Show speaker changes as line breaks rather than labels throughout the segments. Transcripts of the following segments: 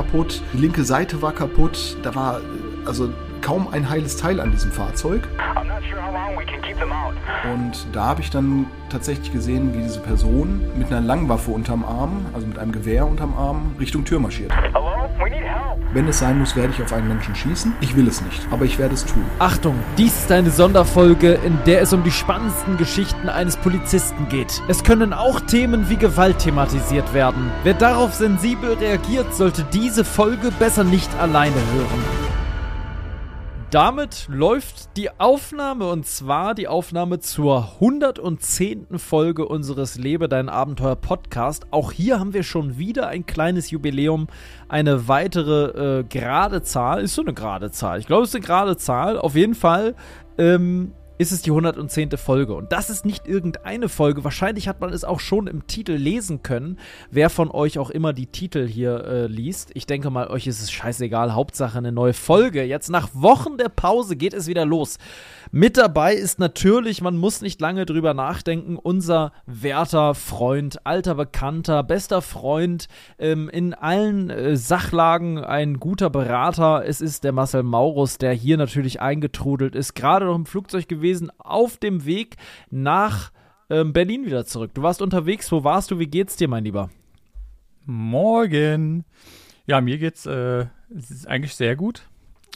Kaputt, die linke Seite war kaputt. Da war also kaum ein heiles Teil an diesem Fahrzeug.
I'm not sure how long we can keep them out.
Und da habe ich dann tatsächlich gesehen, wie diese Person mit einer Langwaffe unterm Arm, also mit einem Gewehr unterm Arm, Richtung Tür marschiert.
Hello? We need help.
Wenn es sein muss, werde ich auf einen Menschen schießen. Ich will es nicht, aber ich werde es tun.
Achtung, dies ist eine Sonderfolge, in der es um die spannendsten Geschichten eines Polizisten geht. Es können auch Themen wie Gewalt thematisiert werden. Wer darauf sensibel reagiert, sollte diese Folge besser nicht alleine hören. Damit läuft die Aufnahme und zwar die Aufnahme zur 110. Folge unseres Lebe dein Abenteuer Podcast. Auch hier haben wir schon wieder ein kleines Jubiläum, eine weitere äh, gerade Zahl. Ist so eine gerade Zahl. Ich glaube, es ist eine gerade Zahl. Auf jeden Fall ähm, ist es die 110. Folge. Und das ist nicht irgendeine Folge. Wahrscheinlich hat man es auch schon im Titel lesen können. Wer von euch auch immer die Titel hier äh, liest. Ich denke mal, euch ist es scheißegal. Hauptsache eine neue Folge. Jetzt nach Wochen der Pause geht es wieder los. Mit dabei ist natürlich, man muss nicht lange drüber nachdenken, unser werter Freund, alter Bekannter, bester Freund, ähm, in allen äh, Sachlagen ein guter Berater. Es ist der Marcel Maurus, der hier natürlich eingetrudelt ist, gerade noch im Flugzeug gewesen, auf dem Weg nach ähm, Berlin wieder zurück. Du warst unterwegs, wo warst du? Wie geht's dir, mein Lieber?
Morgen. Ja, mir geht's äh, eigentlich sehr gut.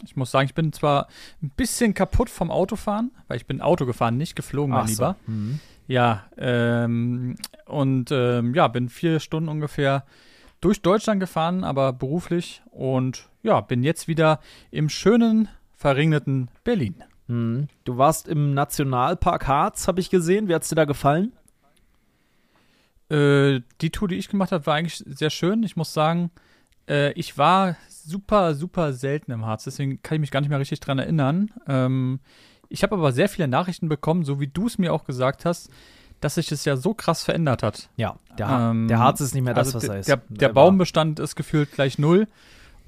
Ich muss sagen, ich bin zwar ein bisschen kaputt vom Autofahren, weil ich bin Auto gefahren, nicht geflogen, mein
Ach so.
Lieber.
Mhm.
Ja, ähm, und ähm, ja, bin vier Stunden ungefähr durch Deutschland gefahren, aber beruflich und ja, bin jetzt wieder im schönen, verregneten Berlin.
Mhm. Du warst im Nationalpark Harz, habe ich gesehen. Wie hat's dir da gefallen?
Äh, die Tour, die ich gemacht habe, war eigentlich sehr schön. Ich muss sagen, äh, ich war super, super selten im Harz, deswegen kann ich mich gar nicht mehr richtig dran erinnern. Ähm, ich habe aber sehr viele Nachrichten bekommen, so wie du es mir auch gesagt hast, dass sich das ja so krass verändert hat.
Ja, der,
Ähm,
der Harz ist nicht mehr das,
also
was er ist.
Der, der
Er
Baumbestand ist gefühlt gleich null.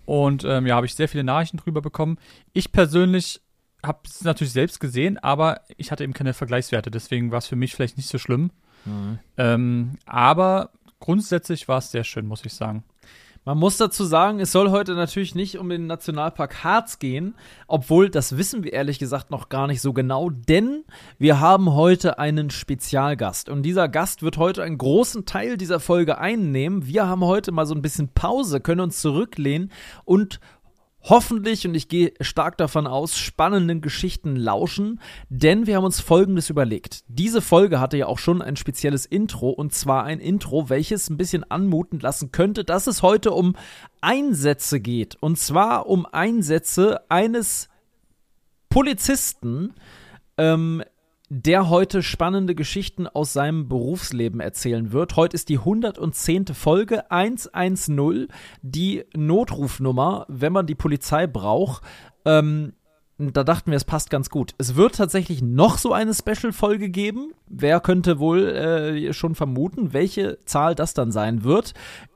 Und ähm, ja, habe ich sehr viele Nachrichten drüber bekommen. Ich persönlich habe es natürlich selbst gesehen, aber ich hatte eben keine Vergleichswerte, deswegen war es für mich vielleicht nicht so schlimm.
Mhm.
Ähm, aber grundsätzlich war es sehr schön, muss ich sagen.
Man muss dazu sagen, es soll heute natürlich nicht um den Nationalpark Harz gehen, obwohl das wissen wir ehrlich gesagt noch gar nicht so genau, denn wir haben heute einen Spezialgast und dieser Gast wird heute einen großen Teil dieser Folge einnehmen. Wir haben heute mal so ein bisschen Pause, können uns zurücklehnen und hoffentlich, und ich gehe stark davon aus, spannenden Geschichten lauschen, denn wir haben uns Folgendes überlegt. Diese Folge hatte ja auch schon ein spezielles Intro, und zwar ein Intro, welches ein bisschen anmuten lassen könnte, dass es heute um Einsätze geht. Und zwar um Einsätze eines Polizisten, ähm, der heute spannende Geschichten aus seinem Berufsleben erzählen wird. Heute ist die 110. Folge 110, die Notrufnummer, wenn man die Polizei braucht. Ähm, da dachten wir, es passt ganz gut. Es wird tatsächlich noch so eine Special-Folge geben. Wer könnte wohl äh, schon vermuten, welche Zahl das dann sein wird?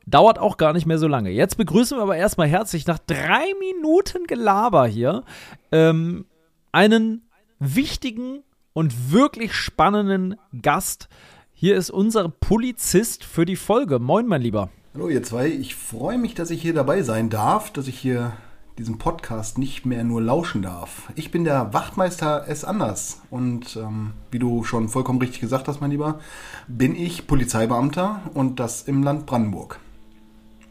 Dauert auch gar nicht mehr so lange. Jetzt begrüßen wir aber erstmal herzlich nach drei Minuten Gelaber hier ähm, einen wichtigen und wirklich spannenden Gast. Hier ist unser Polizist für die Folge. Moin, mein Lieber.
Hallo ihr zwei, ich freue mich, dass ich hier dabei sein darf, dass ich hier diesem Podcast nicht mehr nur lauschen darf. Ich bin der Wachtmeister S. Anders und ähm, wie du schon vollkommen richtig gesagt hast, mein Lieber, bin ich Polizeibeamter und das im Land Brandenburg.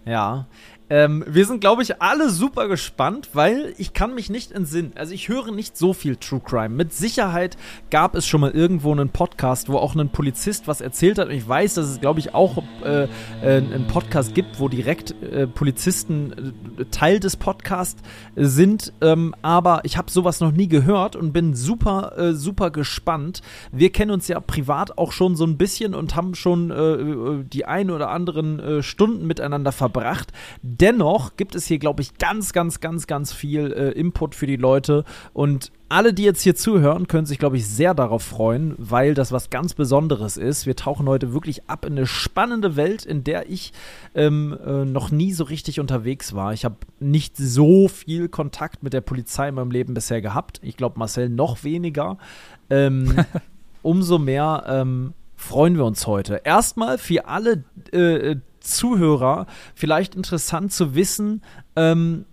Ja. Ähm, wir sind, glaube ich, alle super gespannt, weil ich kann mich nicht entsinnen. Also ich höre nicht so viel True Crime. Mit Sicherheit gab es schon mal irgendwo einen Podcast, wo auch ein Polizist was erzählt hat. Und ich weiß, dass es, glaube ich, auch äh, äh, einen Podcast gibt, wo direkt äh, Polizisten äh, Teil des Podcasts sind. Ähm, aber ich habe sowas noch nie gehört und bin super, äh, super gespannt. Wir kennen uns ja privat auch schon so ein bisschen und haben schon äh, die ein oder anderen Stunden miteinander verbracht Dennoch gibt es hier, glaube ich, ganz, ganz, ganz, ganz viel äh, Input für die Leute. Und alle, die jetzt hier zuhören, können sich, glaube ich, sehr darauf freuen, weil das was ganz Besonderes ist. Wir tauchen heute wirklich ab in eine spannende Welt, in der ich ähm, äh, noch nie so richtig unterwegs war. Ich habe nicht so viel Kontakt mit der Polizei in meinem Leben bisher gehabt. Ich glaube, Marcel noch weniger. Ähm, umso mehr ähm, freuen wir uns heute. Erstmal für alle, äh, Zuhörer vielleicht interessant zu wissen, ähm,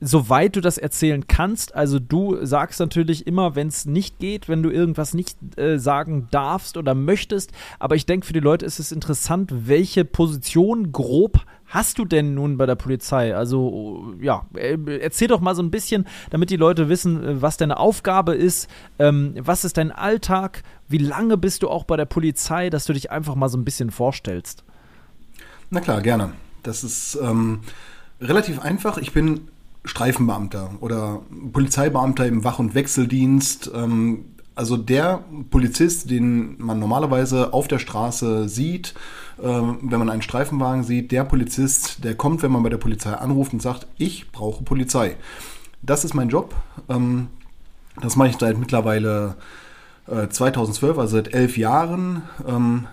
soweit du das erzählen kannst. Also du sagst natürlich immer, wenn es nicht geht, wenn du irgendwas nicht äh, sagen darfst oder möchtest. Aber ich denke, für die Leute ist es interessant, welche Position grob hast du denn nun bei der Polizei? Also ja, äh, erzähl doch mal so ein bisschen, damit die Leute wissen, äh, was deine Aufgabe ist, ähm, was ist dein Alltag, wie lange bist du auch bei der Polizei, dass du dich einfach mal so ein bisschen vorstellst.
Na klar, gerne. Das ist ähm, relativ einfach. Ich bin Streifenbeamter oder Polizeibeamter im Wach- und Wechseldienst. Ähm, also der Polizist, den man normalerweise auf der Straße sieht, äh, wenn man einen Streifenwagen sieht, der Polizist, der kommt, wenn man bei der Polizei anruft und sagt, ich brauche Polizei. Das ist mein Job. Ähm, das mache ich seit mittlerweile äh, 2012, also seit elf Jahren. Ähm,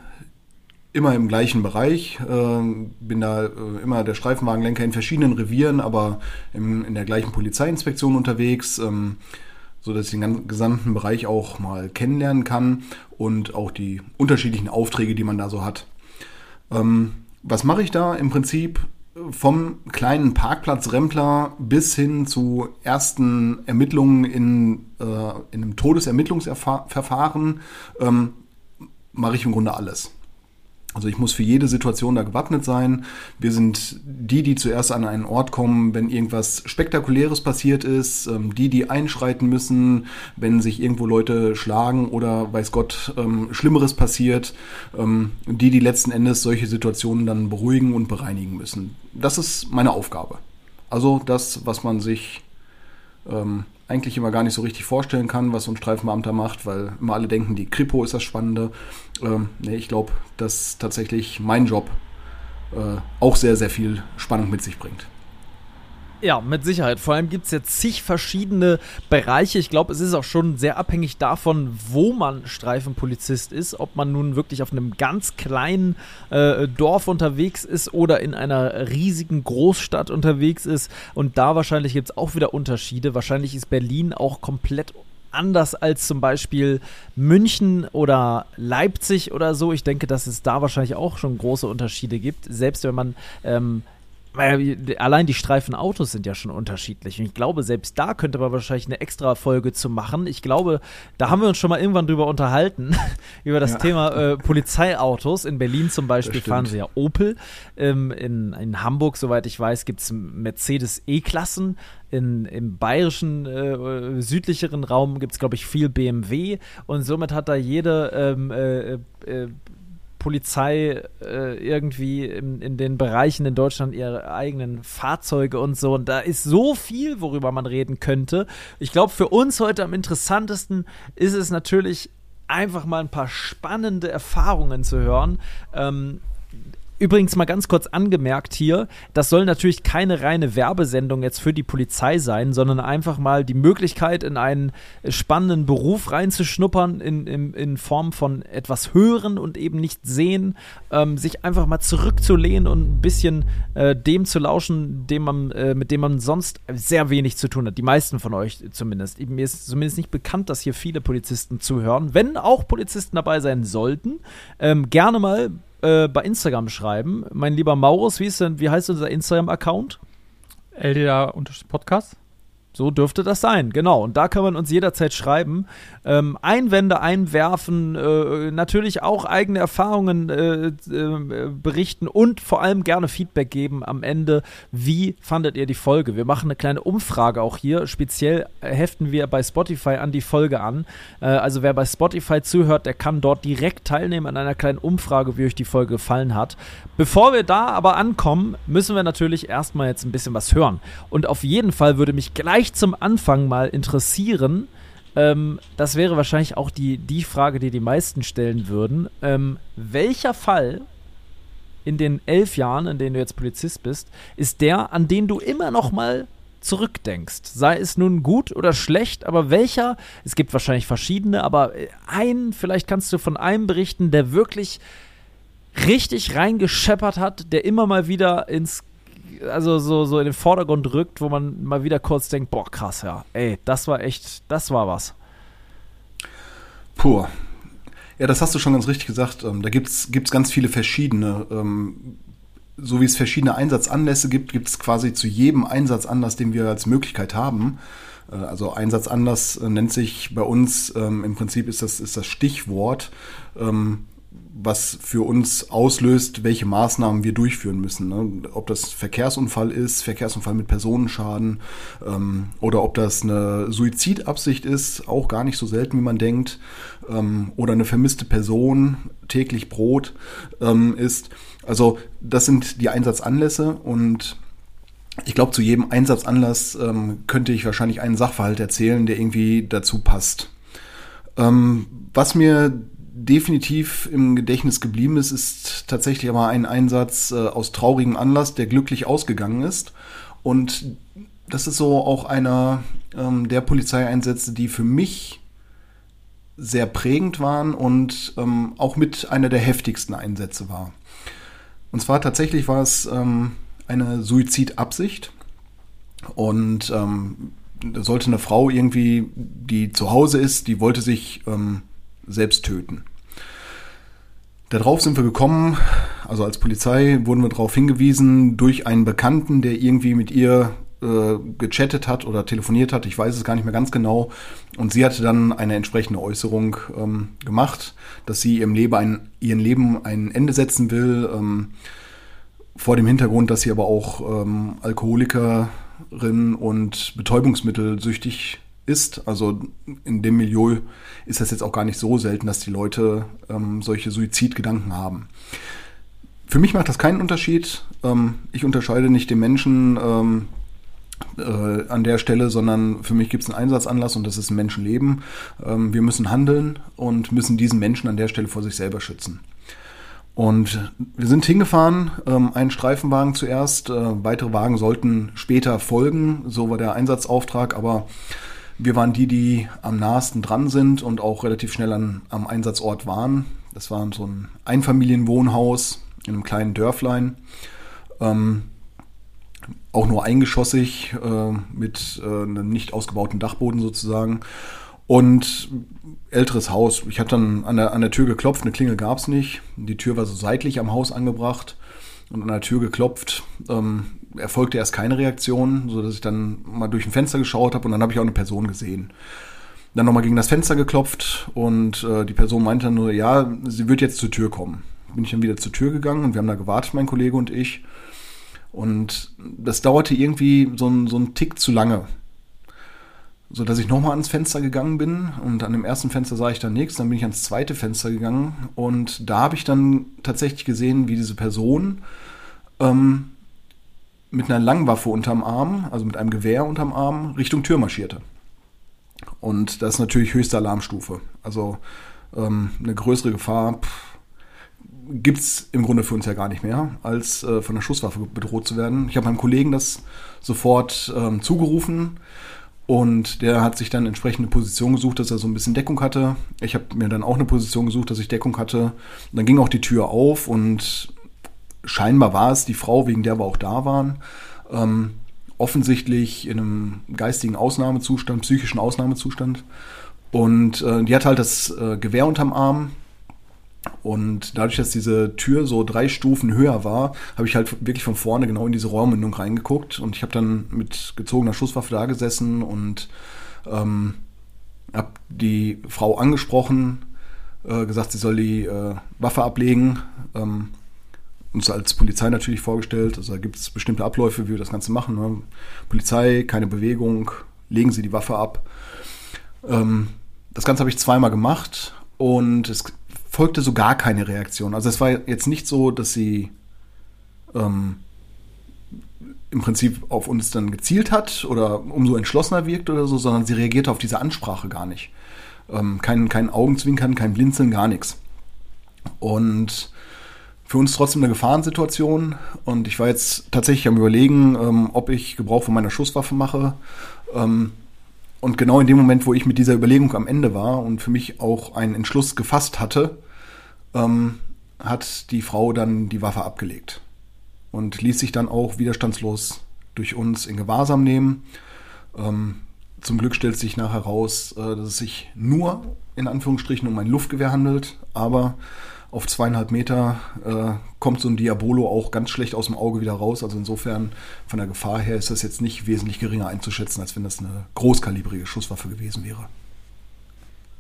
immer im gleichen Bereich. Äh, bin da äh, immer der Streifenwagenlenker in verschiedenen Revieren, aber in der gleichen Polizeiinspektion unterwegs, ähm, so dass ich den gesamten Bereich auch mal kennenlernen kann und auch die unterschiedlichen Aufträge, die man da so hat. Ähm, was mache ich da? Im Prinzip vom kleinen Parkplatzrempler bis hin zu ersten Ermittlungen in, äh, in einem Todesermittlungsverfahren ähm, mache ich im Grunde alles. Also ich muss für jede Situation da gewappnet sein. Wir sind die, die zuerst an einen Ort kommen, wenn irgendwas Spektakuläres passiert ist, ähm, die, die einschreiten müssen, wenn sich irgendwo Leute schlagen oder weiß Gott ähm, Schlimmeres passiert, ähm, die, die letzten Endes solche Situationen dann beruhigen und bereinigen müssen. Das ist meine Aufgabe. Also das, was man sich eigentlich immer gar nicht so richtig vorstellen kann, was so ein Streifenbeamter macht, weil immer alle denken, die Kripo ist das Spannende. Ähm, nee, ich glaube, dass tatsächlich mein Job äh, auch sehr, sehr viel Spannung mit sich bringt.
Ja, mit Sicherheit. Vor allem gibt es jetzt zig verschiedene Bereiche. Ich glaube, es ist auch schon sehr abhängig davon, wo man Streifenpolizist ist. Ob man nun wirklich auf einem ganz kleinen äh, Dorf unterwegs ist oder in einer riesigen Großstadt unterwegs ist. Und da wahrscheinlich gibt es auch wieder Unterschiede. Wahrscheinlich ist Berlin auch komplett anders als zum Beispiel München oder Leipzig oder so. Ich denke, dass es da wahrscheinlich auch schon große Unterschiede gibt. Selbst wenn man ähm, allein die Streifenautos sind ja schon unterschiedlich. Und ich glaube, selbst da könnte man wahrscheinlich eine extra Folge zu machen. Ich glaube, da haben wir uns schon mal irgendwann drüber unterhalten, über das ja. Thema äh, Polizeiautos. In Berlin zum Beispiel fahren sie ja Opel. Ähm, in, in Hamburg, soweit ich weiß, gibt es Mercedes E-Klassen. Im bayerischen äh, südlicheren Raum gibt es, glaube ich, viel BMW. Und somit hat da jede ähm, äh, äh Polizei äh, irgendwie in, in den Bereichen in Deutschland ihre eigenen Fahrzeuge und so. Und da ist so viel, worüber man reden könnte. Ich glaube, für uns heute am interessantesten ist es natürlich einfach mal ein paar spannende Erfahrungen zu hören. Ähm, Übrigens mal ganz kurz angemerkt hier, das soll natürlich keine reine Werbesendung jetzt für die Polizei sein, sondern einfach mal die Möglichkeit, in einen spannenden Beruf reinzuschnuppern, in, in, in Form von etwas hören und eben nicht sehen, ähm, sich einfach mal zurückzulehnen und ein bisschen äh, dem zu lauschen, dem man, äh, mit dem man sonst sehr wenig zu tun hat. Die meisten von euch zumindest. Mir ist zumindest nicht bekannt, dass hier viele Polizisten zuhören. Wenn auch Polizisten dabei sein sollten, ähm, gerne mal äh, bei Instagram schreiben. Mein lieber Maurus, wie, ist denn, wie heißt unser Instagram-Account?
LDA-Podcast.
So dürfte das sein, genau. Und da kann man uns jederzeit schreiben. Ähm, Einwände einwerfen, äh, natürlich auch eigene Erfahrungen äh, äh, berichten und vor allem gerne Feedback geben am Ende. Wie fandet ihr die Folge? Wir machen eine kleine Umfrage auch hier. Speziell heften wir bei Spotify an die Folge an. Äh, also wer bei Spotify zuhört, der kann dort direkt teilnehmen an einer kleinen Umfrage, wie euch die Folge gefallen hat. Bevor wir da aber ankommen, müssen wir natürlich erstmal jetzt ein bisschen was hören. Und auf jeden Fall würde mich gleich gleich zum Anfang mal interessieren, ähm, das wäre wahrscheinlich auch die, die Frage, die die meisten stellen würden. Ähm, welcher Fall in den elf Jahren, in denen du jetzt Polizist bist, ist der, an den du immer noch mal zurückdenkst? Sei es nun gut oder schlecht, aber welcher, es gibt wahrscheinlich verschiedene, aber ein, vielleicht kannst du von einem berichten, der wirklich richtig reingescheppert hat, der immer mal wieder ins also so, so in den Vordergrund rückt, wo man mal wieder kurz denkt, boah, krass, ja, ey, das war echt, das war was.
Puh. Ja, das hast du schon ganz richtig gesagt. Ähm, da gibt es ganz viele verschiedene. Ähm, so wie es verschiedene Einsatzanlässe gibt, gibt es quasi zu jedem Einsatzanlass, den wir als Möglichkeit haben. Äh, also Einsatzanlass äh, nennt sich bei uns, ähm, im Prinzip ist das, ist das Stichwort. Was für uns auslöst, welche Maßnahmen wir durchführen müssen. Ne? Ob das Verkehrsunfall ist, Verkehrsunfall mit Personenschaden ähm, oder ob das eine Suizidabsicht ist, auch gar nicht so selten, wie man denkt, ähm, oder eine vermisste Person, täglich Brot ähm, ist. Also das sind die Einsatzanlässe und ich glaube, zu jedem Einsatzanlass ähm, könnte ich wahrscheinlich einen Sachverhalt erzählen, der irgendwie dazu passt. Ähm, was mir definitiv im Gedächtnis geblieben ist, ist tatsächlich aber ein Einsatz äh, aus traurigem Anlass, der glücklich ausgegangen ist. Und das ist so auch einer ähm, der Polizeieinsätze, die für mich sehr prägend waren und ähm, auch mit einer der heftigsten Einsätze war. Und zwar tatsächlich war es ähm, eine Suizidabsicht. Und ähm, da sollte eine Frau irgendwie, die zu Hause ist, die wollte sich ähm, selbst töten. Darauf sind wir gekommen, also als Polizei wurden wir darauf hingewiesen durch einen Bekannten, der irgendwie mit ihr äh, gechattet hat oder telefoniert hat, ich weiß es gar nicht mehr ganz genau. Und sie hatte dann eine entsprechende Äußerung ähm, gemacht, dass sie ihrem Leben ein, ihren Leben ein Ende setzen will, ähm, vor dem Hintergrund, dass sie aber auch ähm, Alkoholikerin und betäubungsmittelsüchtig ist. Also in dem Milieu ist das jetzt auch gar nicht so selten, dass die Leute ähm, solche Suizidgedanken haben. Für mich macht das keinen Unterschied. Ähm, ich unterscheide nicht den Menschen ähm, äh, an der Stelle, sondern für mich gibt es einen Einsatzanlass und das ist ein Menschenleben. Ähm, wir müssen handeln und müssen diesen Menschen an der Stelle vor sich selber schützen. Und wir sind hingefahren, ähm, einen Streifenwagen zuerst, äh, weitere Wagen sollten später folgen, so war der Einsatzauftrag, aber wir waren die, die am nahesten dran sind und auch relativ schnell an, am Einsatzort waren. Das war so ein Einfamilienwohnhaus in einem kleinen Dörflein. Ähm, auch nur eingeschossig äh, mit äh, einem nicht ausgebauten Dachboden sozusagen. Und älteres Haus. Ich hatte dann an der, an der Tür geklopft, eine Klingel gab es nicht. Die Tür war so seitlich am Haus angebracht und an der Tür geklopft. Ähm, erfolgte erst keine Reaktion, so dass ich dann mal durch ein Fenster geschaut habe und dann habe ich auch eine Person gesehen. Dann nochmal gegen das Fenster geklopft und äh, die Person meinte dann nur, ja, sie wird jetzt zur Tür kommen. Bin ich dann wieder zur Tür gegangen und wir haben da gewartet, mein Kollege und ich. Und das dauerte irgendwie so ein, so ein Tick zu lange. So dass ich nochmal ans Fenster gegangen bin und an dem ersten Fenster sah ich dann nichts, dann bin ich ans zweite Fenster gegangen und da habe ich dann tatsächlich gesehen, wie diese Person ähm, mit einer Langwaffe unterm Arm, also mit einem Gewehr unterm Arm, Richtung Tür marschierte. Und das ist natürlich höchste Alarmstufe. Also ähm, eine größere Gefahr gibt es im Grunde für uns ja gar nicht mehr, als äh, von der Schusswaffe bedroht zu werden. Ich habe meinem Kollegen das sofort ähm, zugerufen und der hat sich dann entsprechende Position gesucht, dass er so ein bisschen Deckung hatte. Ich habe mir dann auch eine Position gesucht, dass ich Deckung hatte. Und dann ging auch die Tür auf und scheinbar war es die Frau, wegen der wir auch da waren. Ähm, offensichtlich in einem geistigen Ausnahmezustand, psychischen Ausnahmezustand. Und äh, die hat halt das äh, Gewehr unterm Arm Und dadurch, dass diese Tür so drei Stufen höher war, habe ich halt wirklich von vorne genau in diese Rohrmündung reingeguckt. Und ich habe dann mit gezogener Schusswaffe da gesessen und ähm, habe die Frau angesprochen, äh, gesagt, sie soll die äh, Waffe ablegen. Ähm, uns als Polizei natürlich vorgestellt. Also da gibt es bestimmte Abläufe, wie wir das Ganze machen. Ne? Polizei, keine Bewegung, legen Sie die Waffe ab. Ähm, das Ganze habe ich zweimal gemacht und es folgte so gar keine Reaktion. Also es war jetzt nicht so, dass sie ähm, im Prinzip auf uns dann gezielt hat oder umso entschlossener wirkt oder so, sondern sie reagierte auf diese Ansprache gar nicht. Ähm, kein, kein Augenzwinkern, kein Blinzeln, gar nichts. Und für uns trotzdem eine Gefahrensituation und ich war jetzt tatsächlich am überlegen, ähm, ob ich Gebrauch von meiner Schusswaffe mache. Ähm, und genau in dem Moment, wo ich mit dieser Überlegung am Ende war und für mich auch einen Entschluss gefasst hatte, ähm, hat die Frau dann die Waffe abgelegt und ließ sich dann auch widerstandslos durch uns in Gewahrsam nehmen. Ähm, zum Glück stellt sich nachher heraus, äh, dass es sich nur in Anführungsstrichen um ein Luftgewehr handelt, aber auf zweieinhalb Meter äh, kommt so ein Diabolo auch ganz schlecht aus dem Auge wieder raus. Also insofern von der Gefahr her ist das jetzt nicht wesentlich geringer einzuschätzen, als wenn das eine großkalibrige Schusswaffe gewesen wäre.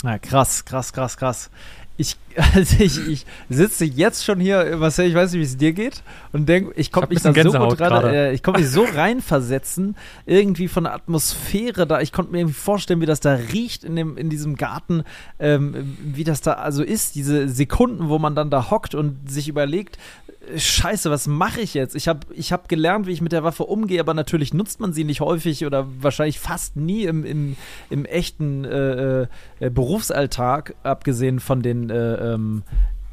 Ja, krass, krass, krass, krass ich, also ich, ich sitze jetzt schon hier, Marcel, ich weiß nicht, wie es dir geht, und denke, ich konnte mich da so gut ran, äh, ich konnte mich so reinversetzen, irgendwie von der Atmosphäre da, ich konnte mir irgendwie vorstellen, wie das da riecht in, dem, in diesem Garten, ähm, wie das da also ist, diese Sekunden, wo man dann da hockt und sich überlegt, Scheiße, was mache ich jetzt? Ich habe ich hab gelernt, wie ich mit der Waffe umgehe, aber natürlich nutzt man sie nicht häufig oder wahrscheinlich fast nie im, im, im echten äh, äh, Berufsalltag, abgesehen von den äh, ähm,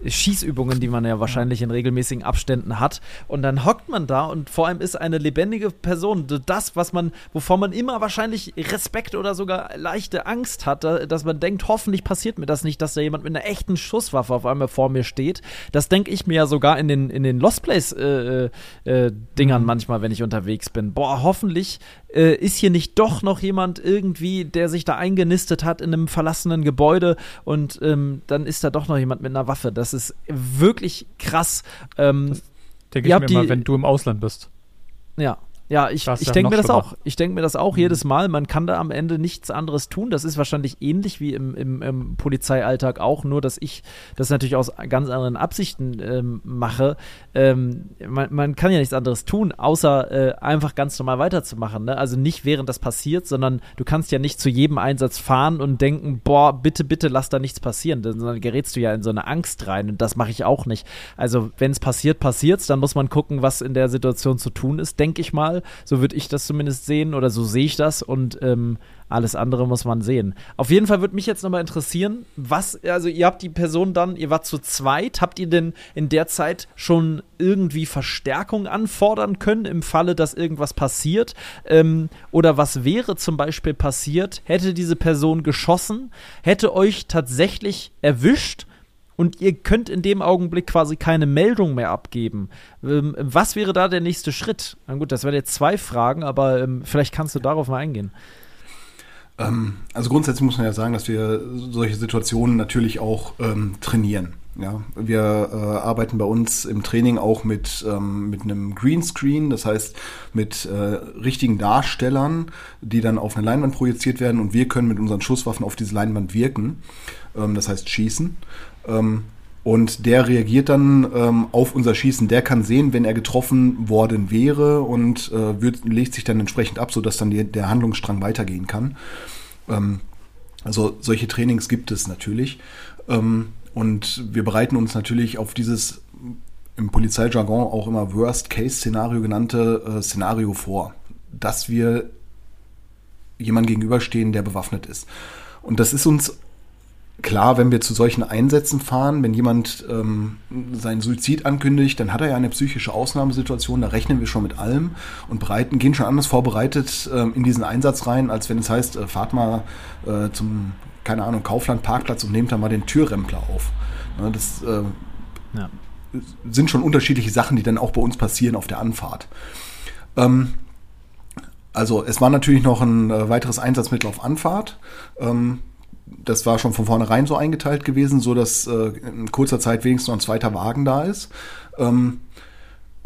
Schießübungen, die man ja wahrscheinlich in regelmäßigen Abständen hat. Und dann hockt man da und vor allem ist eine lebendige Person das, was man, wovor man immer wahrscheinlich Respekt oder sogar leichte Angst hat, dass man denkt, hoffentlich passiert mir das nicht, dass da jemand mit einer echten Schusswaffe auf einmal vor mir steht. Das denke ich mir ja sogar in den, in den Lost Place äh, äh, Dingern mhm. manchmal, wenn ich unterwegs bin. Boah, hoffentlich äh, ist hier nicht doch noch jemand irgendwie, der sich da eingenistet hat in einem verlassenen Gebäude und ähm, dann ist da doch noch jemand mit einer Waffe. Das ist wirklich krass. Ähm,
denke ich mir die, mal, wenn du im Ausland bist.
Ja, ja, ich, ich denke mir das auch. Ich denke mir das auch mhm. jedes Mal. Man kann da am Ende nichts anderes tun. Das ist wahrscheinlich ähnlich wie im, im, im Polizeialltag auch, nur dass ich das natürlich aus ganz anderen Absichten ähm, mache. Ähm, man, man, kann ja nichts anderes tun, außer äh, einfach ganz normal weiterzumachen. Ne? Also nicht während das passiert, sondern du kannst ja nicht zu jedem Einsatz fahren und denken, boah, bitte, bitte lass da nichts passieren. Sondern gerätst du ja in so eine Angst rein und das mache ich auch nicht. Also wenn es passiert, passiert's. Dann muss man gucken, was in der Situation zu tun ist, denke ich mal. So würde ich das zumindest sehen oder so sehe ich das und ähm, alles andere muss man sehen. Auf jeden Fall würde mich jetzt nochmal interessieren, was, also ihr habt die Person dann, ihr wart zu zweit, habt ihr denn in der Zeit schon irgendwie Verstärkung anfordern können im Falle, dass irgendwas passiert? Ähm, oder was wäre zum Beispiel passiert, hätte diese Person geschossen, hätte euch tatsächlich erwischt? Und ihr könnt in dem Augenblick quasi keine Meldung mehr abgeben. Ähm, was wäre da der nächste Schritt? Na gut, das wären jetzt zwei Fragen, aber ähm, vielleicht kannst du darauf mal eingehen.
Ähm, also grundsätzlich muss man ja sagen, dass wir solche Situationen natürlich auch ähm, trainieren. Ja, wir äh, arbeiten bei uns im Training auch mit, ähm, mit einem Greenscreen, das heißt mit äh, richtigen Darstellern, die dann auf eine Leinwand projiziert werden und wir können mit unseren Schusswaffen auf diese Leinwand wirken, ähm, das heißt schießen. Ähm, und der reagiert dann ähm, auf unser Schießen. Der kann sehen, wenn er getroffen worden wäre und äh, wird, legt sich dann entsprechend ab, sodass dann die, der Handlungsstrang weitergehen kann. Ähm, also solche Trainings gibt es natürlich. Ähm, und wir bereiten uns natürlich auf dieses im Polizeijargon auch immer Worst-Case-Szenario genannte äh, Szenario vor, dass wir jemand gegenüberstehen, der bewaffnet ist. Und das ist uns klar, wenn wir zu solchen Einsätzen fahren, wenn jemand ähm, seinen Suizid ankündigt, dann hat er ja eine psychische Ausnahmesituation, da rechnen wir schon mit allem und bereiten, gehen schon anders vorbereitet ähm, in diesen Einsatz rein, als wenn es heißt, äh, fahrt mal äh, zum, keine Ahnung, Kaufland-Parkplatz und nehmt da mal den Türrempler auf. Ne, das äh, ja. sind schon unterschiedliche Sachen, die dann auch bei uns passieren auf der Anfahrt. Ähm, also es war natürlich noch ein äh, weiteres Einsatzmittel auf Anfahrt. Ähm, das war schon von vornherein so eingeteilt gewesen, so dass äh, in kurzer Zeit wenigstens noch ein zweiter Wagen da ist. Ähm,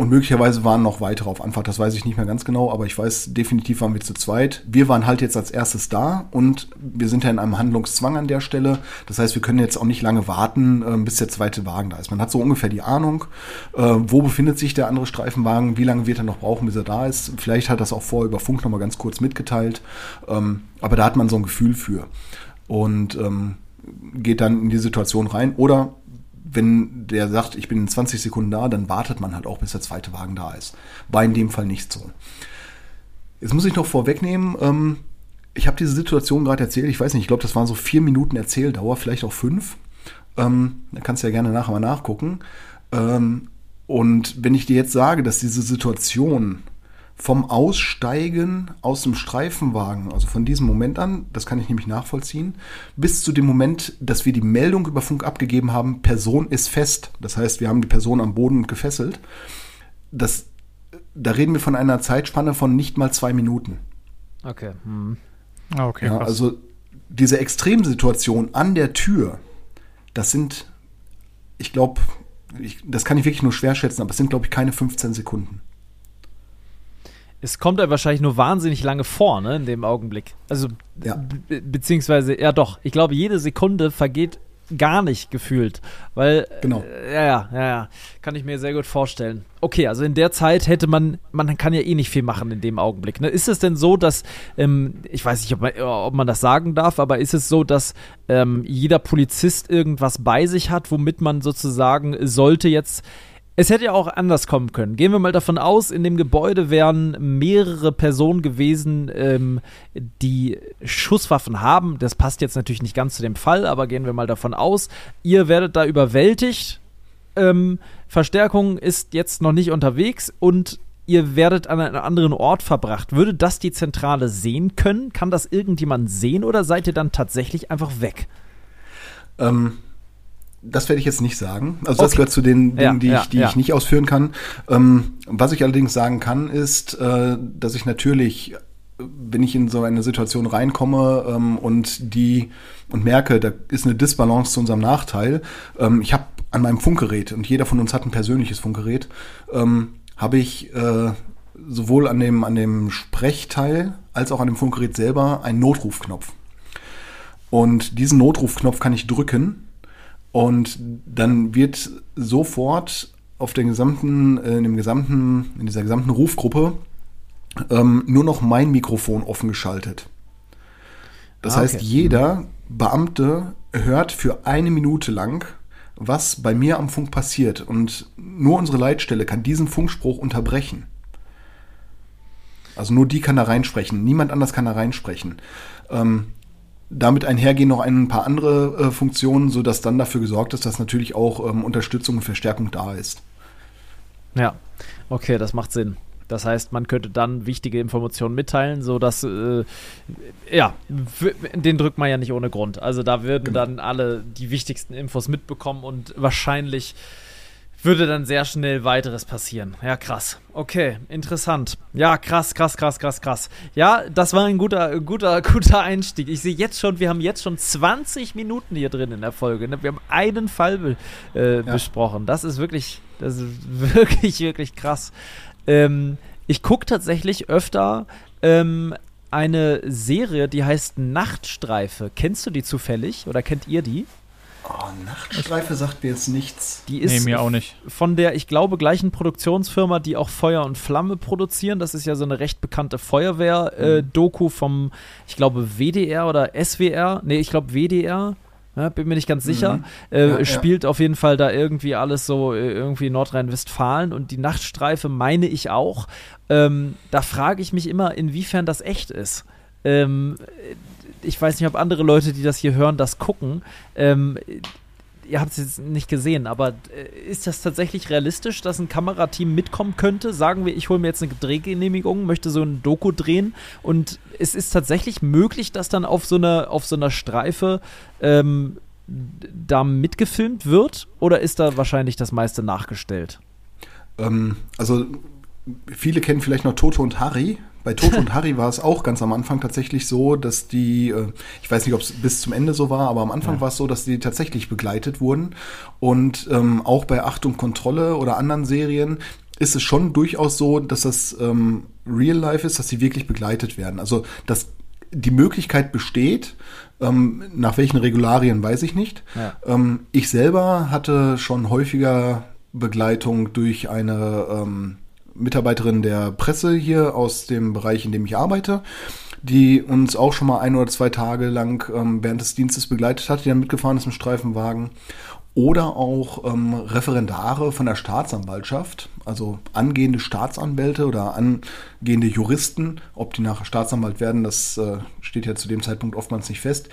und möglicherweise waren noch weitere auf Anfahrt, das weiß ich nicht mehr ganz genau, aber ich weiß, definitiv waren wir zu zweit. Wir waren halt jetzt als erstes da und wir sind ja in einem Handlungszwang an der Stelle. Das heißt, wir können jetzt auch nicht lange warten, äh, bis der zweite Wagen da ist. Man hat so ungefähr die Ahnung, äh, wo befindet sich der andere Streifenwagen, wie lange wird er noch brauchen, bis er da ist. Vielleicht hat das auch vorher über Funk nochmal ganz kurz mitgeteilt, ähm, aber da hat man so ein Gefühl für. Und ähm, geht dann in die Situation rein. Oder wenn der sagt, ich bin in 20 Sekunden da, dann wartet man halt auch, bis der zweite Wagen da ist. War in dem Fall nicht so. Jetzt muss ich noch vorwegnehmen, ähm, ich habe diese Situation gerade erzählt, ich weiß nicht, ich glaube, das waren so vier Minuten Erzähldauer, vielleicht auch fünf. Ähm, da kannst du ja gerne nachher mal nachgucken. Ähm, und wenn ich dir jetzt sage, dass diese Situation vom Aussteigen aus dem Streifenwagen, also von diesem Moment an, das kann ich nämlich nachvollziehen, bis zu dem Moment, dass wir die Meldung über Funk abgegeben haben, Person ist fest. Das heißt, wir haben die Person am Boden gefesselt. Das, da reden wir von einer Zeitspanne von nicht mal zwei Minuten.
Okay. Hm.
Ah, okay.
Ja, also diese Extremsituation an der Tür, das sind, ich glaube, das kann ich wirklich nur schwer schätzen, aber es sind, glaube ich, keine 15 Sekunden.
Es kommt ja wahrscheinlich nur wahnsinnig lange vor, ne, in dem Augenblick. Also,
Ja.
be beziehungsweise, ja doch, ich glaube, jede Sekunde vergeht gar nicht gefühlt, weil,
Genau.
äh, ja, ja, ja, ja, kann ich mir sehr gut vorstellen. Okay, also in der Zeit hätte man, man kann ja eh nicht viel machen in dem Augenblick. Ne? Ist es denn so, dass, ähm, ich weiß nicht, ob man, ob man das sagen darf, aber ist es so, dass ähm, jeder Polizist irgendwas bei sich hat, womit man sozusagen sollte jetzt es hätte ja auch anders kommen können. Gehen wir mal davon aus, in dem Gebäude wären mehrere Personen gewesen, ähm, die Schusswaffen haben. Das passt jetzt natürlich nicht ganz zu dem Fall, aber gehen wir mal davon aus, ihr werdet da überwältigt. Ähm, Verstärkung ist jetzt noch nicht unterwegs und ihr werdet an einen anderen Ort verbracht. Würde das die Zentrale sehen können? Kann das irgendjemand sehen oder seid ihr dann tatsächlich einfach weg?
Ähm, das werde ich jetzt nicht sagen. Also das
Okay.
gehört zu den Dingen,
Ja,
die,
ja,
ich, die
ja.
ich nicht ausführen kann. Ähm, was ich allerdings sagen kann, ist, äh, dass ich natürlich, wenn ich in so eine Situation reinkomme ähm, und die und merke, da ist eine Disbalance zu unserem Nachteil. Ähm, ich habe an meinem Funkgerät und jeder von uns hat ein persönliches Funkgerät, ähm, habe ich äh, sowohl an dem an dem Sprechteil als auch an dem Funkgerät selber einen Notrufknopf. Und diesen Notrufknopf kann ich drücken und dann wird sofort auf der gesamten, äh, in dem gesamten, in dieser gesamten Rufgruppe ähm, nur noch mein Mikrofon offen geschaltet. Das
Ah,
heißt,
okay.
jeder Beamte hört für eine Minute lang, was bei mir am Funk passiert. Und nur unsere Leitstelle kann diesen Funkspruch unterbrechen. Also nur die kann da reinsprechen. Niemand anders kann da reinsprechen. Ähm, damit einhergehen noch ein paar andere äh, Funktionen, sodass dann dafür gesorgt ist, dass natürlich auch ähm, Unterstützung und Verstärkung da ist.
Ja, okay, das macht Sinn. Das heißt, man könnte dann wichtige Informationen mitteilen, sodass, äh, ja, den drückt man ja nicht ohne Grund. Also da würden
Genau.
dann alle die wichtigsten Infos mitbekommen und wahrscheinlich würde dann sehr schnell weiteres passieren. Ja, krass. Okay, interessant. Ja, krass, krass, krass, krass, krass. Ja, das war ein guter, guter, guter Einstieg. Ich sehe jetzt schon, wir haben jetzt schon 20 Minuten hier drin in der Folge. Ne? Wir haben einen Fall be äh,
Ja.
besprochen. Das ist wirklich, das ist wirklich, wirklich krass. Ähm, ich gucke tatsächlich öfter ähm, eine Serie, die heißt Nachtstreife. Kennst du die zufällig oder kennt ihr die?
Oh, Nachtstreife sagt mir jetzt nichts.
Die
Nee,
ist
mir auch nicht.
von der, ich glaube, gleichen Produktionsfirma, die auch Feuer und Flamme produzieren. Das ist ja so eine recht bekannte Feuerwehr-Doku vom, ich glaube, WDR oder SWR. Nee, ich glaube WDR. Ja, bin mir nicht ganz sicher.
Mhm.
Äh,
Ja, ja.
spielt auf jeden Fall da irgendwie alles so äh, irgendwie in Nordrhein-Westfalen und die Nachtstreife meine ich auch. Ähm, da frage ich mich immer, inwiefern das echt ist. Ähm, ich weiß nicht, ob andere Leute, die das hier hören, das gucken. Ähm, ihr habt es jetzt nicht gesehen, aber äh, ist das tatsächlich realistisch, dass ein Kamerateam mitkommen könnte? Sagen wir, ich hole mir jetzt eine Drehgenehmigung, möchte so ein Doku drehen und es ist tatsächlich möglich, dass dann auf so einer, auf so einer Streife ähm, da mitgefilmt wird oder ist da wahrscheinlich das meiste nachgestellt?
Ähm, also viele kennen vielleicht noch Toto und Harry. Bei Toto und Harry war es auch ganz am Anfang tatsächlich so, dass die, äh, ich weiß nicht, ob es bis zum Ende so war, aber am Anfang war es so, dass die tatsächlich begleitet wurden. Und ähm, auch bei Achtung Kontrolle oder anderen Serien ist es schon durchaus so, dass das ähm, Real Life ist, dass sie wirklich begleitet werden. Also dass die Möglichkeit besteht, ähm, nach welchen Regularien weiß ich nicht.
Ja.
Ähm, ich selber hatte schon häufiger Begleitung durch eine ähm, Mitarbeiterin der Presse hier aus dem Bereich, in dem ich arbeite, die uns auch schon mal ein oder zwei Tage lang ähm, während des Dienstes begleitet hat, die dann mitgefahren ist im Streifenwagen. Oder auch ähm, Referendare von der Staatsanwaltschaft, also angehende Staatsanwälte oder angehende Juristen, ob die nachher Staatsanwalt werden, das äh, steht ja zu dem Zeitpunkt oftmals nicht fest,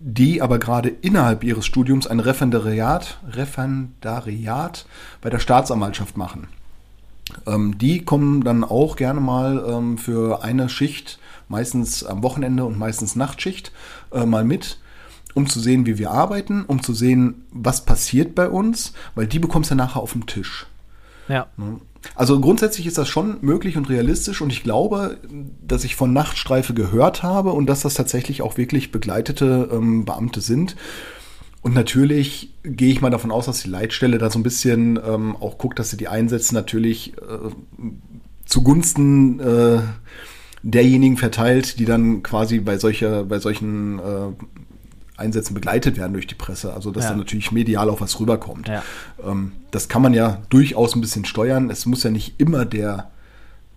die aber gerade innerhalb ihres Studiums ein Referendariat, Referendariat bei der Staatsanwaltschaft machen. Ähm, die kommen dann auch gerne mal ähm, für eine Schicht, meistens am Wochenende und meistens Nachtschicht, äh, mal mit, um zu sehen, wie wir arbeiten, um zu sehen, was passiert bei uns, weil die bekommst du nachher auf dem Tisch.
Ja.
Also grundsätzlich ist das schon möglich und realistisch und ich glaube, dass ich von Nachtstreife gehört habe und dass das tatsächlich auch wirklich begleitete ähm, Beamte sind. Und natürlich gehe ich mal davon aus, dass die Leitstelle da so ein bisschen ähm, auch guckt, dass sie die Einsätze natürlich äh, zugunsten äh, derjenigen verteilt, die dann quasi bei solcher, bei solchen äh, Einsätzen begleitet werden durch die Presse. Also dass
Ja.
dann natürlich medial auch was rüberkommt.
Ja.
Ähm, das kann man ja durchaus ein bisschen steuern. Es muss ja nicht immer der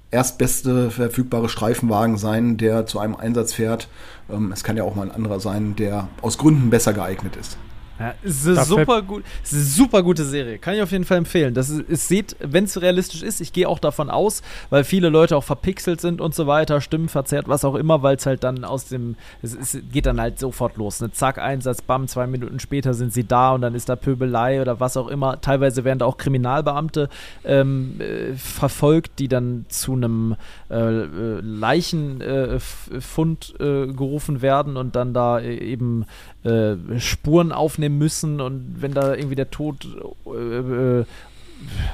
erstbeste verfügbare Streifenwagen sein, der zu einem Einsatz fährt. Ähm, es kann ja auch mal ein anderer sein, der aus Gründen besser geeignet ist.
Ja, ist eine super, gut, super gute Serie. Kann ich auf jeden Fall empfehlen. Das ist, es sieht, wenn es realistisch ist, ich gehe auch davon aus, weil viele Leute auch verpixelt sind und so weiter, Stimmen verzerrt, was auch immer, weil es halt dann aus dem, es, es geht dann halt sofort los. Ne? Zack, Einsatz, bam, zwei Minuten später sind sie da und dann ist da Pöbelei oder was auch immer. Teilweise werden da auch Kriminalbeamte ähm, äh, verfolgt, die dann zu einem äh, äh, Leichenfund äh, gerufen werden und dann da äh, eben äh, Spuren aufnehmen müssen und wenn da irgendwie der Tod, äh, äh,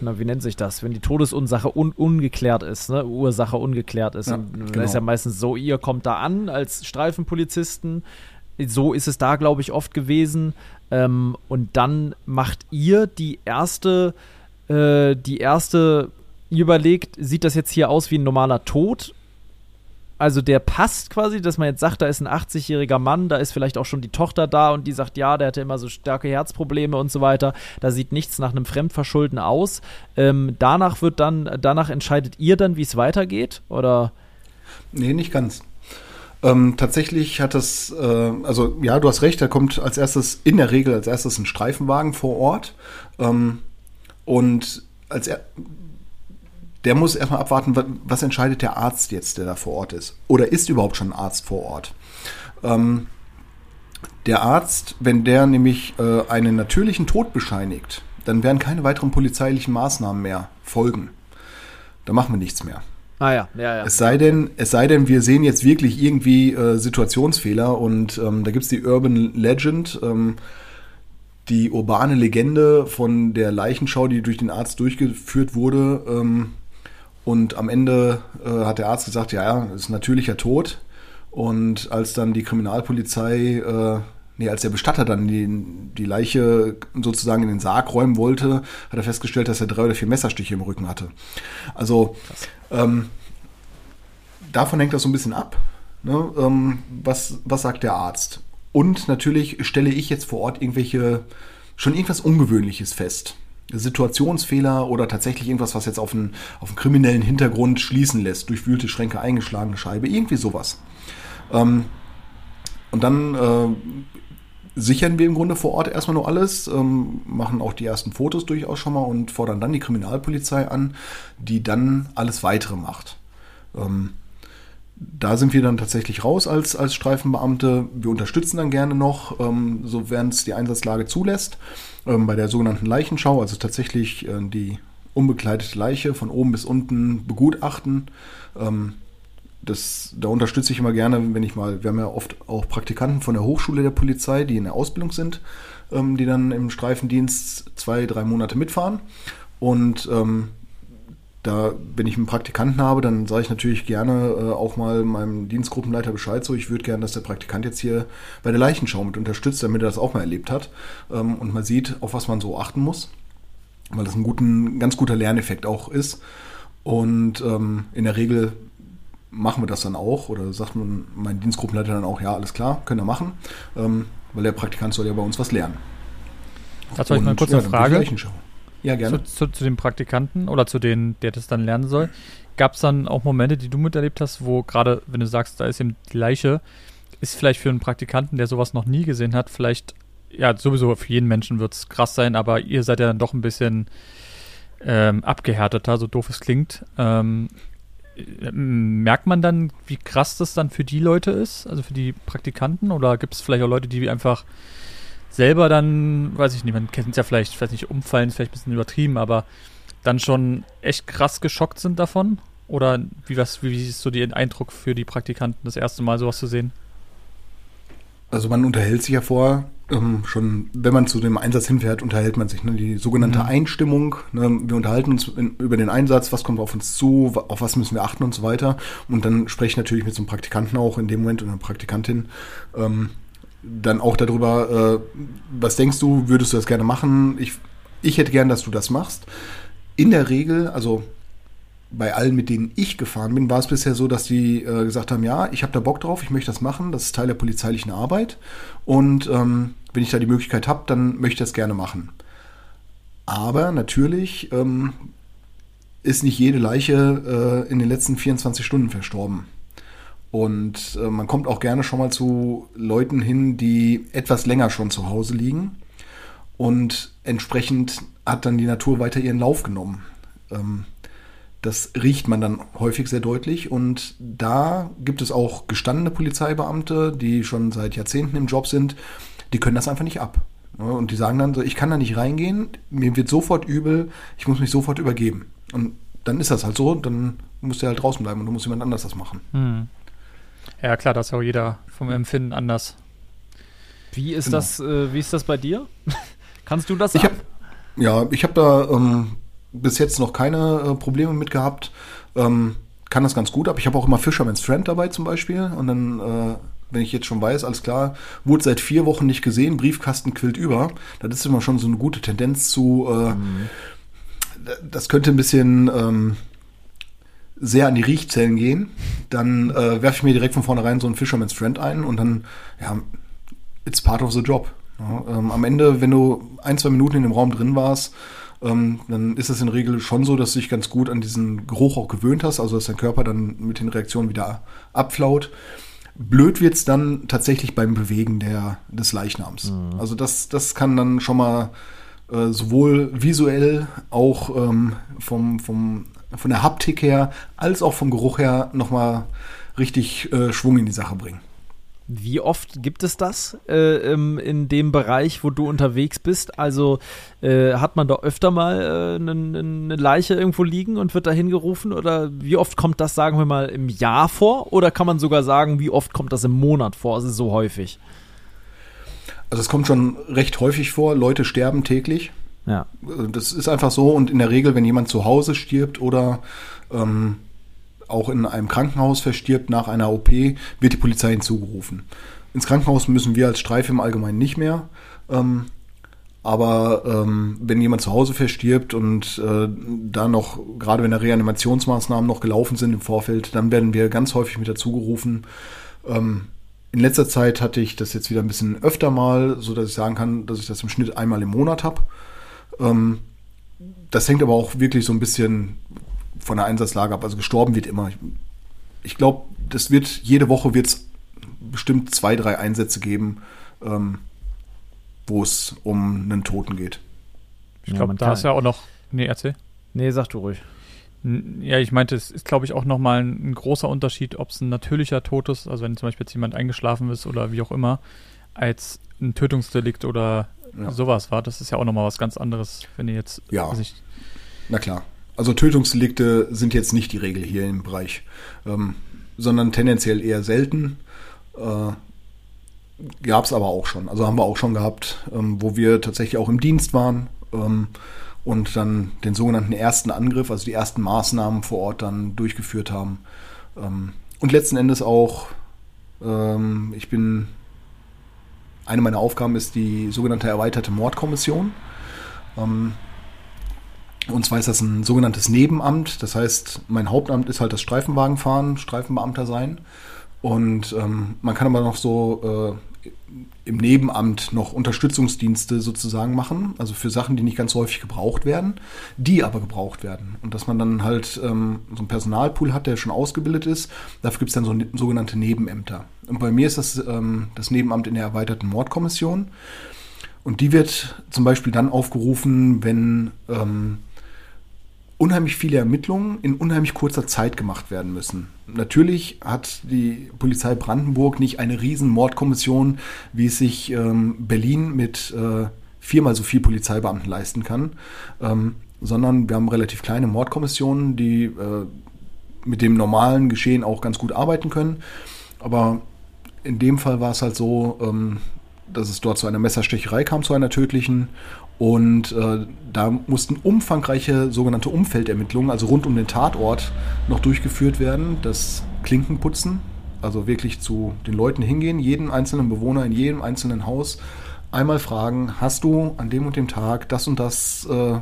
na, wie nennt sich das, wenn die Todesursache un ungeklärt ist, ne? Ursache ungeklärt ist.
Ja,
und
genau.
ist ja meistens so, ihr kommt da an als Streifenpolizisten. So ist es da, glaube ich, oft gewesen. Ähm, und dann macht ihr die erste, äh, die erste, ihr überlegt, sieht das jetzt hier aus wie ein normaler Tod? Also der passt quasi, dass man jetzt sagt, da ist ein 80-jähriger Mann, da ist vielleicht auch schon die Tochter da und die sagt, ja, der hatte immer so starke Herzprobleme und so weiter. Da sieht nichts nach einem Fremdverschulden aus. Ähm, danach wird dann, danach entscheidet ihr dann, wie es weitergeht? Oder?
Nee, nicht ganz. Ähm, tatsächlich hat es, äh, also ja, du hast recht, da kommt als erstes, in der Regel als erstes ein Streifenwagen vor Ort. Ähm, und als er, der muss erstmal abwarten, wa- was entscheidet der Arzt jetzt, der da vor Ort ist. Oder ist überhaupt schon ein Arzt vor Ort? Ähm, der Arzt, wenn der nämlich äh, einen natürlichen Tod bescheinigt, dann werden keine weiteren polizeilichen Maßnahmen mehr folgen. Da machen wir nichts mehr.
Ah ja, ja, ja.
Es sei denn, es sei denn, wir sehen jetzt wirklich irgendwie äh, Situationsfehler und ähm, da gibt's die Urban Legend, ähm, die urbane Legende von der Leichenschau, die durch den Arzt durchgeführt wurde. Ähm, und am Ende äh, hat der Arzt gesagt, ja, ja, ist natürlicher Tod. Und als dann die Kriminalpolizei, äh, nee, als der Bestatter dann die, die Leiche sozusagen in den Sarg räumen wollte, hat er festgestellt, dass er drei oder vier Messerstiche im Rücken hatte. Also ähm, davon hängt das so ein bisschen ab. Ne? Ähm, was, was sagt der Arzt? Und natürlich stelle ich jetzt vor Ort irgendwelche, schon irgendwas Ungewöhnliches fest. Situationsfehler oder tatsächlich irgendwas, was jetzt auf einen, auf einen kriminellen Hintergrund schließen lässt. Durchwühlte Schränke, eingeschlagene Scheibe, irgendwie sowas. Ähm, und dann äh, sichern wir im Grunde vor Ort erstmal nur alles, ähm, machen auch die ersten Fotos durchaus schon mal und fordern dann die Kriminalpolizei an, die dann alles weitere macht. Ähm, da sind wir dann tatsächlich raus als, als Streifenbeamte. Wir unterstützen dann gerne noch, ähm, sofern es die Einsatzlage zulässt, ähm, bei der sogenannten Leichenschau, also tatsächlich äh, die unbekleidete Leiche von oben bis unten begutachten. Ähm, das, da unterstütze ich immer gerne, wenn ich mal, wir haben ja oft auch Praktikanten von der Hochschule der Polizei, die in der Ausbildung sind, ähm, die dann im Streifendienst zwei, drei Monate mitfahren. Und ähm, da, wenn ich einen Praktikanten habe, dann sage ich natürlich gerne äh, auch mal meinem Dienstgruppenleiter Bescheid, so ich würde gerne, dass der Praktikant jetzt hier bei der Leichenschau mit unterstützt, damit er das auch mal erlebt hat ähm, und man sieht, auf was man so achten muss, weil das ein guten, ganz guter Lerneffekt auch ist. Und ähm, in der Regel machen wir das dann auch oder sagt man mein Dienstgruppenleiter dann auch, ja, alles klar, können wir machen, ähm, weil der Praktikant soll ja bei uns was lernen.
Dazu habe ich mal kurz eine
ja,
Frage.
Ja, gerne.
Zu, zu, zu dem Praktikanten oder zu denen, der das dann lernen soll. Gab es dann auch Momente, die du miterlebt hast, wo gerade, wenn du sagst, da ist eben die Leiche, ist vielleicht für einen Praktikanten, der sowas noch nie gesehen hat, vielleicht, ja, sowieso für jeden Menschen wird es krass sein, aber ihr seid ja dann doch ein bisschen ähm, abgehärteter, so doof es klingt. Ähm, äh, merkt man dann, wie krass das dann für die Leute ist, also für die Praktikanten? Oder gibt es vielleicht auch Leute, die einfach selber dann, weiß ich nicht, man kennt es ja vielleicht, ich weiß nicht, umfallen ist vielleicht ein bisschen übertrieben, aber dann schon echt krass geschockt sind davon? Oder wie, was, wie ist so der Eindruck für die Praktikanten, das erste Mal sowas zu sehen?
Also man unterhält sich ja vor, ähm, schon, wenn man zu dem Einsatz hinfährt, unterhält man sich. Ne? Die sogenannte mhm. Einstimmung. Ne? Wir unterhalten uns in, über den Einsatz, was kommt auf uns zu, auf was müssen wir achten und so weiter. Und dann spreche ich natürlich mit so einem Praktikanten auch in dem Moment und einer Praktikantin. Ähm, dann auch darüber, äh, was denkst du, würdest du das gerne machen? Ich, ich hätte gern, dass du das machst. In der Regel, also bei allen, mit denen ich gefahren bin, war es bisher so, dass die äh, gesagt haben, ja, ich habe da Bock drauf, ich möchte das machen, das ist Teil der polizeilichen Arbeit und ähm, wenn ich da die Möglichkeit habe, dann möchte ich das gerne machen. Aber natürlich ähm, ist nicht jede Leiche äh, in den letzten 24 Stunden verstorben. Und äh, man kommt auch gerne schon mal zu Leuten hin, die etwas länger schon zu Hause liegen. Und entsprechend hat dann die Natur weiter ihren Lauf genommen. Ähm, das riecht man dann häufig sehr deutlich. Und da gibt es auch gestandene Polizeibeamte, die schon seit Jahrzehnten im Job sind, die können das einfach nicht ab. Und die sagen dann so, ich kann da nicht reingehen, mir wird sofort übel, ich muss mich sofort übergeben. Und dann ist das halt so, dann muss der halt draußen bleiben und du musst jemand anders das machen.
Hm. Ja, klar, das ist auch jeder vom Empfinden anders.
Wie ist genau. das, äh, wie ist das bei dir? Kannst du das
ich hab, Ja, ich habe da ähm, bis jetzt noch keine äh, Probleme mit gehabt. Ähm, kann das ganz gut ab. Ich habe auch immer Fisherman's Friend dabei zum Beispiel. Und dann, äh, wenn ich jetzt schon weiß, alles klar, wurde seit vier Wochen nicht gesehen, Briefkasten quillt über. Das ist immer schon so eine gute Tendenz zu, äh, mhm. das könnte ein bisschen ähm, sehr an die Riechzellen gehen. Dann äh, werfe ich mir direkt von vornherein so einen Fisherman's Friend ein und dann, ja, it's part of the job. Ja, ähm, am Ende, wenn du ein, zwei Minuten in dem Raum drin warst, ähm, dann ist es in der Regel schon so, dass du dich ganz gut an diesen Geruch auch gewöhnt hast, also dass dein Körper dann mit den Reaktionen wieder abflaut. Blöd wird's dann tatsächlich beim Bewegen der, des Leichnams. Mhm. Also das, das kann dann schon mal äh, sowohl visuell auch ähm, vom, vom, von der Haptik her als auch vom Geruch her nochmal richtig äh, Schwung in die Sache bringen.
Wie oft gibt es das äh, in dem Bereich, wo du unterwegs bist? Also äh, hat man da öfter mal äh, eine, eine Leiche irgendwo liegen und wird da hingerufen? Oder wie oft kommt das, sagen wir mal, im Jahr vor? Oder kann man sogar sagen, wie oft kommt das im Monat vor? Also so häufig?
Also es kommt schon recht häufig vor. Leute sterben täglich. Ja. Das ist einfach so. Und in der Regel, wenn jemand zu Hause stirbt oder ähm, auch in einem Krankenhaus verstirbt nach einer OP, wird die Polizei hinzugerufen. Ins Krankenhaus müssen wir als Streife im Allgemeinen nicht mehr. Ähm, aber ähm, wenn jemand zu Hause verstirbt und äh, da noch, gerade wenn da Reanimationsmaßnahmen noch gelaufen sind im Vorfeld, dann werden wir ganz häufig mit dazugerufen. Ähm, in letzter Zeit hatte ich das jetzt wieder ein bisschen öfter mal, so dass ich sagen kann, dass ich das im Schnitt einmal im Monat habe. Ähm, das hängt aber auch wirklich so ein bisschen von der Einsatzlage ab. Also gestorben wird immer. Ich, ich glaube, das wird jede Woche wird es bestimmt zwei, drei Einsätze geben, ähm, wo es um einen Toten geht.
Ich glaube, ja, da ist ja auch noch. Nee, erzähl.
Nee, sag du ruhig.
Ja, ich meinte, es ist, glaube ich, auch nochmal ein, ein großer Unterschied, ob es ein natürlicher Tod ist, also wenn zum Beispiel jetzt jemand eingeschlafen ist oder wie auch immer, als ein Tötungsdelikt oder ja. sowas war. Das ist ja auch nochmal was ganz anderes, wenn ihr jetzt.
Ja. Na klar. Also Tötungsdelikte sind jetzt nicht die Regel hier im Bereich, ähm, sondern tendenziell eher selten. Äh, Gab es aber auch schon. Also haben wir auch schon gehabt, ähm, wo wir tatsächlich auch im Dienst waren ähm, und dann den sogenannten ersten Angriff, also die ersten Maßnahmen vor Ort dann durchgeführt haben. Ähm, und letzten Endes auch, ähm, ich bin, eine meiner Aufgaben ist die sogenannte erweiterte Mordkommission. Ähm, und zwar ist das ein sogenanntes Nebenamt. Das heißt, mein Hauptamt ist halt das Streifenwagenfahren, Streifenbeamter sein. Und ähm, man kann aber noch so äh, im Nebenamt noch Unterstützungsdienste sozusagen machen, also für Sachen, die nicht ganz häufig gebraucht werden, die aber gebraucht werden. Und dass man dann halt ähm, so einen Personalpool hat, der schon ausgebildet ist. Dafür gibt es dann so ne sogenannte Nebenämter. Und bei mir ist das ähm, das Nebenamt in der erweiterten Mordkommission. Und die wird zum Beispiel dann aufgerufen, wenn ähm, unheimlich viele Ermittlungen in unheimlich kurzer Zeit gemacht werden müssen. Natürlich hat die Polizei Brandenburg nicht eine riesen Mordkommission, wie es sich ähm, Berlin mit äh, viermal so viel Polizeibeamten leisten kann, ähm, sondern wir haben relativ kleine Mordkommissionen, die äh, mit dem normalen Geschehen auch ganz gut arbeiten können. Aber in dem Fall war es halt so, ähm, dass es dort zu einer Messerstecherei kam, zu einer tödlichen. Und äh, da mussten umfangreiche sogenannte Umfeldermittlungen, also rund um den Tatort, noch durchgeführt werden. Das Klinkenputzen, also wirklich zu den Leuten hingehen, jeden einzelnen Bewohner in jedem einzelnen Haus einmal fragen, hast du an dem und dem Tag das und das äh,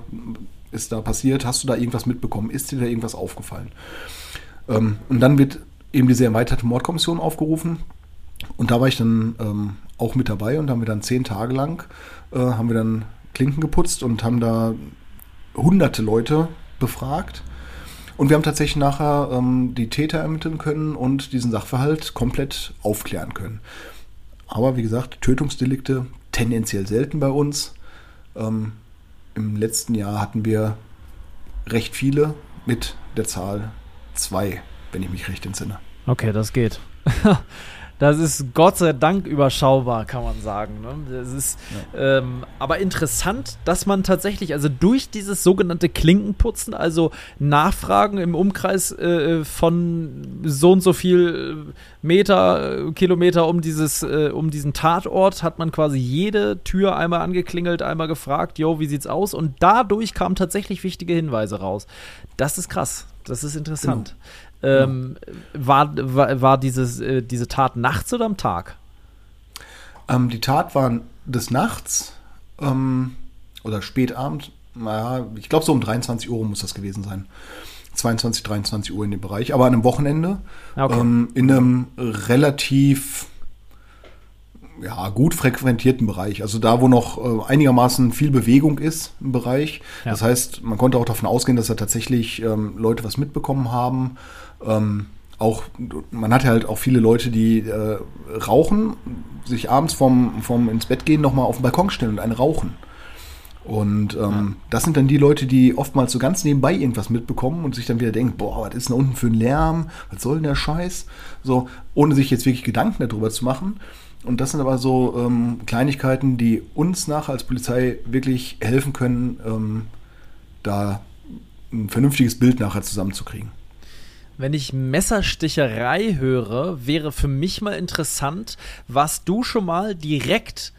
ist da passiert, hast du da irgendwas mitbekommen, ist dir da irgendwas aufgefallen? Ähm, und dann wird eben diese erweiterte Mordkommission aufgerufen. Und da war ich dann ähm, auch mit dabei und haben wir dann zehn Tage lang, äh, haben wir dann Klinken geputzt und haben da hunderte Leute befragt. Und wir haben tatsächlich nachher ähm, die Täter ermitteln können und diesen Sachverhalt komplett aufklären können. Aber wie gesagt, Tötungsdelikte tendenziell selten bei uns. Ähm, Im letzten Jahr hatten wir recht viele mit der Zahl zwei, wenn ich mich recht entsinne.
Okay, das geht. Das ist Gott sei Dank überschaubar, kann man sagen. Ne? Das ist ja. ähm, aber interessant, dass man tatsächlich, also durch dieses sogenannte Klinkenputzen, also Nachfragen im Umkreis äh, von so und so viel Meter, äh, Kilometer um dieses, äh, um diesen Tatort, hat man quasi jede Tür einmal angeklingelt, einmal gefragt, yo, wie sieht's aus? Und dadurch kamen tatsächlich wichtige Hinweise raus. Das ist krass. Das ist interessant. Genau. Ähm, war, war, war dieses, äh, diese Tat nachts oder am Tag?
Ähm, die Tat war des Nachts ähm, oder spätabend. Naja, ich glaube, so um 23 Uhr muss das gewesen sein. 22, 23 Uhr in dem Bereich, aber an einem Wochenende. Okay. Ähm, in einem relativ ja, gut frequentierten Bereich. Also da, wo noch äh, einigermaßen viel Bewegung ist im Bereich. Ja. Das heißt, man konnte auch davon ausgehen, dass da tatsächlich ähm, Leute was mitbekommen haben. Ähm, auch, man hat halt auch viele Leute, die äh, rauchen, sich abends vom, vom ins Bett gehen nochmal auf den Balkon stellen und einen rauchen. Und ähm, ja. das sind dann die Leute, die oftmals so ganz nebenbei irgendwas mitbekommen und sich dann wieder denken, boah, was ist denn da unten für ein Lärm? Was soll denn der Scheiß? So, ohne sich jetzt wirklich Gedanken darüber zu machen. Und das sind aber so ähm, Kleinigkeiten, die uns nachher als Polizei wirklich helfen können, ähm, da ein vernünftiges Bild nachher zusammenzukriegen.
Wenn ich Messersticherei höre, wäre für mich mal interessant, was du schon mal direkt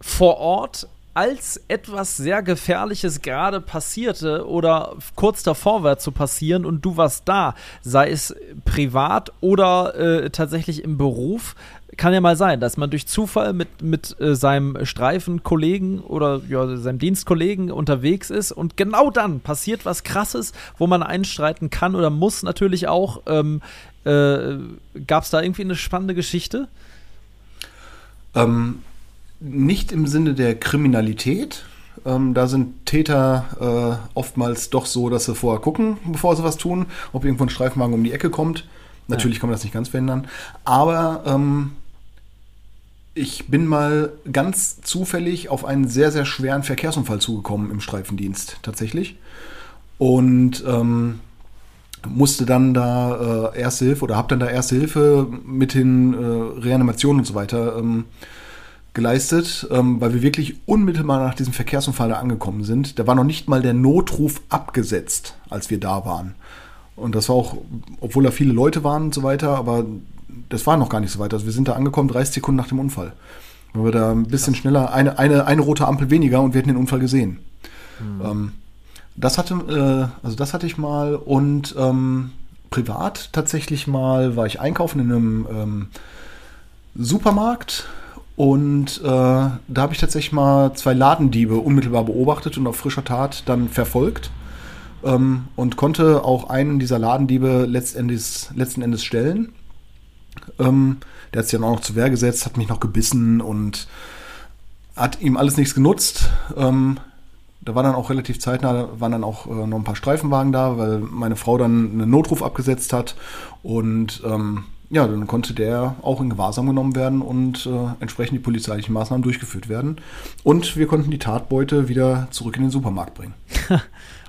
vor Ort als etwas sehr Gefährliches gerade passierte oder kurz davor war zu passieren und du warst da, sei es privat oder äh, tatsächlich im Beruf, kann ja mal sein, dass man durch Zufall mit, mit äh, seinem Streifenkollegen oder ja, seinem Dienstkollegen unterwegs ist und genau dann passiert was Krasses, wo man einstreiten kann oder muss natürlich auch. Ähm, äh, Gab es da irgendwie eine spannende Geschichte?
Ähm, nicht im Sinne der Kriminalität. Ähm, da sind Täter äh, oftmals doch so, dass sie vorher gucken, bevor sie was tun, ob irgendwo ein Streifenwagen um die Ecke kommt. Natürlich kann man das nicht ganz verhindern. Aber ähm, ich bin mal ganz zufällig auf einen sehr, sehr schweren Verkehrsunfall zugekommen im Streifendienst tatsächlich. Und ähm, musste dann da äh, Erste Hilfe oder habe dann da Erste Hilfe mit den äh, Reanimationen und so weiter ähm, geleistet, ähm, weil wir wirklich unmittelbar nach diesem Verkehrsunfall da angekommen sind. Da war noch nicht mal der Notruf abgesetzt, als wir da waren. Und das war auch, obwohl da viele Leute waren und so weiter, aber das war noch gar nicht so weit. Also wir sind da angekommen 30 Sekunden nach dem Unfall. Weil wir da ein bisschen schneller, eine, eine, eine rote Ampel weniger und wir hätten den Unfall gesehen. Ähm, das hatte, äh, also das hatte ich mal und ähm, privat tatsächlich mal war ich einkaufen in einem ähm, Supermarkt und äh, da habe ich tatsächlich mal zwei Ladendiebe unmittelbar beobachtet und auf frischer Tat dann verfolgt ähm, und konnte auch einen dieser Ladendiebe letztendlich, letzten Endes stellen. Ähm, der hat sich dann auch noch zu Wehr gesetzt, hat mich noch gebissen und hat ihm alles nichts genutzt. Ähm, da war dann auch relativ zeitnah, waren dann auch äh, noch ein paar Streifenwagen da, weil meine Frau dann einen Notruf abgesetzt hat. Und ähm, ja, dann konnte der auch in Gewahrsam genommen werden und äh, entsprechend die polizeilichen Maßnahmen durchgeführt werden. Und wir konnten die Tatbeute wieder zurück in den Supermarkt bringen.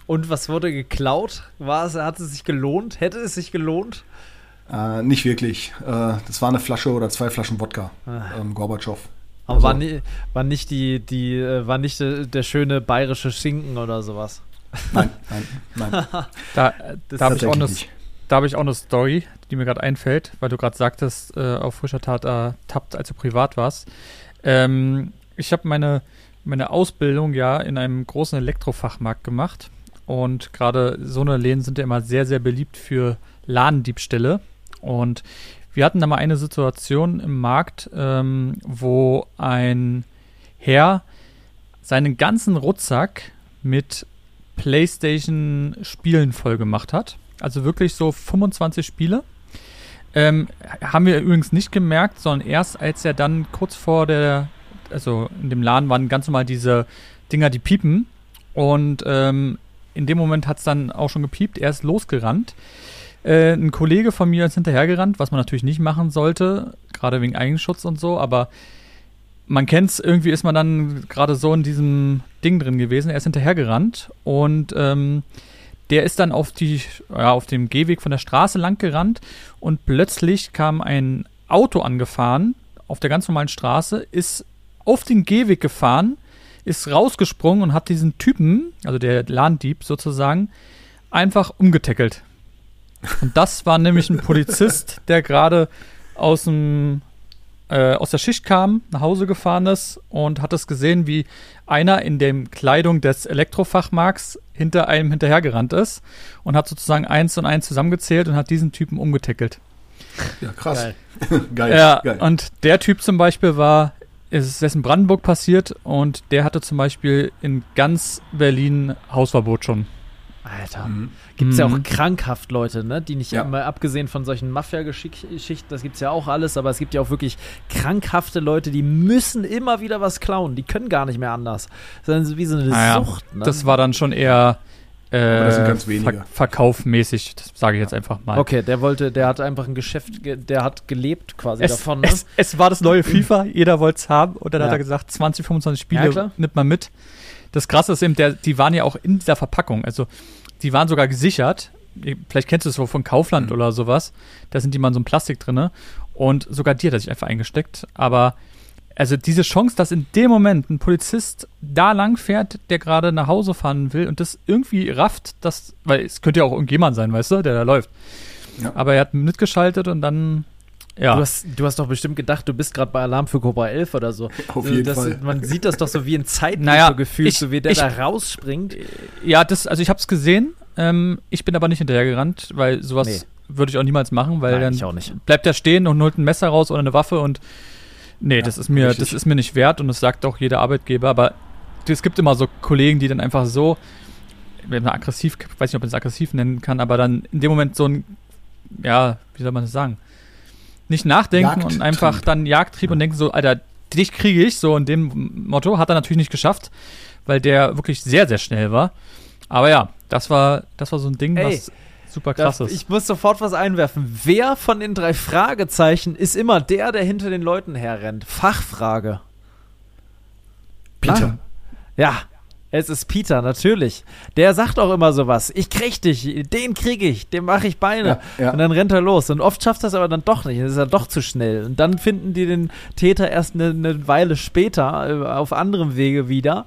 Und was wurde geklaut? War es, hat es sich gelohnt? Hätte es sich gelohnt?
Äh, nicht wirklich. Äh, das war eine Flasche oder zwei Flaschen Wodka. Ähm, Gorbatschow.
Aber
Also-
war, ni war nicht die, die, äh, war nicht der, der schöne bayerische Schinken oder sowas.
Nein, nein, nein.
Da, da habe ich, auch eine- da hab ich auch eine Story, die mir gerade einfällt, weil du gerade sagtest, äh, auf frischer Tat ertappt, als du privat warst. Ähm, ich habe meine, meine Ausbildung ja in einem großen Elektrofachmarkt gemacht. Und gerade so eine Läden sind ja immer sehr, sehr beliebt für Ladendiebstähle. Und wir hatten da mal eine Situation im Markt, ähm, wo ein Herr seinen ganzen Rucksack mit PlayStation-Spielen voll gemacht hat. Also wirklich so 25 Spiele. Ähm, haben wir übrigens nicht gemerkt, sondern erst als er dann kurz vor der, also in dem Laden waren ganz normal diese Dinger, die piepen. Und ähm, in dem Moment hat es dann auch schon gepiept. Er ist losgerannt. Äh, ein Kollege von mir ist hinterhergerannt, was man natürlich nicht machen sollte, gerade wegen Eigenschutz und so, aber man kennt's, irgendwie ist man dann gerade so in diesem Ding drin gewesen. Er ist hinterhergerannt und ähm, der ist dann auf die, ja, auf dem Gehweg von der Straße lang gerannt und plötzlich kam ein Auto angefahren auf der ganz normalen Straße, ist auf den Gehweg gefahren, ist rausgesprungen und hat diesen Typen, also der Ladendieb sozusagen, einfach umgetackelt. Und das war nämlich ein Polizist, der gerade aus dem äh, aus der Schicht kam, nach Hause gefahren ist und hat es gesehen, wie einer in der Kleidung des Elektrofachmarks hinter einem hinterhergerannt ist und hat sozusagen eins und eins zusammengezählt und hat diesen Typen umgetackelt.
Ja, krass.
Geil.
Geil.
Ja,
geil.
und der Typ zum Beispiel war, es ist in Brandenburg passiert und der hatte zum Beispiel in ganz Berlin Hausverbot schon.
Alter.
Mhm.
Gibt es ja
Mhm.
auch krankhaft Leute, ne? Die nicht
Ja.
immer, abgesehen von solchen Mafia-Geschichten, das gibt es ja auch alles, aber es gibt ja auch wirklich krankhafte Leute, die müssen immer wieder was klauen. Die können gar nicht mehr anders. Das ist wie so eine
Naja,
Sucht, ne?
Das war dann schon eher äh,
Aber das sind ganz wenige.
Ver verkaufmäßig, das sage ich jetzt einfach mal.
Okay, der wollte, der hat einfach ein Geschäft, ge- der hat gelebt quasi
Es,
davon, ne?
es, es war das neue FIFA, jeder wollte es haben und dann
Ja.
hat er gesagt, 20, 25 Spiele
Ja,
nimmt man mit. Das Krasse ist eben, der, die waren ja auch in dieser Verpackung, also die waren sogar gesichert. Vielleicht kennst du es so von Kaufland
Mhm.
oder sowas. Da sind die mal in so einem Plastik drinne und sogar die hat er sich einfach eingesteckt. Aber also diese Chance, dass in dem Moment ein Polizist da lang fährt, der gerade nach Hause fahren will und das irgendwie rafft, das, weil es könnte ja auch irgendjemand sein, weißt du, der da läuft.
Ja.
Aber er hat mitgeschaltet und dann, ja.
Du, hast, du hast doch bestimmt gedacht, du bist gerade bei Alarm für Cobra 11 oder so.
Auf jeden
das,
Fall.
Man sieht das doch so wie in Zeitlupe
Naja,
gefühlt,
ich-
so wie der
ich-
da rausspringt.
Ja, das, also ich habe es gesehen. Ähm, ich bin aber nicht hinterhergerannt, weil sowas
Nee.
würde ich auch niemals machen, weil
Nein,
dann
ich auch nicht.
bleibt er stehen und holt ein Messer raus oder eine Waffe und nee, das ist mir,
richtig.
das ist mir nicht wert und das sagt auch jeder Arbeitgeber. Aber es gibt immer so Kollegen, die dann einfach so, wenn man aggressiv, weiß nicht, ob man es aggressiv nennen kann, aber dann in dem Moment so ein, ja, wie soll man das sagen? Nicht nachdenken und
Jagdtrieb.
einfach dann Jagdtrieb und denken so, Alter, dich kriege ich, so in dem Motto, hat er natürlich nicht geschafft, weil der wirklich sehr, sehr schnell war. Aber ja, das war, das war so ein Ding,
Ey,
was super krass
Das,
ist.
ich muss sofort was einwerfen. Wer von den drei Fragezeichen ist immer der, der hinter den Leuten herrennt? Fachfrage.
Peter.
Ja, es ist Peter, natürlich. Der sagt auch immer sowas. Ich krieg dich, den krieg ich, dem mache ich Beine.
Ja, ja.
Und dann rennt er los. Und oft schafft er es aber dann doch nicht. Dann ist er doch zu schnell. Und dann finden die den Täter erst eine, eine Weile später äh, auf anderem Wege wieder.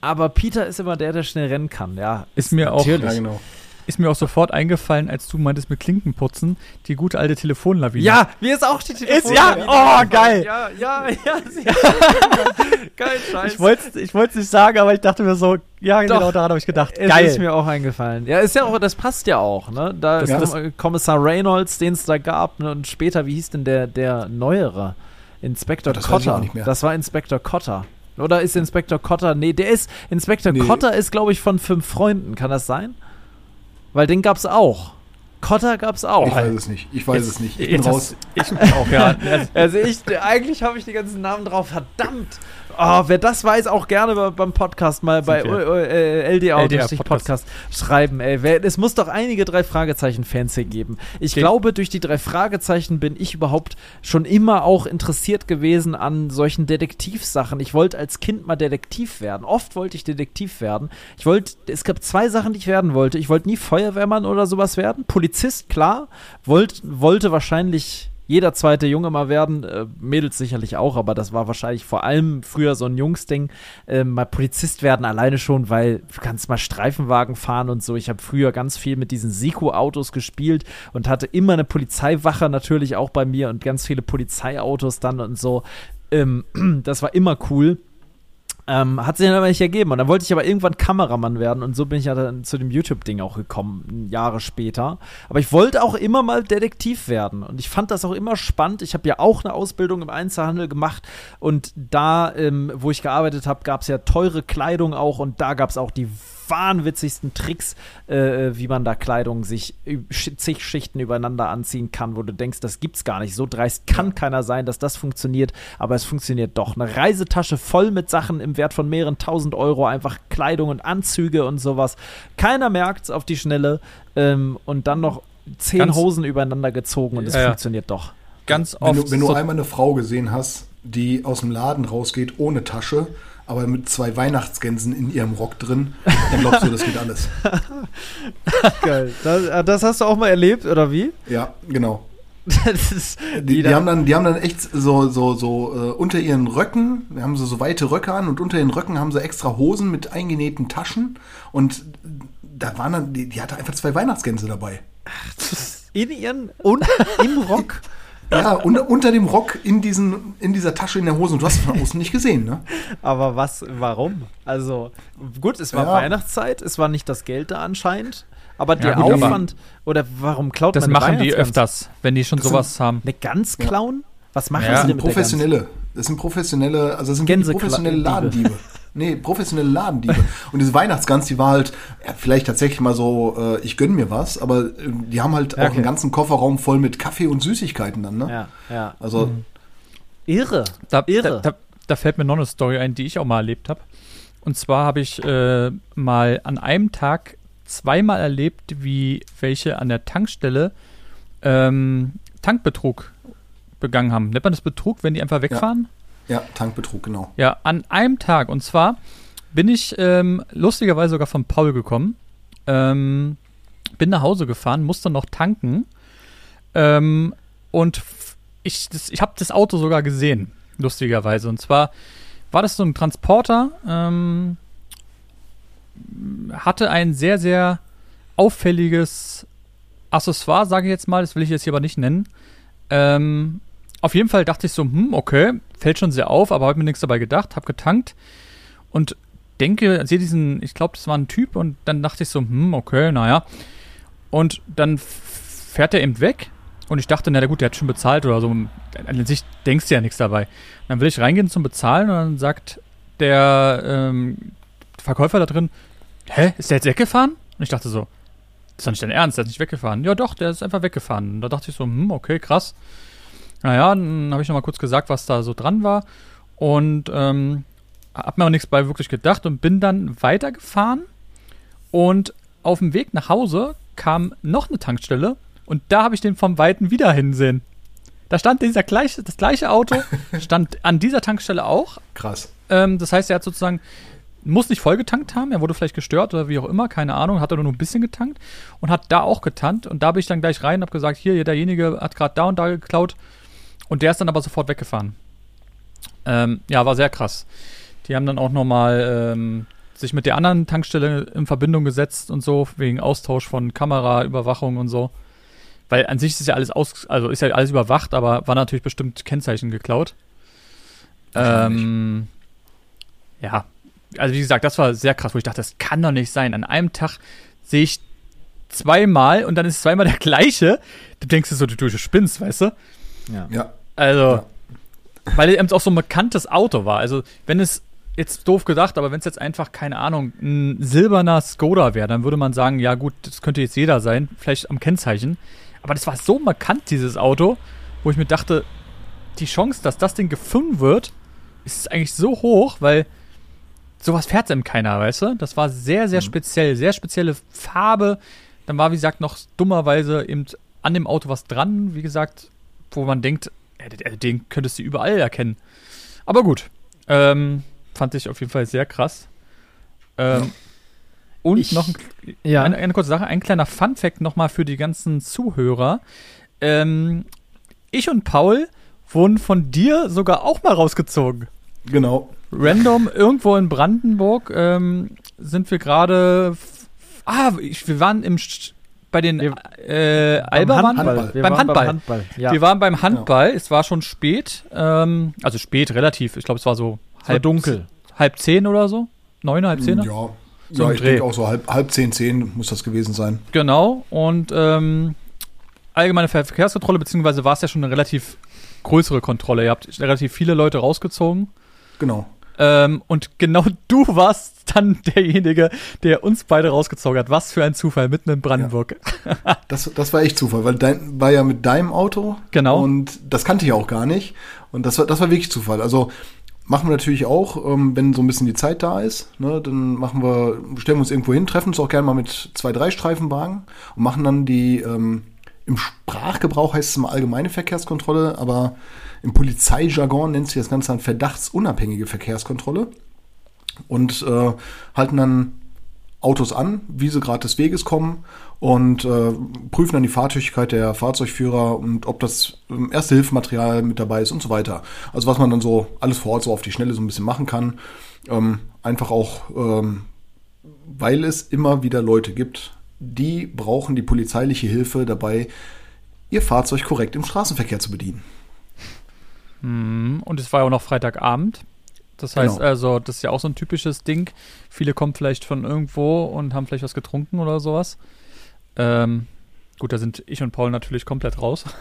Aber Peter ist immer der, der schnell rennen kann. Ja,
Ist mir auch-
natürlich.
Ja, genau.
Ist mir auch sofort eingefallen, als du meintest mit Klinken putzen, die gute alte Telefonlawine.
Ja, mir ist auch die
Ist, ja, oh, geil.
Ja, ja, ja. geil, scheiße.
Ich wollte es ich wollt's nicht sagen, aber ich dachte mir so, ja,
Doch.
genau daran habe ich gedacht.
Es
Geil.
ist mir auch eingefallen. Ja, ist ja auch, das passt ja auch, ne? Da
Das- das-
Kommissar Reynolds, den es da gab, ne? und später, wie hieß denn der, der neuere? Inspektor
Das weiß ich
Cotter.
auch nicht mehr.
Das war Inspektor Cotter. Oder ist Inspektor Cotter? Nee, der ist. Inspektor
Nee.
Cotter ist, glaube ich, von fünf Freunden. Kann das sein? Weil den gab's auch. Cotter gab's auch.
Ich weiß es nicht. Ich weiß es nicht. Ich bin
Jetzt
raus.
hast- Ich auch, ja. Also,
Also ich, eigentlich habe ich die ganzen Namen drauf. Verdammt. Oh, wer das weiß, auch gerne bei- beim Podcast mal bei äh, LDA,
LDA
Podcast. Podcast schreiben. Ey, wer, es muss doch einige drei Fragezeichen-Fans hier geben. Ich
Okay.
glaube, durch die drei Fragezeichen bin ich überhaupt schon immer auch interessiert gewesen an solchen Detektivsachen. Ich wollte als Kind mal Detektiv werden. Oft wollte ich Detektiv werden. Ich wollte, es gab zwei Sachen, die ich werden wollte. Ich wollte nie Feuerwehrmann oder sowas werden. Polizist, klar. Wollt, wollte wahrscheinlich jeder zweite Junge mal werden, äh, Mädels sicherlich auch, aber das war wahrscheinlich vor allem früher so ein Jungsding, ähm, mal Polizist werden alleine schon, weil du kannst mal Streifenwagen fahren und so. Ich habe früher ganz viel mit diesen Siko-Autos gespielt und hatte immer eine Polizeiwache natürlich auch bei mir und ganz viele Polizeiautos dann und so. Ähm, das war immer cool. Ähm, hat sich dann aber nicht ergeben. Und dann wollte ich aber irgendwann Kameramann werden und so bin ich ja dann zu dem YouTube-Ding auch gekommen, Jahre später. Aber ich wollte auch immer mal Detektiv werden und ich fand das auch immer spannend. Ich habe ja auch eine Ausbildung im Einzelhandel gemacht und da, ähm, wo ich gearbeitet habe, gab es ja teure Kleidung auch und da gab es auch die wahnwitzigsten Tricks, äh, wie man da Kleidung sich zig Schichten übereinander anziehen kann, wo du denkst, das gibt's gar nicht. So dreist kann keiner sein, dass das funktioniert, aber es funktioniert doch. Eine Reisetasche voll mit Sachen im Wert von mehreren tausend Euro, einfach Kleidung und Anzüge und sowas. Keiner merkt's auf die Schnelle ähm, und dann noch zehn
Ganz-
Hosen übereinander gezogen und es
Ja, ja.
funktioniert doch.
ganz
Wenn
oft.
du, wenn du
so,
einmal eine Frau gesehen hast, die aus dem Laden rausgeht ohne Tasche, aber mit zwei Weihnachtsgänsen in ihrem Rock drin, dann glaubst du, das geht alles.
Geil. Das, äh, das hast du auch mal erlebt, oder wie?
Ja, genau.
das ist
Die, die, haben dann, die haben dann echt so, so, so äh, unter ihren Röcken, wir haben so, so weite Röcke an und unter den Röcken haben sie extra Hosen mit eingenähten Taschen und da waren dann, die, die hatte einfach zwei Weihnachtsgänse dabei.
in ihren und im Rock.
Ja, unter, unter dem Rock in, diesen, in dieser Tasche in der Hose und du hast es von außen nicht gesehen, ne?
Aber was, warum? Also, gut, es war
Ja.
Weihnachtszeit, es war nicht das Geld da anscheinend, aber der
gut, aber-
Aufwand, oder warum klaut
das
man eine
machen die öfters, wenn die schon
Das
sowas haben.
Eine Gans klauen? Was machen
Ja.
sie
Das
denn
sind
mit der Gans?
professionelle. Das sind professionelle, also das sind
Gänsekla-
professionelle
Diebe.
Ladendiebe. Nee, professionelle Ladendiebe. Und diese Weihnachtsgans, die war halt, ja, vielleicht tatsächlich mal so, äh, ich gönn mir was, aber äh, die haben halt
Ja,
auch
okay.
einen ganzen Kofferraum voll mit Kaffee und Süßigkeiten dann, ne?
Ja, ja.
Also,
Irre.
Da,
Irre.
Da, da, da fällt mir noch eine Story ein, die ich auch mal erlebt habe. Und zwar habe ich äh, mal an einem Tag zweimal erlebt, wie welche an der Tankstelle ähm, Tankbetrug begangen haben. Nennt man das Betrug, wenn die einfach wegfahren?
ja, Tankbetrug, genau.
Ja, an einem Tag. Und zwar bin ich ähm, lustigerweise sogar von Paul gekommen. Ähm, bin nach Hause gefahren, musste noch tanken. Ähm, und ich, ich habe das Auto sogar gesehen, lustigerweise. Und zwar war das so ein Transporter, ähm, hatte ein sehr, sehr auffälliges Accessoire, sage ich jetzt mal. Das will ich jetzt hier aber nicht nennen. Ähm, auf jeden Fall dachte ich so, hm, okay, fällt schon sehr auf, aber habe mir nichts dabei gedacht, habe getankt und denke, sehe diesen, ich glaube, das war ein Typ und dann dachte ich so, hm, okay, naja. Und dann fährt er eben weg und ich dachte, na gut, der hat schon bezahlt oder so. Und an sich denkst du ja nichts dabei. Dann will ich reingehen zum Bezahlen und dann sagt der ähm, Verkäufer da drin, hä, ist der jetzt weggefahren? Und ich dachte so, das ist doch nicht dein Ernst, der ist nicht weggefahren. Ja doch, der ist einfach weggefahren. Und da dachte ich so, hm, okay, krass. Naja, dann habe ich noch mal kurz gesagt, was da so dran war. Und ähm, hab mir auch nichts bei wirklich gedacht und bin dann weitergefahren. Und auf dem Weg nach Hause kam noch eine Tankstelle und da habe ich den vom Weiten wieder hinsehen. Da stand dieser gleiche, das gleiche Auto, stand an dieser Tankstelle auch.
Krass.
Ähm, das heißt, er hat sozusagen, muss nicht voll getankt haben, er wurde vielleicht gestört oder wie auch immer, keine Ahnung, hat er nur ein bisschen getankt und hat da auch getankt. Und da bin ich dann gleich rein und habe gesagt, hier, derjenige hat gerade da und da geklaut. Und der ist dann aber sofort weggefahren. Ähm, ja, war sehr krass. Die haben dann auch nochmal ähm, sich mit der anderen Tankstelle in Verbindung gesetzt und so, wegen Austausch von Kameraüberwachung und so. Weil an sich ist ja alles aus, also ist ja alles überwacht, aber war natürlich bestimmt Kennzeichen geklaut. Ähm, ja, also wie gesagt, das war sehr krass, wo ich dachte, das kann doch nicht sein. An einem Tag sehe ich zweimal und dann ist zweimal der gleiche. Du denkst dir so, du, du spinnst, weißt du?
Ja.
Ja,
Also,
Ja.
weil es eben auch so ein bekanntes Auto war. Also, wenn es jetzt doof gedacht, aber wenn es jetzt einfach, keine Ahnung, ein silberner Skoda wäre, dann würde man sagen, ja gut, das könnte jetzt jeder sein, vielleicht am Kennzeichen. Aber das war so markant, dieses Auto, wo ich mir dachte, die Chance, dass das Ding gefunden wird, ist eigentlich so hoch, weil sowas fährt eben keiner, weißt du? Das war sehr, sehr speziell, sehr spezielle Farbe. Dann war, wie gesagt, noch dummerweise eben an dem Auto was dran, wie gesagt, wo man denkt, den- den könntest du überall erkennen. Aber gut, ähm, fand ich auf jeden Fall sehr krass. Ähm, Und
Ich-
noch ein,
Ja.
eine, eine kurze Sache, ein kleiner Fun-Fact nochmal für die ganzen Zuhörer. Ähm, ich und Paul wurden von dir sogar auch mal rausgezogen.
genau.
Random irgendwo in Brandenburg ähm, sind wir gerade. Ah, ich, wir waren im Sch- bei den äh,
Beim
Albermann.
Handball. Wir
beim
waren
Handball.
Beim Handball. Ja.
Wir waren beim Handball. Es war schon spät. Ähm, also spät, relativ. Ich glaube, es war so
Es war dunkel.
Halb zehn oder so. Neun, halb zehn.
Ja,
So
ja
ein
ich
Dreh.
denke auch so halb, halb zehn, zehn muss das gewesen sein.
Genau. Und ähm, allgemeine Ver- Verkehrskontrolle, beziehungsweise war es ja schon eine relativ größere Kontrolle. Ihr habt relativ viele Leute rausgezogen.
Genau.
Ähm, und genau du warst dann derjenige, der uns beide rausgezogen hat. Was für ein Zufall, mitten in Brandenburg.
Das, das war echt Zufall, weil dein war ja mit deinem Auto.
Genau.
Und das kannte ich auch gar nicht. Und das war, das war wirklich Zufall. Also machen wir natürlich auch, ähm, wenn so ein bisschen die Zeit da ist. Ne, dann machen wir, stellen wir uns irgendwo hin, treffen uns auch gerne mal mit zwei, drei Streifenwagen und machen dann die, ähm, im Sprachgebrauch heißt es immer allgemeine Verkehrskontrolle, aber im Polizeijargon nennt sich das Ganze dann verdachtsunabhängige Verkehrskontrolle. Und äh, halten dann Autos an, wie sie gerade des Weges kommen und äh, prüfen dann die Fahrtüchtigkeit der Fahrzeugführer und ob das ähm, Erste-Hilfematerial mit dabei ist und so weiter. Also was man dann so alles vor Ort so auf die Schnelle so ein bisschen machen kann. Ähm, einfach auch, ähm, weil es immer wieder Leute gibt, die brauchen die polizeiliche Hilfe dabei, ihr Fahrzeug korrekt im Straßenverkehr zu bedienen.
Mhm. Und es war ja auch noch Freitagabend. Das heißt
Genau.
also, das ist ja auch so ein typisches Ding. Viele kommen vielleicht von irgendwo und haben vielleicht was getrunken oder sowas. Ähm, gut, da sind ich und Paul natürlich komplett raus.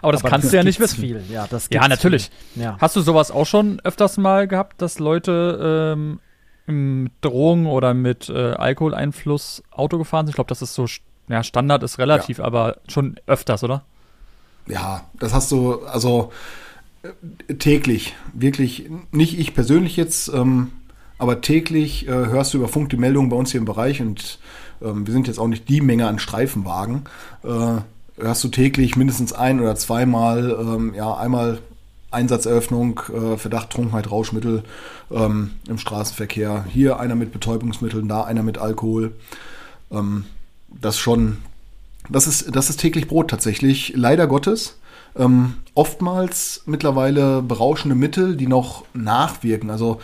Aber das
Aber
kannst du ja nicht wissen.
Viel. Ja, das
Ja, natürlich.
Ja.
Hast du sowas auch schon öfters mal gehabt, dass Leute ähm, mit Drogen oder mit äh, Alkoholeinfluss Auto gefahren sind? Ich glaube, das ist so, ja, Standard ist relativ, aber schon öfters, oder?
Ja, das hast du also äh, täglich, wirklich, nicht ich persönlich jetzt, ähm, aber täglich äh, hörst du über Funk die Meldung bei uns hier im Bereich und ähm, wir sind jetzt auch nicht die Menge an Streifenwagen. Äh, hörst du täglich mindestens ein oder zweimal, ähm, ja, einmal Einsatzeröffnung, äh, Verdacht Trunkenheit, Rauschmittel ähm, im Straßenverkehr. Hier einer mit Betäubungsmitteln, da einer mit Alkohol. Ähm, das schon das ist, das ist täglich Brot tatsächlich, leider Gottes. Ähm, oftmals mittlerweile berauschende Mittel, die noch nachwirken. Also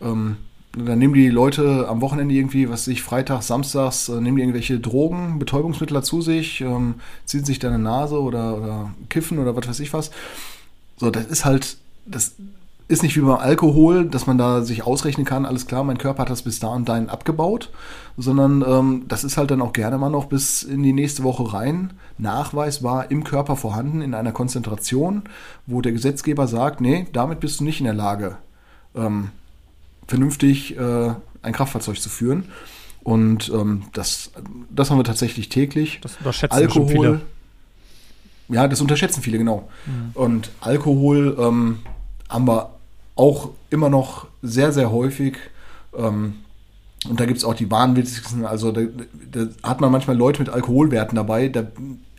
ähm, dann nehmen die Leute am Wochenende irgendwie, was ich, Freitag, Samstags, äh, nehmen die irgendwelche Drogen, Betäubungsmittel zu sich, ähm, ziehen sich dann eine Nase oder, oder kiffen oder was weiß ich was. So, das ist halt, das ist nicht wie beim Alkohol, dass man da sich ausrechnen kann, alles klar, mein Körper hat das bis da und dahin abgebaut, sondern ähm, das ist halt dann auch gerne mal noch bis in die nächste Woche rein nachweisbar im Körper vorhanden, in einer Konzentration, wo der Gesetzgeber sagt, nee, damit bist du nicht in der Lage, ähm, vernünftig äh, ein Kraftfahrzeug zu führen. Und ähm, das, das haben wir tatsächlich täglich.
Das unterschätzen schon viele.
Ja, das unterschätzen viele, genau. Und Alkohol ähm, haben wir auch immer noch sehr, sehr häufig. Ähm, und da gibt es auch die wahnwitzigsten, also da, da hat man manchmal Leute mit Alkoholwerten dabei. Da,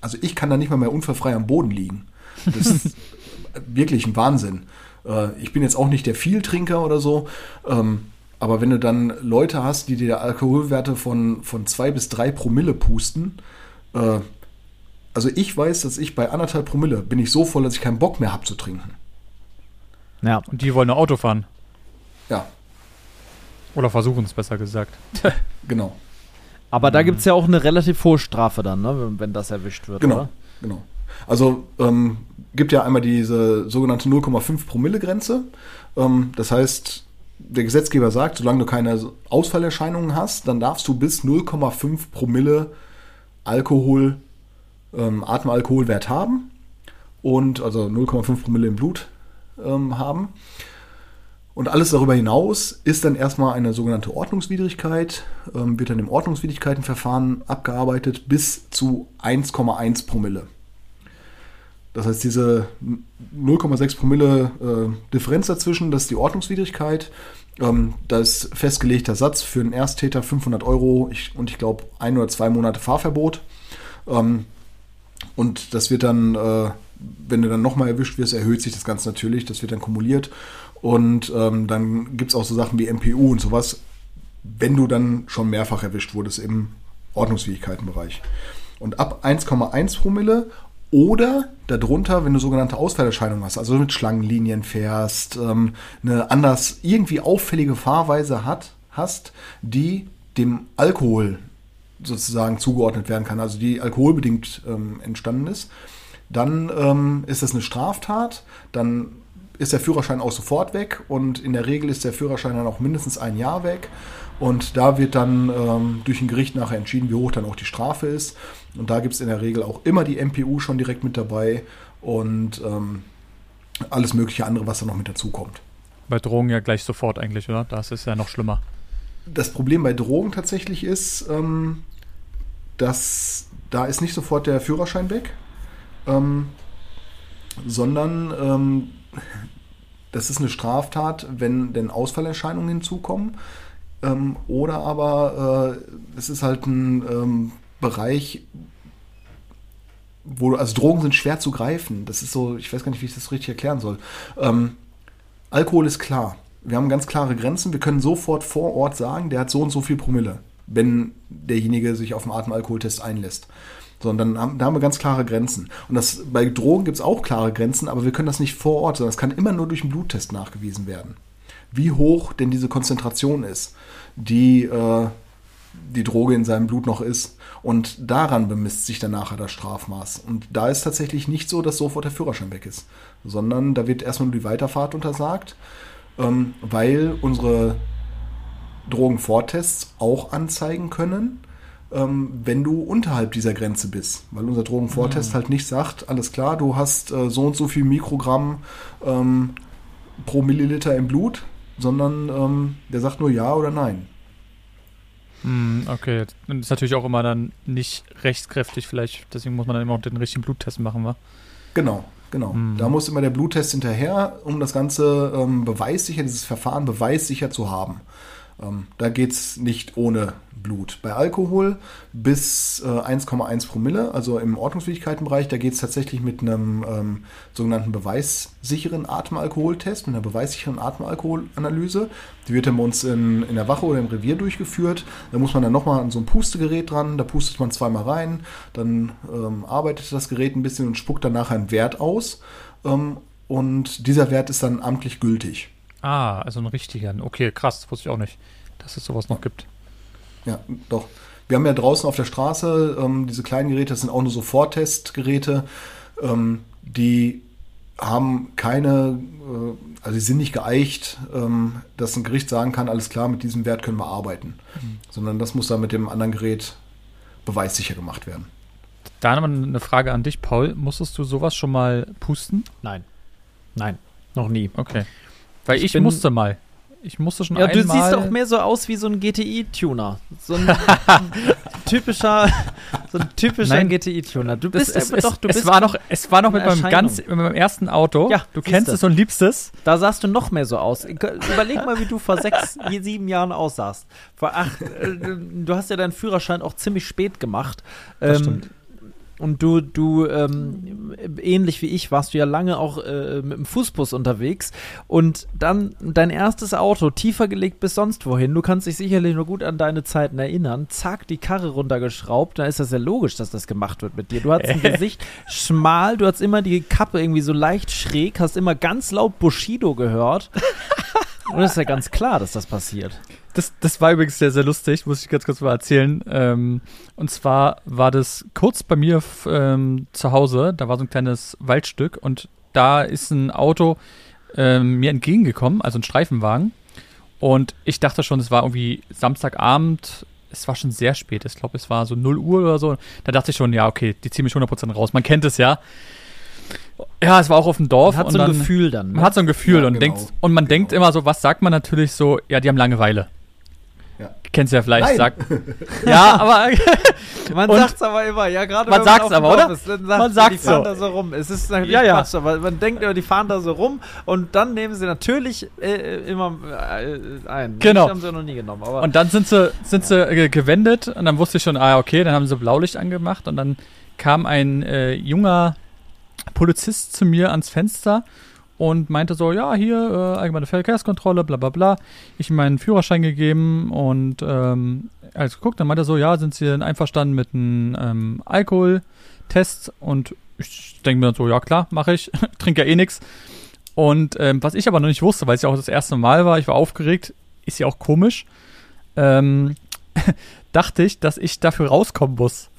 also ich kann da nicht mal mehr unfallfrei am Boden liegen. Das ist wirklich ein Wahnsinn. Äh, ich bin jetzt auch nicht der Vieltrinker oder so. Ähm, aber wenn du dann Leute hast, die dir Alkoholwerte von, von zwei bis drei Promille pusten, äh, also ich weiß, dass ich bei anderthalb Promille bin ich so voll, dass ich keinen Bock mehr habe zu trinken.
ja.
Und die wollen nur Auto fahren.
Ja.
Oder versuchen es besser gesagt.
Genau,
Aber da gibt es ja auch eine relativ hohe Strafe dann, ne, wenn, wenn das erwischt wird,
genau,
oder?
genau. Also ähm, gibt ja einmal diese sogenannte 0,5 Promille Grenze. Ähm, das heißt, der Gesetzgeber sagt, solange du keine Ausfallerscheinungen hast, dann darfst du bis 0,5 Promille Alkohol, ähm, Atemalkoholwert haben und also 0,5 Promille im Blut ähm, haben. Und alles darüber hinaus ist dann erstmal eine sogenannte Ordnungswidrigkeit, ähm, wird dann im Ordnungswidrigkeitenverfahren abgearbeitet bis zu 1,1 Promille. Das heißt, diese 0,6 Promille äh, Differenz dazwischen, das ist die Ordnungswidrigkeit. Ähm, da ist festgelegter Satz für einen Ersttäter 500 Euro ich, und ich glaube ein oder zwei Monate Fahrverbot. Ähm, und das wird dann, äh, wenn du dann nochmal erwischt wirst, erhöht sich das Ganze natürlich. Das wird dann kumuliert. Und ähm, dann gibt es auch so Sachen wie MPU und sowas, wenn du dann schon mehrfach erwischt wurdest im Ordnungsfähigkeitenbereich. Und ab 1,1 Promille oder darunter, wenn du sogenannte Ausfallerscheinungen hast, also mit Schlangenlinien fährst, ähm, eine anders irgendwie auffällige Fahrweise hat, hast, die dem Alkohol sozusagen zugeordnet werden kann, also die alkoholbedingt ähm, entstanden ist, dann ähm, ist das eine Straftat, dann ist der Führerschein auch sofort weg und in der Regel ist der Führerschein dann auch mindestens ein Jahr weg. Und da wird dann ähm, durch ein Gericht nachher entschieden, wie hoch dann auch die Strafe ist. Und da gibt es in der Regel auch immer die MPU schon direkt mit dabei und ähm, alles mögliche andere, was da noch mit dazukommt.
Bei Drogen ja gleich sofort eigentlich, oder? Das ist ja noch schlimmer.
Das Problem bei Drogen tatsächlich ist, ähm, dass da ist nicht sofort der Führerschein weg, ähm, sondern ähm, das ist eine Straftat, wenn denn Ausfallerscheinungen hinzukommen. Ähm, oder aber äh, es ist halt ein ähm, Bereich, wo also Drogen sind schwer zu greifen. Das ist so, ich weiß gar nicht, wie ich das richtig erklären soll. Ähm, Alkohol ist klar. Wir haben ganz klare Grenzen. Wir können sofort vor Ort sagen, der hat so und so viel Promille, wenn derjenige sich auf den Atemalkoholtest einlässt. Sondern da haben wir ganz klare Grenzen. Und das, bei Drogen gibt es auch klare Grenzen, aber wir können das nicht vor Ort, sondern es kann immer nur durch einen Bluttest nachgewiesen werden. Wie hoch denn diese Konzentration ist, die äh, die Droge in seinem Blut noch ist. Und daran bemisst sich dann nachher das Strafmaß. Und da ist tatsächlich nicht so, dass sofort der Führerschein weg ist, sondern da wird erstmal nur die Weiterfahrt untersagt, ähm, weil unsere Drogenvortests auch anzeigen können, ähm, wenn du unterhalb dieser Grenze bist. Weil unser Drogenvortest halt nicht sagt, alles klar, du hast äh, so und so viel Mikrogramm ähm, pro Milliliter im Blut, sondern ähm, der sagt nur ja oder nein.
Hm, okay. Und ist natürlich auch immer dann nicht rechtskräftig, vielleicht. Deswegen muss man dann immer auch den richtigen Bluttest machen, wa?
Genau, genau. Da muss immer der Bluttest hinterher, um das Ganze ähm, beweissicher, dieses Verfahren beweissicher zu haben. Ähm, da geht es nicht ohne Blut. Bei Alkohol bis äh, 1,1 Promille, also im Ordnungsfähigkeitenbereich, da geht es tatsächlich mit einem ähm, sogenannten beweissicheren Atemalkoholtest, mit einer beweissicheren Atemalkoholanalyse. Die wird dann bei uns in, in der Wache oder im Revier durchgeführt. Da muss man dann nochmal an so ein Pustegerät dran, da pustet man zweimal rein, dann ähm, arbeitet das Gerät ein bisschen und spuckt dann nachher einen Wert aus. Ähm, und dieser Wert ist dann amtlich gültig.
Ah, also ein richtiger. Okay, krass, das wusste ich auch nicht, dass es sowas noch gibt.
Ja, doch. Wir haben ja draußen auf der Straße ähm, diese kleinen Geräte, das sind auch nur so Vortestgeräte, ähm, die haben keine, äh, also die sind nicht geeicht, ähm, dass ein Gericht sagen kann, alles klar, mit diesem Wert können wir arbeiten. Sondern das muss dann mit dem anderen Gerät beweissicher gemacht werden.
Da nochmal eine Frage an dich, Paul. Musstest du sowas schon mal pusten?
Nein. Nein, noch nie.
Okay. Weil
Ich
ich, musste mal. Ich musste schon
Ja,
einmal.
du siehst auch mehr so aus wie so ein GTI-Tuner. So ein typischer, so ein typischer. GTI-Tuner. Du bist
ist,
aber
es,
doch, du
es
bist
war noch, es war noch mit
eine
meinem, ganz, mit meinem ersten Auto.
Ja,
du kennst es und liebst es.
Da sahst du noch mehr so aus. Überleg mal, wie du vor sechs, sieben Jahren aussahst. Vor acht, äh, du hast ja deinen Führerschein auch ziemlich spät gemacht.
Das
Ähm,
stimmt.
Und du, du, ähm, ähnlich wie ich, warst du ja lange auch äh, mit dem Fußbus unterwegs und dann dein erstes Auto tiefer gelegt bis sonst wohin. Du kannst dich sicherlich nur gut an deine Zeiten erinnern. Zack, die Karre runtergeschraubt. Da ist das ja logisch, dass das gemacht wird mit dir. Du hast ein Gesicht schmal, du hast immer die Kappe irgendwie so leicht schräg, hast immer ganz laut Bushido gehört. Und es ist ja ganz klar, dass das passiert.
Das, das war übrigens sehr, sehr lustig, muss ich ganz kurz mal erzählen. Ähm, und zwar war das kurz bei mir ähm, zu Hause, da war so ein kleines Waldstück und da ist ein Auto ähm, mir entgegengekommen, also ein Streifenwagen. Und ich dachte schon, es war irgendwie Samstagabend, es war schon sehr spät, ich glaube, es war so 0 Uhr oder so. Da dachte ich schon, ja, okay, die ziehen mich 100% raus. Man kennt es ja. Ja, es war auch auf dem Dorf.
Man hat
und
so ein
dann,
Gefühl dann. Ne?
Man hat so ein Gefühl
Ja,
und,
genau,
denkt, und man
genau.
denkt immer so, was sagt man natürlich so, ja, die haben Langeweile.
Ja.
Kennst du ja vielleicht,
Nein.
sagt. ja, aber
Man sagt's aber immer, ja, gerade
Man
wenn
sagt's
auf dem
aber,
Dorf
oder?
Ist, dann
Man
sagt,
sagt's
die fahren
so.
da so rum. Es ist natürlich
Ja, ja.
Quatsch, aber man denkt immer, die fahren da so rum und dann nehmen sie natürlich äh, immer äh, ein.
Genau.
Das haben sie noch nie genommen, aber
Und dann sind sie, sind sie äh, gewendet und dann wusste ich schon, ah, okay, dann haben sie Blaulicht angemacht und dann kam ein äh, junger Polizist zu mir ans Fenster und meinte so, ja, hier, äh, allgemeine Verkehrskontrolle, bla bla bla. Ich ihm meinen Führerschein gegeben und ähm, als geguckt, dann meinte er so, ja, sind Sie denn einverstanden mit einem ähm, Alkoholtest? Und ich denke mir dann so, ja klar, mache ich, trinke ja eh nix. Und ähm, was ich aber noch nicht wusste, weil es ja auch das erste Mal war, ich war aufgeregt, ist ja auch komisch, ähm, dachte ich, dass ich dafür rauskommen muss.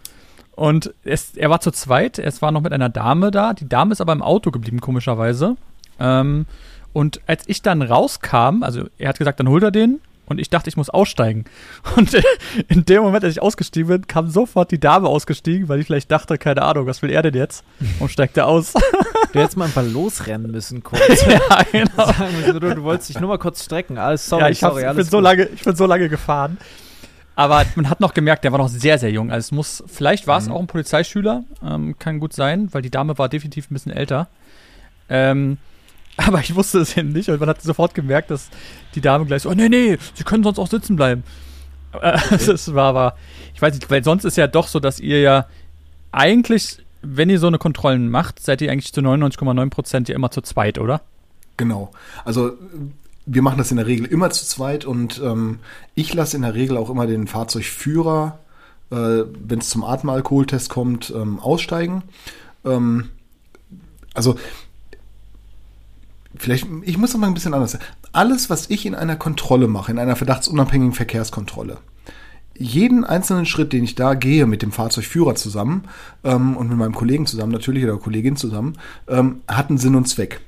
Und es, er war zu zweit, es war noch mit einer Dame da. Die Dame ist aber im Auto geblieben, komischerweise. Ähm, und als ich dann rauskam, also er hat gesagt, dann holt er den. Und ich dachte, ich muss aussteigen. Und in dem Moment, als ich ausgestiegen bin, kam sofort die Dame ausgestiegen, weil ich vielleicht dachte, keine Ahnung, was will er denn jetzt? Und steigt er aus.
du hättest mal einfach losrennen müssen kurz.
ja, genau.
Sagen du, du wolltest dich nur mal kurz strecken. Alles sorry,
ja, ich,
sorry,
ich,
alles
bin so lange, ich bin so lange gefahren. Aber man hat noch gemerkt, der war noch sehr, sehr jung. Also es muss, vielleicht war es auch ein Polizeischüler, ähm, kann gut sein, weil die Dame war definitiv ein bisschen älter. Ähm, aber ich wusste es eben nicht und man hat sofort gemerkt, dass die Dame gleich so, oh nee, nee, sie können sonst auch sitzen bleiben. Äh, Das war aber, ich weiß nicht, weil sonst ist ja doch so, dass ihr ja eigentlich, wenn ihr so eine Kontrollen macht, seid ihr eigentlich zu 99,9 Prozent ja immer zu zweit, oder?
Genau. Also wir machen das in der Regel immer zu zweit und ähm, ich lasse in der Regel auch immer den Fahrzeugführer, äh, wenn es zum Atemalkoholtest kommt, ähm, aussteigen. Ähm, also vielleicht, ich muss noch mal ein bisschen anders sagen. Alles, was ich in einer Kontrolle mache, in einer verdachtsunabhängigen Verkehrskontrolle, jeden einzelnen Schritt, den ich da gehe mit dem Fahrzeugführer zusammen ähm, und mit meinem Kollegen zusammen, natürlich oder Kollegin zusammen, ähm, hat einen Sinn und Zweck.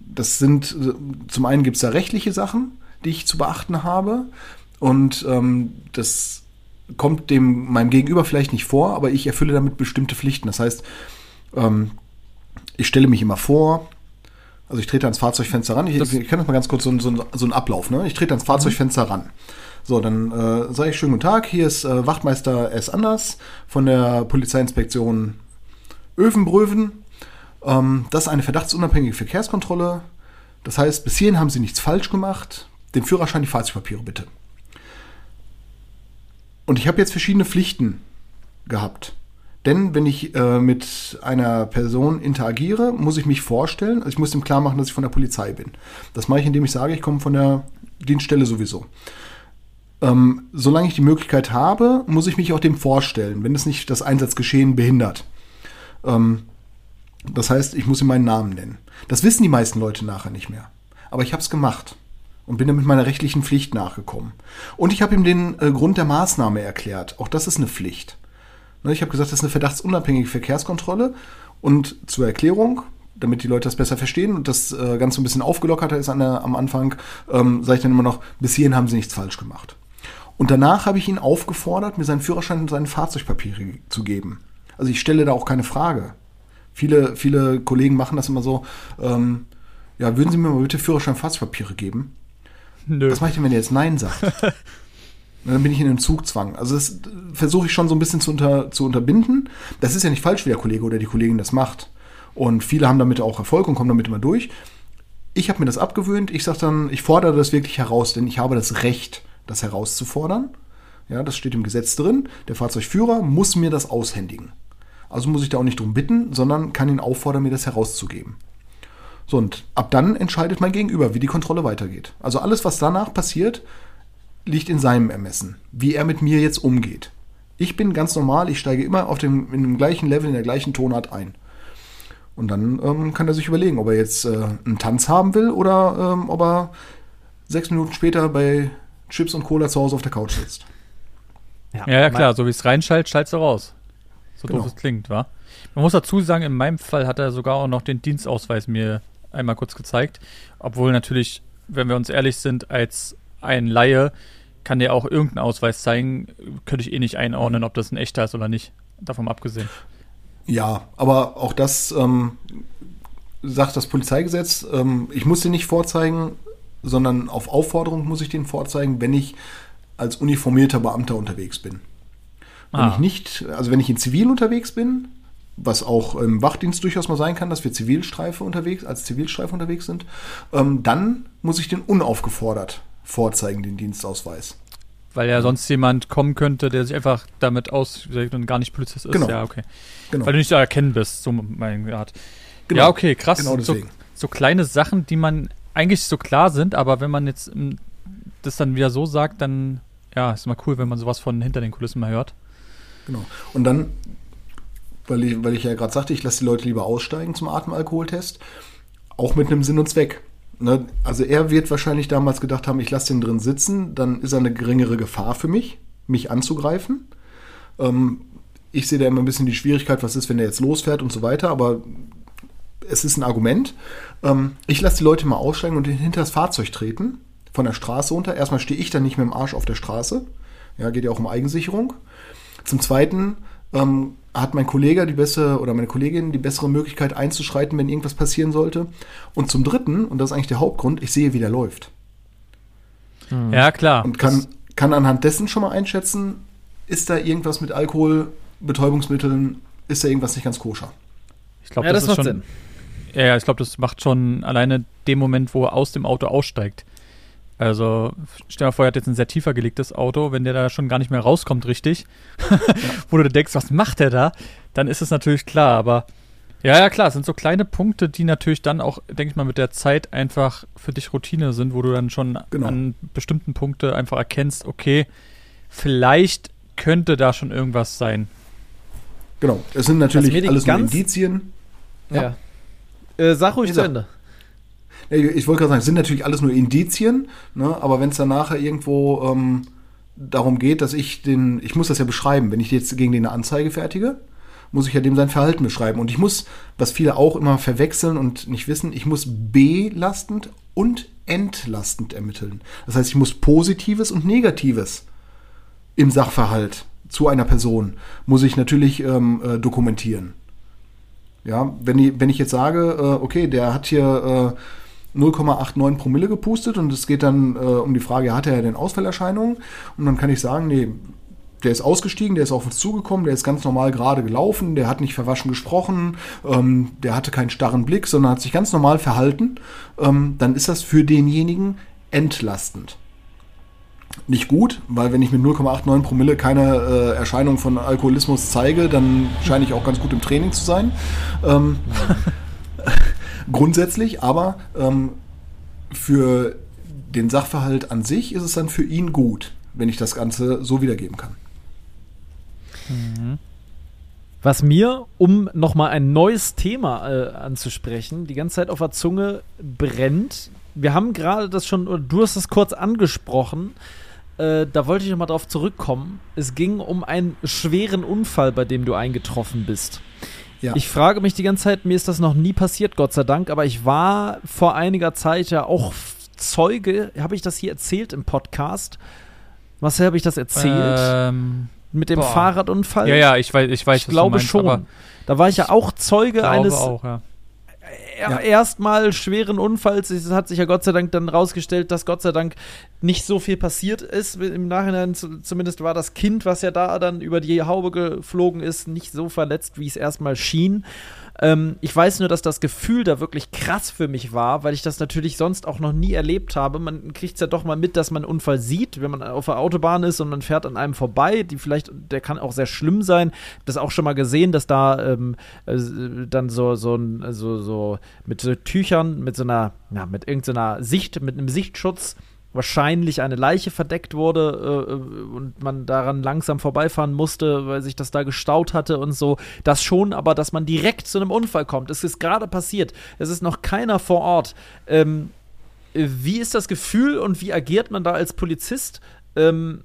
Das sind, äh, zum einen gibt es da rechtliche Sachen, die ich zu beachten habe. Und ähm, das kommt dem meinem Gegenüber vielleicht nicht vor, aber ich erfülle damit bestimmte Pflichten. Das heißt, ähm, ich stelle mich immer vor, also ich trete ans Fahrzeugfenster ran. Ich,
Das-
ich kann das mal ganz kurz so, so, so einen Ablauf. Ne? Ich trete ans Fahrzeugfenster ran. So, dann äh, sage ich schönen guten Tag. Hier ist äh, Wachtmeister S. Anders von der Polizeiinspektion Övenbröven. Ähm, das ist eine verdachtsunabhängige Verkehrskontrolle. Das heißt, bis hierhin haben Sie nichts falsch gemacht. Den Führerschein, die Fahrzeugpapiere bitte. Und ich habe jetzt verschiedene Pflichten gehabt. Denn wenn ich äh, mit einer Person interagiere, muss ich mich vorstellen, also ich muss ihm klar machen, dass ich von der Polizei bin. Das mache ich, indem ich sage, ich komme von der Dienststelle sowieso. Ähm, solange ich die Möglichkeit habe, muss ich mich auch dem vorstellen, wenn es nicht das Einsatzgeschehen behindert. Ähm, das heißt, ich muss ihm meinen Namen nennen. Das wissen die meisten Leute nachher nicht mehr. Aber ich habe es gemacht und bin damit meiner rechtlichen Pflicht nachgekommen. Und ich habe ihm den äh, Grund der Maßnahme erklärt. Auch das ist eine Pflicht. Ne, ich habe gesagt, das ist eine verdachtsunabhängige Verkehrskontrolle. Und zur Erklärung, damit die Leute das besser verstehen und das äh, Ganze ein bisschen aufgelockerter ist an der, am Anfang, ähm, sage ich dann immer noch, bis hierhin haben sie nichts falsch gemacht. Und danach habe ich ihn aufgefordert, mir seinen Führerschein und seine Fahrzeugpapiere zu geben. Also ich stelle da auch keine Frage. Viele, viele Kollegen machen das immer so, ähm, ja, würden Sie mir mal bitte Führerschein und Fahrzeugpapiere geben?
Nö.
Was mache ich denn, wenn er jetzt Nein sagt? Dann bin ich in einem Zugzwang. Also das versuche ich schon so ein bisschen zu, unter, zu unterbinden. Das ist ja nicht falsch, wie der Kollege oder die Kollegin das macht. Und viele haben damit auch Erfolg und kommen damit immer durch. Ich habe mir das abgewöhnt. Ich sage dann, ich fordere das wirklich heraus, denn ich habe das Recht, das herauszufordern. Ja, das steht im Gesetz drin. Der Fahrzeugführer muss mir das aushändigen. Also muss ich da auch nicht drum bitten, sondern kann ihn auffordern, mir das herauszugeben. So, und ab dann entscheidet mein Gegenüber, wie die Kontrolle weitergeht. Also alles, was danach passiert, liegt in seinem Ermessen, wie er mit mir jetzt umgeht. Ich bin ganz normal, ich steige immer auf dem, in dem gleichen Level, in der gleichen Tonart ein. Und dann ähm, kann er sich überlegen, ob er jetzt äh, einen Tanz haben will oder ähm, ob er sechs Minuten später bei Chips und Cola zu Hause auf der Couch sitzt.
Ja, ja, klar, so wie es reinschaltet, schaltet es raus. So
Genau.
doof es klingt, wa? Man muss dazu sagen, in meinem Fall hat er sogar auch noch den Dienstausweis mir einmal kurz gezeigt. Obwohl natürlich, wenn wir uns ehrlich sind, als ein Laie kann der auch irgendeinen Ausweis zeigen, könnte ich eh nicht einordnen, ob das ein echter ist oder nicht. Davon abgesehen.
Ja, aber auch das ähm, sagt das Polizeigesetz. Ähm, ich muss den nicht vorzeigen, sondern auf Aufforderung muss ich den vorzeigen, wenn ich als uniformierter Beamter unterwegs bin. Wenn
Ah.
ich nicht, also wenn ich in Zivil unterwegs bin, was auch im Wachdienst durchaus mal sein kann, dass wir Zivilstreife unterwegs, als Zivilstreife unterwegs sind, ähm, dann muss ich den unaufgefordert vorzeigen, den Dienstausweis.
Weil ja sonst jemand kommen könnte, der sich einfach damit auswirkt und gar nicht Polizist ist.
Genau.
Ja, okay.
Genau.
Weil du nicht zu erkennen bist, so meine Art.
Genau.
Ja, okay, krass.
Genau
so, so kleine Sachen, die man eigentlich so klar sind, aber wenn man jetzt ähm, das dann wieder so sagt, dann ja, ist immer cool, wenn man sowas von hinter den Kulissen mal hört.
Genau. Und dann, weil ich, weil ich ja gerade sagte, ich lasse die Leute lieber aussteigen zum Atemalkoholtest, auch mit einem Sinn und Zweck. Ne? Also er wird wahrscheinlich damals gedacht haben, ich lasse den drin sitzen, dann ist er eine geringere Gefahr für mich, mich anzugreifen. Ähm, ich sehe da immer ein bisschen die Schwierigkeit, was ist, wenn er jetzt losfährt und so weiter, aber es ist ein Argument. Ähm, ich lasse die Leute mal aussteigen und hinter das Fahrzeug treten, von der Straße runter. Erstmal stehe ich dann nicht mit dem Arsch auf der Straße. Ja, geht ja auch um Eigensicherung. Zum Zweiten ähm, hat mein Kollege die bessere oder meine Kollegin die bessere Möglichkeit einzuschreiten, wenn irgendwas passieren sollte. Und zum Dritten, und das ist eigentlich der Hauptgrund, ich sehe, wie der läuft.
Ja, klar.
Und kann, kann anhand dessen schon mal einschätzen, ist da irgendwas mit Alkohol, Betäubungsmitteln, ist da irgendwas nicht ganz koscher.
ich glaube,
Ja,
das,
das
ist
macht
schon.
Sinn.
Ja, ja, ich glaube, das macht schon alleine den Moment, wo er aus dem Auto aussteigt. Also, stell dir mal vor, er hat jetzt ein sehr tiefer gelegtes Auto, wenn der da schon gar nicht mehr rauskommt, richtig, wo du denkst, was macht der da, dann ist es natürlich klar, aber ja, ja, klar, es sind so kleine Punkte, die natürlich dann auch, denke ich mal, mit der Zeit einfach für dich Routine sind, wo du dann schon
Genau.
an bestimmten Punkte einfach erkennst, okay, vielleicht könnte da schon irgendwas sein.
Genau. Es sind natürlich
die
alles nur
ganz-
Indizien.
Ja. Äh, sag ruhig zu. Ende.
Ich wollte gerade sagen, es sind natürlich alles nur Indizien, ne? aber wenn es dann nachher irgendwo ähm, darum geht, dass ich den, ich muss das ja beschreiben, wenn ich jetzt gegen den eine Anzeige fertige, muss ich ja dem sein Verhalten beschreiben. Und ich muss, was viele auch immer verwechseln und nicht wissen, ich muss belastend und entlastend ermitteln. Das heißt, ich muss Positives und Negatives im Sachverhalt zu einer Person, muss ich natürlich ähm, äh, dokumentieren. Ja, wenn ich, wenn ich jetzt sage, äh, okay, der hat hier äh, 0,89 Promille gepustet und es geht dann äh, um die Frage, hat er denn Ausfallerscheinungen? Und dann kann ich sagen, nee, der ist ausgestiegen, der ist auf uns zugekommen, der ist ganz normal gerade gelaufen, der hat nicht verwaschen gesprochen, ähm, der hatte keinen starren Blick, sondern hat sich ganz normal verhalten, ähm, dann ist das für denjenigen entlastend. Nicht gut, weil wenn ich mit 0,89 Promille keine äh, Erscheinung von Alkoholismus zeige, dann scheine ich auch ganz gut im Training zu sein. Ähm, grundsätzlich, aber ähm, für den Sachverhalt an sich ist es dann für ihn gut, wenn ich das Ganze so wiedergeben kann.
Was mir, um nochmal ein neues Thema äh, anzusprechen, die ganze Zeit auf der Zunge brennt. Wir haben gerade das schon, oder du hast es kurz angesprochen. Äh, da wollte ich nochmal drauf zurückkommen. Es ging um einen schweren Unfall, bei dem du eingetroffen bist.
Ja.
Ich frage mich die ganze Zeit, mir ist das noch nie passiert, Gott sei Dank, aber ich war vor einiger Zeit ja auch Zeuge, habe ich das hier erzählt im Podcast? Marcel, habe ich das erzählt?
Ähm,
Mit dem
boah.
Fahrradunfall?
ja, ja, ich weiß, ich weiß,
ich
was
glaube
du meinst,
schon. Da war ich ja auch Zeuge eines
auch, ja.
Ja.
erstmal schweren Unfalls. Es hat sich ja Gott sei Dank dann rausgestellt, dass Gott sei Dank nicht so viel passiert ist. Im Nachhinein zu- zumindest war das Kind, was ja da dann über die Haube geflogen ist, nicht so verletzt, wie es erstmal schien. Ähm, ich weiß nur, dass das Gefühl da wirklich krass für mich war, weil ich das natürlich sonst auch noch nie erlebt habe. Man kriegt es ja doch mal mit, dass man einen Unfall sieht, wenn man auf der Autobahn ist und man fährt an einem vorbei. Die vielleicht, der kann auch sehr schlimm sein. Das auch schon mal gesehen, dass da ähm, äh, dann so so so, so mit so Tüchern, mit so einer, ja, mit irgendeiner Sicht, mit einem Sichtschutz wahrscheinlich eine Leiche verdeckt wurde äh, äh, und man daran langsam vorbeifahren musste, weil sich das da gestaut hatte und so. Das schon, aber dass man direkt zu einem Unfall kommt. Es ist gerade passiert. Es ist noch keiner vor Ort. Ähm, Äh, Wie ist das Gefühl und wie agiert man da als Polizist? Ähm,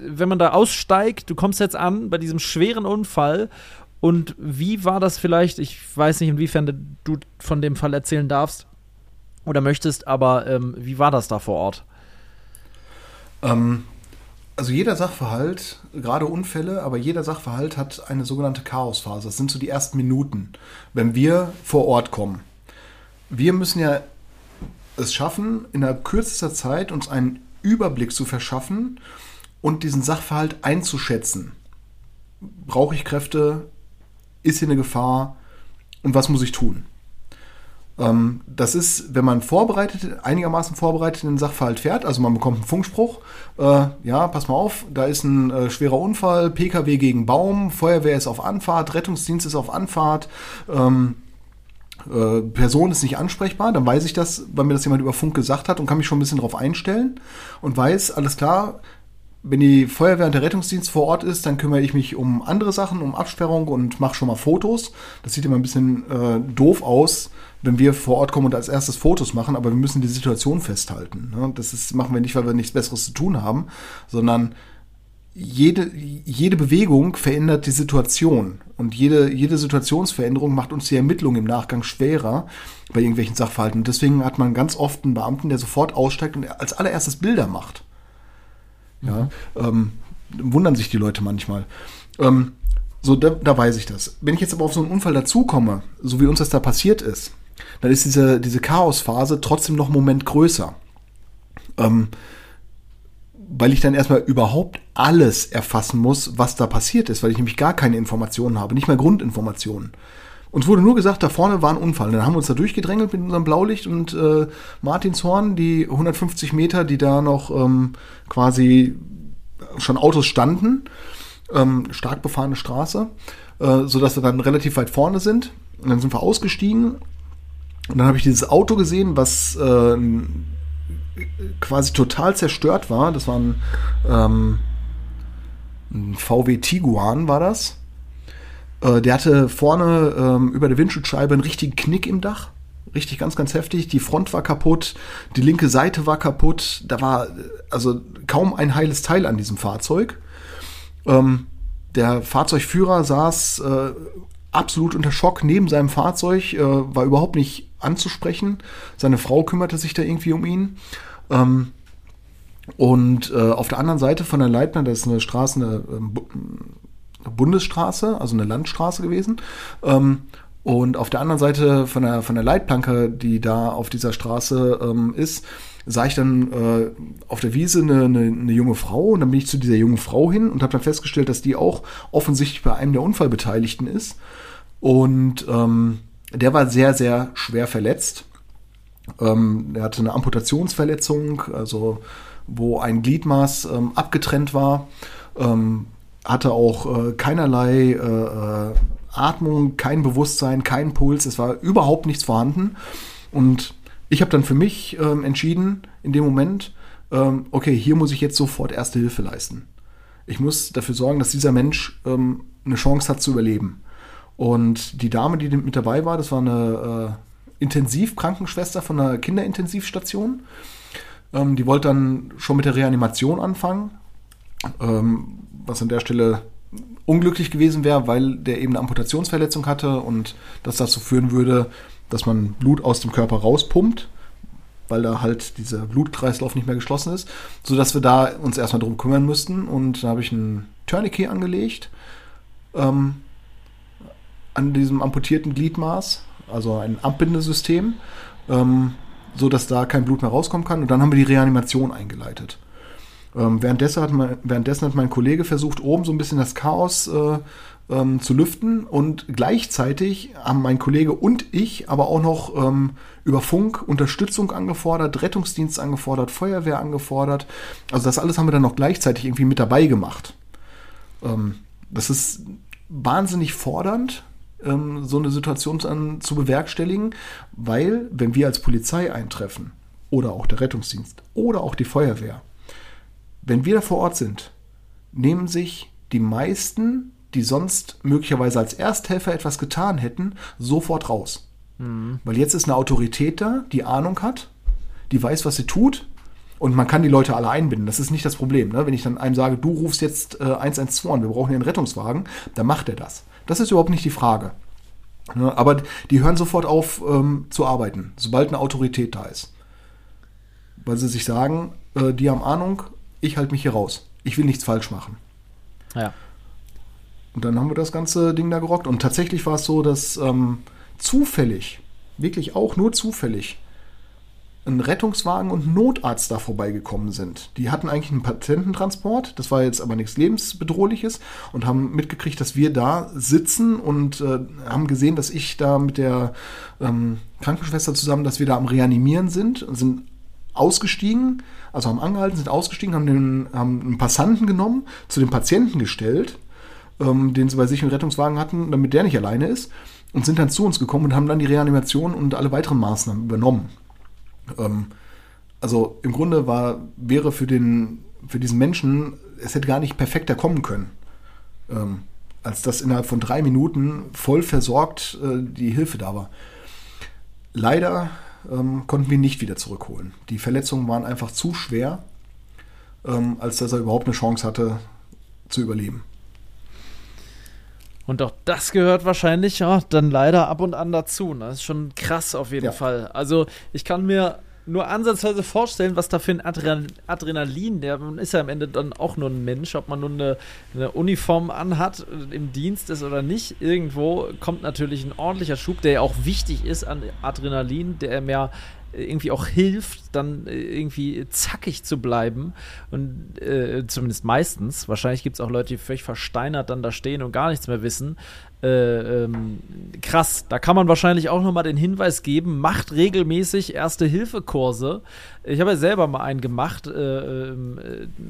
wenn man da aussteigt, du kommst jetzt an bei diesem schweren Unfall und wie war das vielleicht? Ich weiß nicht, inwiefern du von dem Fall erzählen darfst oder möchtest, aber ähm, wie war das da vor Ort?
Ähm, also jeder Sachverhalt, gerade Unfälle, aber jeder Sachverhalt hat eine sogenannte Chaosphase. Das sind so die ersten Minuten, wenn wir vor Ort kommen. Wir müssen ja es schaffen, innerhalb kürzester Zeit uns einen Überblick zu verschaffen und diesen Sachverhalt einzuschätzen. Brauche ich Kräfte? Ist hier eine Gefahr? Und was muss ich tun? Ähm, das ist, wenn man vorbereitet, einigermaßen vorbereitet in den Sachverhalt fährt, also man bekommt einen Funkspruch, äh, ja, pass mal auf, da ist ein äh, schwerer Unfall, PKW gegen Baum, Feuerwehr ist auf Anfahrt, Rettungsdienst ist auf Anfahrt, ähm, äh, Person ist nicht ansprechbar, dann weiß ich das, weil mir das jemand über Funk gesagt hat und kann mich schon ein bisschen darauf einstellen und weiß, alles klar, wenn die Feuerwehr und der Rettungsdienst vor Ort ist, dann kümmere ich mich um andere Sachen, um Absperrung und mache schon mal Fotos. Das sieht immer ein bisschen äh, doof aus, wenn wir vor Ort kommen und als erstes Fotos machen, aber wir müssen die Situation festhalten. Ne? Das ist, machen wir nicht, weil wir nichts Besseres zu tun haben, sondern jede, jede Bewegung verändert die Situation. Und jede, jede Situationsveränderung macht uns die Ermittlung im Nachgang schwerer bei irgendwelchen Sachverhalten. Und deswegen hat man ganz oft einen Beamten, der sofort aussteigt und als allererstes Bilder macht. Ja, ähm, wundern sich die Leute manchmal. Ähm, so, da, da weiß ich das. Wenn ich jetzt aber auf so einen Unfall dazukomme, so wie uns das da passiert ist, dann ist diese, diese Chaosphase trotzdem noch einen Moment größer. Ähm, weil ich dann erstmal überhaupt alles erfassen muss, was da passiert ist, weil ich nämlich gar keine Informationen habe, nicht mehr Grundinformationen. Uns wurde nur gesagt, da vorne war ein Unfall. Dann haben wir uns da durchgedrängelt mit unserem Blaulicht und äh, Martinshorn, die 150 Meter, die da noch ähm, quasi schon Autos standen, ähm, stark befahrene Straße, äh, sodass wir dann relativ weit vorne sind. Und dann sind wir ausgestiegen und dann habe ich dieses Auto gesehen, was äh, quasi total zerstört war. Das war ein, ähm, ein VW Tiguan, war das. Äh, der hatte vorne ähm, über der Windschutzscheibe einen richtigen Knick im Dach. Richtig ganz, ganz heftig. Die Front war kaputt, die linke Seite war kaputt. Da war also kaum ein heiles Teil an diesem Fahrzeug. Ähm, der Fahrzeugführer saß äh, absolut unter Schock neben seinem Fahrzeug, äh, war überhaupt nicht anzusprechen. Seine Frau kümmerte sich da irgendwie um ihn. Ähm, und äh, auf der anderen Seite von der Leitner, das ist eine Straße, eine, ähm, eine Bundesstraße, also eine Landstraße gewesen. Ähm, und auf der anderen Seite von der, von der Leitplanke, die da auf dieser Straße ähm, ist, sah ich dann äh, auf der Wiese eine, eine, eine junge Frau und dann bin ich zu dieser jungen Frau hin und habe dann festgestellt, dass die auch offensichtlich bei einem der Unfallbeteiligten ist. Und ähm, der war sehr, sehr schwer verletzt. Ähm, er hatte eine Amputationsverletzung, also wo ein Gliedmaß ähm, abgetrennt war. Ähm, hatte auch äh, keinerlei äh, äh, Atmung, kein Bewusstsein, kein Puls. Es war überhaupt nichts vorhanden. Und ich habe dann für mich ähm, entschieden, in dem Moment, ähm, okay, hier muss ich jetzt sofort erste Hilfe leisten. Ich muss dafür sorgen, dass dieser Mensch ähm, eine Chance hat zu überleben. Und die Dame, die mit dabei war, das war eine äh, Intensivkrankenschwester von einer Kinderintensivstation. Ähm, die wollte dann schon mit der Reanimation anfangen, ähm, was an der Stelle unglücklich gewesen wäre, weil der eben eine Amputationsverletzung hatte und das dazu führen würde, dass man Blut aus dem Körper rauspumpt, weil da halt dieser Blutkreislauf nicht mehr geschlossen ist, sodass wir da uns erstmal drum kümmern müssten. Und da habe ich einen Tourniquet angelegt ähm, an diesem amputierten Gliedmaß, also ein Abbindesystem, ähm, so dass da kein Blut mehr rauskommen kann. Und dann haben wir die Reanimation eingeleitet. Ähm, währenddessen, hat mein, währenddessen hat mein Kollege versucht, oben so ein bisschen das Chaos äh, ähm, zu lüften und gleichzeitig haben mein Kollege und ich aber auch noch ähm, über Funk Unterstützung angefordert, Rettungsdienst angefordert, Feuerwehr angefordert. Also das alles haben wir dann noch gleichzeitig irgendwie mit dabei gemacht. Ähm, das ist wahnsinnig fordernd, ähm, so eine Situation an, zu bewerkstelligen, weil wenn wir als Polizei eintreffen oder auch der Rettungsdienst oder auch die Feuerwehr, wenn wir da vor Ort sind, nehmen sich die meisten, die sonst möglicherweise als Ersthelfer etwas getan hätten, sofort raus. Weil jetzt ist eine Autorität da, die Ahnung hat, die weiß, was sie tut und man kann die Leute alle einbinden. Das ist nicht das Problem. Ne? Wenn ich dann einem sage, du rufst jetzt äh, 112 an, wir brauchen hier einen Rettungswagen, dann macht er das. Das ist überhaupt nicht die Frage. Ne? Aber die hören sofort auf ähm, zu arbeiten, sobald eine Autorität da ist. Weil sie sich sagen, äh, die haben Ahnung, ich halte mich hier raus. Ich will nichts falsch machen.
Ja.
Und dann haben wir das ganze Ding da gerockt. Und tatsächlich war es so, dass ähm, zufällig, wirklich auch nur zufällig, ein Rettungswagen und ein Notarzt da vorbeigekommen sind. Die hatten eigentlich einen Patententransport, das war jetzt aber nichts lebensbedrohliches und haben mitgekriegt, dass wir da sitzen und äh, haben gesehen, dass ich da mit der ähm, Krankenschwester zusammen, dass wir da am Reanimieren sind, sind ausgestiegen, also haben angehalten, sind ausgestiegen, haben, den, haben einen Passanten genommen, zu dem Patienten gestellt, ähm, den sie bei sich im Rettungswagen hatten, damit der nicht alleine ist, und sind dann zu uns gekommen und haben dann die Reanimation und alle weiteren Maßnahmen übernommen. Ähm, also im Grunde war, wäre für, den, für diesen Menschen, es hätte gar nicht perfekter kommen können. Ähm, als dass innerhalb von drei Minuten voll versorgt äh, die Hilfe da war. Leider ähm, konnten wir ihn nicht wieder zurückholen. Die Verletzungen waren einfach zu schwer, ähm, als dass er überhaupt eine Chance hatte zu überleben.
Und auch das gehört wahrscheinlich ja dann leider ab und an dazu. Ne? Das ist schon krass auf jeden
Ja.
Fall. Also ich kann mir nur ansatzweise vorstellen, was da für ein Adren Adrenalin, der man ist ja am Ende dann auch nur ein Mensch, ob man nun eine, eine Uniform anhat, äh, im Dienst ist oder nicht. Irgendwo kommt natürlich ein ordentlicher Schub, der ja auch wichtig ist an Adrenalin, der mir irgendwie auch hilft, dann äh, irgendwie zackig zu bleiben. Und äh, zumindest meistens. Wahrscheinlich gibt es auch Leute, die völlig versteinert dann da stehen und gar nichts mehr wissen. Äh, ähm, krass, da kann man wahrscheinlich auch nochmal den Hinweis geben, macht regelmäßig Erste-Hilfe-Kurse. Ich habe ja selber mal einen gemacht, äh, ähm,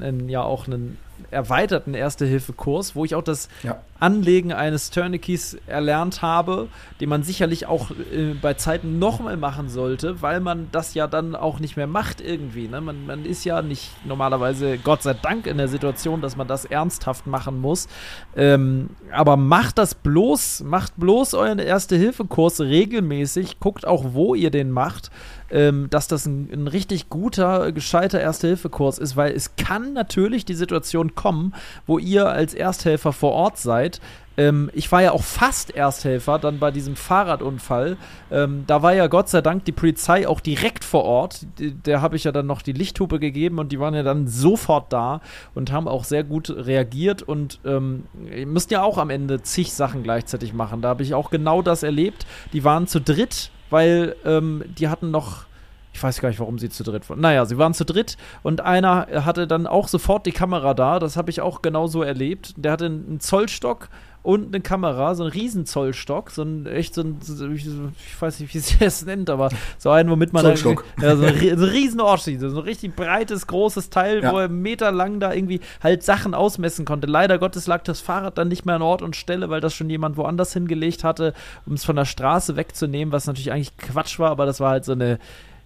äh, ja auch einen erweiterten Erste-Hilfe-Kurs, wo ich auch das
Ja.
Anlegen eines Tourniquets erlernt habe, den man sicherlich auch äh, bei Zeiten nochmal machen sollte, weil man das ja dann auch nicht mehr macht irgendwie. Ne? Man, man ist ja nicht normalerweise, Gott sei Dank, in der Situation, dass man das ernsthaft machen muss. Ähm, aber macht das bloß, macht bloß euren Erste-Hilfe-Kurs regelmäßig, guckt auch, wo ihr den macht. Ähm, dass das ein, ein richtig guter, gescheiter Erste-Hilfe-Kurs ist, weil es kann natürlich die Situation kommen, wo ihr als Ersthelfer vor Ort seid. Ähm, ich war ja auch fast Ersthelfer dann bei diesem Fahrradunfall. Ähm, da war ja Gott sei Dank die Polizei auch direkt vor Ort. Der habe ich ja dann noch die Lichthupe gegeben und die waren ja dann sofort da und haben auch sehr gut reagiert und ähm, ihr müsst ja auch am Ende zig Sachen gleichzeitig machen. Da habe ich auch genau das erlebt. Die waren zu dritt, weil ähm, die hatten noch ich weiß gar nicht, warum sie zu dritt waren. Naja, sie waren zu dritt und einer hatte dann auch sofort die Kamera da. Das habe ich auch genauso erlebt. Der hatte einen Zollstock und eine Kamera, so einen Riesenzollstock, so ein echt so ein, ich weiß nicht, wie sie das nennt, aber so einen, womit man dann-
Zollstock.
ja, so ein, so ein riesen Ortschi, so ein richtig breites, großes Teil,
Ja.
wo er meterlang da irgendwie halt Sachen ausmessen konnte. Leider Gottes lag das Fahrrad dann nicht mehr an Ort und Stelle, weil das schon jemand woanders hingelegt hatte, um es von der Straße wegzunehmen, was natürlich eigentlich Quatsch war, aber das war halt so eine,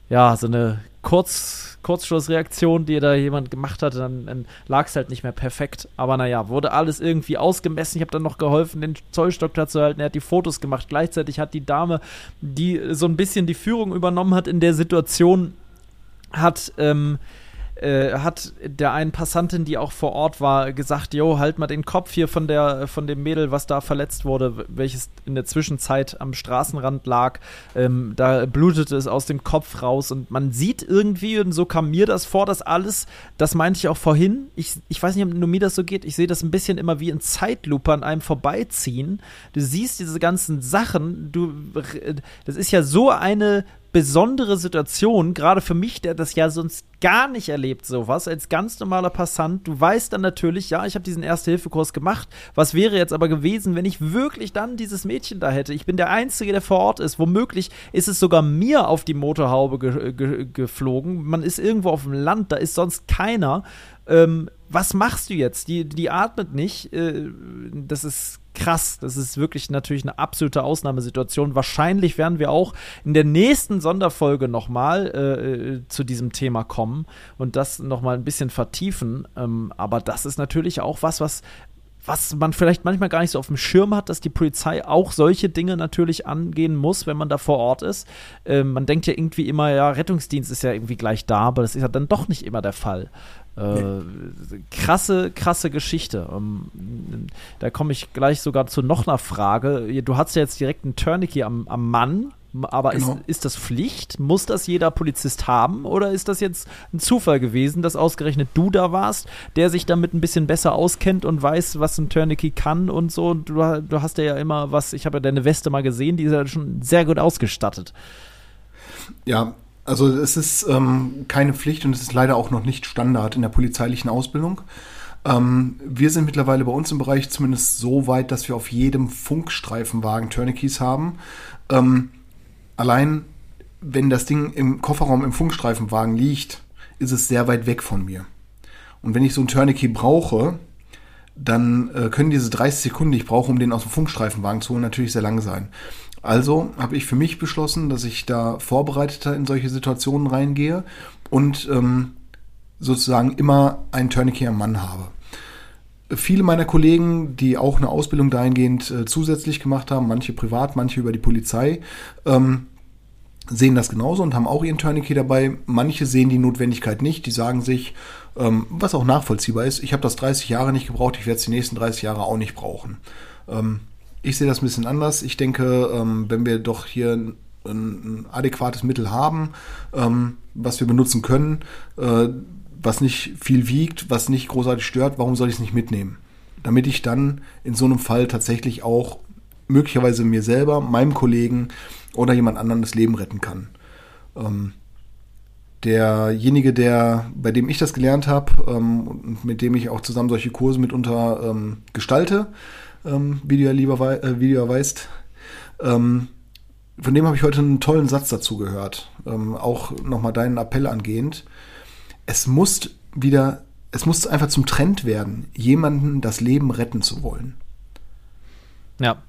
ja, so eine Kurz, Kurzschlussreaktion, die da jemand gemacht hatte, dann, dann lag es halt nicht mehr perfekt. Aber naja, wurde alles irgendwie ausgemessen. Ich habe dann noch geholfen, den Zollstock da zu halten. Er hat die Fotos gemacht. Gleichzeitig hat die Dame, die so ein bisschen die Führung übernommen hat in der Situation, hat, ähm, äh, hat der einen Passantin, die auch vor Ort war, gesagt, jo, halt mal den Kopf hier von der von dem Mädel, was da verletzt wurde, welches in der Zwischenzeit am Straßenrand lag. Ähm, da blutete es aus dem Kopf raus und man sieht irgendwie, und so kam mir das vor, dass alles, das meinte ich auch vorhin, ich, ich weiß nicht, ob nur mir das so geht, ich sehe das ein bisschen immer wie in Zeitlupe an einem vorbeiziehen. Du siehst diese ganzen Sachen, du, das ist ja so eine besondere Situation, gerade für mich, der das ja sonst gar nicht erlebt, sowas, als ganz normaler Passant. Du weißt dann natürlich, ja, ich habe diesen Erste-Hilfe-Kurs gemacht. Was wäre jetzt aber gewesen, wenn ich wirklich dann dieses Mädchen da hätte? Ich bin der Einzige, der vor Ort ist. Womöglich ist es sogar mir auf die Motorhaube ge ge geflogen. Man ist irgendwo auf dem Land, da ist sonst keiner. Ähm, was machst du jetzt? Die, die atmet nicht. Äh, das ist krass. Das ist wirklich natürlich eine absolute Ausnahmesituation. Wahrscheinlich werden wir auch in der nächsten Sonderfolge nochmal äh, äh, zu diesem Thema kommen und das nochmal ein bisschen vertiefen. Ähm, aber das ist natürlich auch was, was was man vielleicht manchmal gar nicht so auf dem Schirm hat, dass die Polizei auch solche Dinge natürlich angehen muss, wenn man da vor Ort ist. Ähm, man denkt ja irgendwie immer, ja, Rettungsdienst ist ja irgendwie gleich da, aber das ist ja dann doch nicht immer der Fall. Äh, krasse, krasse Geschichte. Ähm, da komme ich gleich sogar zu noch einer Frage. Du hast ja jetzt direkt einen Tourniquet am, am Mann. Aber genau. ist, ist das Pflicht? Muss das jeder Polizist haben? Oder ist das jetzt ein Zufall gewesen, dass ausgerechnet du da warst, der sich damit ein bisschen besser auskennt und weiß, was ein Tourniquet kann und so? Du, du hast ja immer was, ich habe ja deine Weste mal gesehen, die ist ja schon sehr gut ausgestattet.
Ja, also es ist ähm, keine Pflicht und es ist leider auch noch nicht Standard in der polizeilichen Ausbildung. Ähm, wir sind mittlerweile bei uns im Bereich zumindest so weit, dass wir auf jedem Funkstreifenwagen Tourniquets haben. Ähm, allein wenn das Ding im Kofferraum im Funkstreifenwagen liegt, ist es sehr weit weg von mir. Und wenn ich so ein Tourniquet brauche, dann äh, können diese 30 Sekunden, die ich brauche, um den aus dem Funkstreifenwagen zu holen, natürlich sehr lang sein. Also habe ich für mich beschlossen, dass ich da vorbereiteter in solche Situationen reingehe und ähm, sozusagen immer einen Tourniquet am Mann habe. Viele meiner Kollegen, die auch eine Ausbildung dahingehend äh, zusätzlich gemacht haben, manche privat, manche über die Polizei, ähm, sehen das genauso und haben auch ihren Tourniquet dabei. Manche sehen die Notwendigkeit nicht. Die sagen sich, ähm, was auch nachvollziehbar ist, ich habe das 30 Jahre nicht gebraucht, ich werde es die nächsten 30 Jahre auch nicht brauchen. Ähm, ich sehe das ein bisschen anders. Ich denke, ähm, wenn wir doch hier ein, ein adäquates Mittel haben, ähm, was wir benutzen können, äh, was nicht viel wiegt, was nicht großartig stört, warum soll ich es nicht mitnehmen? Damit ich dann in so einem Fall tatsächlich auch möglicherweise mir selber, meinem Kollegen oder jemand anderen das Leben retten kann. Ähm, derjenige, der, bei dem ich das gelernt habe ähm, und mit dem ich auch zusammen solche Kurse mitunter ähm, gestalte, ähm, wie du ja lieber wei äh, wie du ja weißt, ähm, von dem habe ich heute einen tollen Satz dazu gehört. Ähm, auch nochmal deinen Appell angehend. Es muss wieder, es muss einfach zum Trend werden, jemanden das Leben retten zu wollen.
Ja,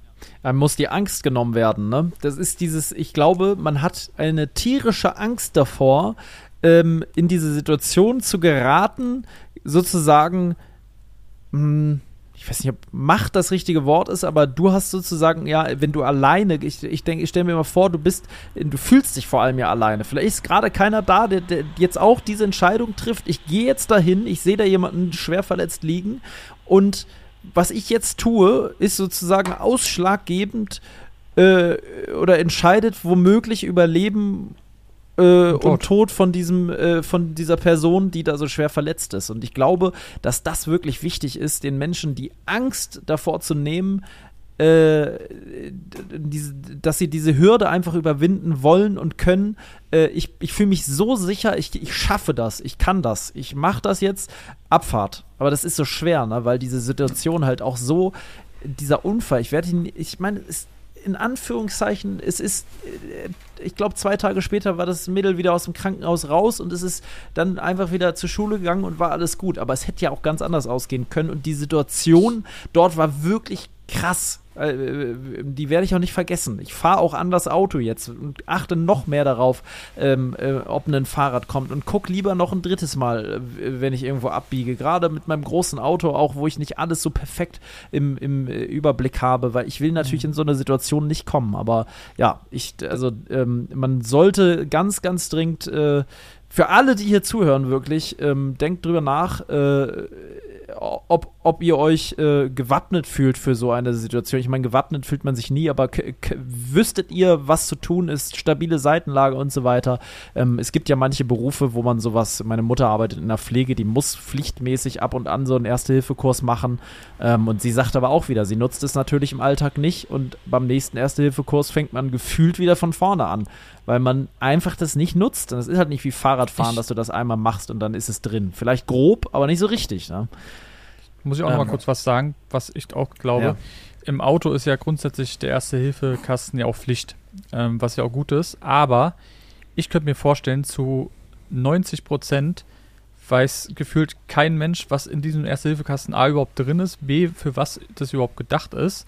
dann muss die Angst genommen werden. Ne? Das ist dieses, ich glaube, man hat eine tierische Angst davor, ähm, in diese Situation zu geraten, sozusagen, mh, hm, ich weiß nicht, ob Macht das richtige Wort ist, aber du hast sozusagen, ja, wenn du alleine, ich, ich denke, ich stelle mir mal vor, du bist, du fühlst dich vor allem ja alleine. Vielleicht ist gerade keiner da, der, der jetzt auch diese Entscheidung trifft. Ich gehe jetzt dahin, ich sehe da jemanden schwer verletzt liegen und was ich jetzt tue, ist sozusagen ausschlaggebend äh, oder entscheidet womöglich über Leben äh, und, Tod. und, Tod. von diesem äh, von dieser Person, die da so schwer verletzt ist. Und ich glaube, dass das wirklich wichtig ist, den Menschen die Angst davor zu nehmen, äh, diese, dass sie diese Hürde einfach überwinden wollen und können. Äh, ich ich fühle mich so sicher, ich, ich schaffe das, ich kann das, ich mache das jetzt, Abfahrt. Aber das ist so schwer, ne? weil diese Situation halt auch so, dieser Unfall, ich werde ihn, ich meine, in Anführungszeichen, es ist, äh, ich glaube, zwei Tage später war das Mädel wieder aus dem Krankenhaus raus und es ist dann einfach wieder zur Schule gegangen und war alles gut. Aber es hätte ja auch ganz anders ausgehen können und die Situation dort war wirklich krass. Äh, die werde ich auch nicht vergessen. Ich fahre auch anders Auto jetzt und achte noch mehr darauf, ähm, äh, ob ein Fahrrad kommt und guck lieber noch ein drittes Mal, äh, wenn ich irgendwo abbiege. Gerade mit meinem großen Auto auch, wo ich nicht alles so perfekt im, im äh, Überblick habe, weil ich will natürlich mhm. in so eine Situation nicht kommen. Aber ja, ich, also ähm, man sollte ganz, ganz dringend für alle, die hier zuhören, wirklich, ähm, denkt drüber nach, ob, ob ihr euch äh, gewappnet fühlt für so eine Situation. Ich meine, gewappnet fühlt man sich nie, aber wüsstet ihr, was zu tun ist, stabile Seitenlage und so weiter. Ähm, es gibt ja manche Berufe, wo man sowas, meine Mutter arbeitet in der Pflege, die muss pflichtmäßig ab und an so einen Erste-Hilfe-Kurs machen. Ähm, und sie sagt aber auch wieder, sie nutzt es natürlich im Alltag nicht und beim nächsten Erste-Hilfe-Kurs fängt man gefühlt wieder von vorne an, weil man einfach das nicht nutzt. Und es ist halt nicht wie Fahrradfahren, ich dass du das einmal machst und dann ist es drin. Vielleicht grob, aber nicht so richtig. Ne?
Muss ich auch ähm, noch mal kurz was sagen, was ich auch glaube. Ja. Im Auto ist ja grundsätzlich der Erste-Hilfe-Kasten ja auch Pflicht, ähm, was ja auch gut ist. Aber ich könnte mir vorstellen, zu 90 Prozent weiß gefühlt kein Mensch, was in diesem Erste-Hilfe-Kasten A überhaupt drin ist, B, für was das überhaupt gedacht ist.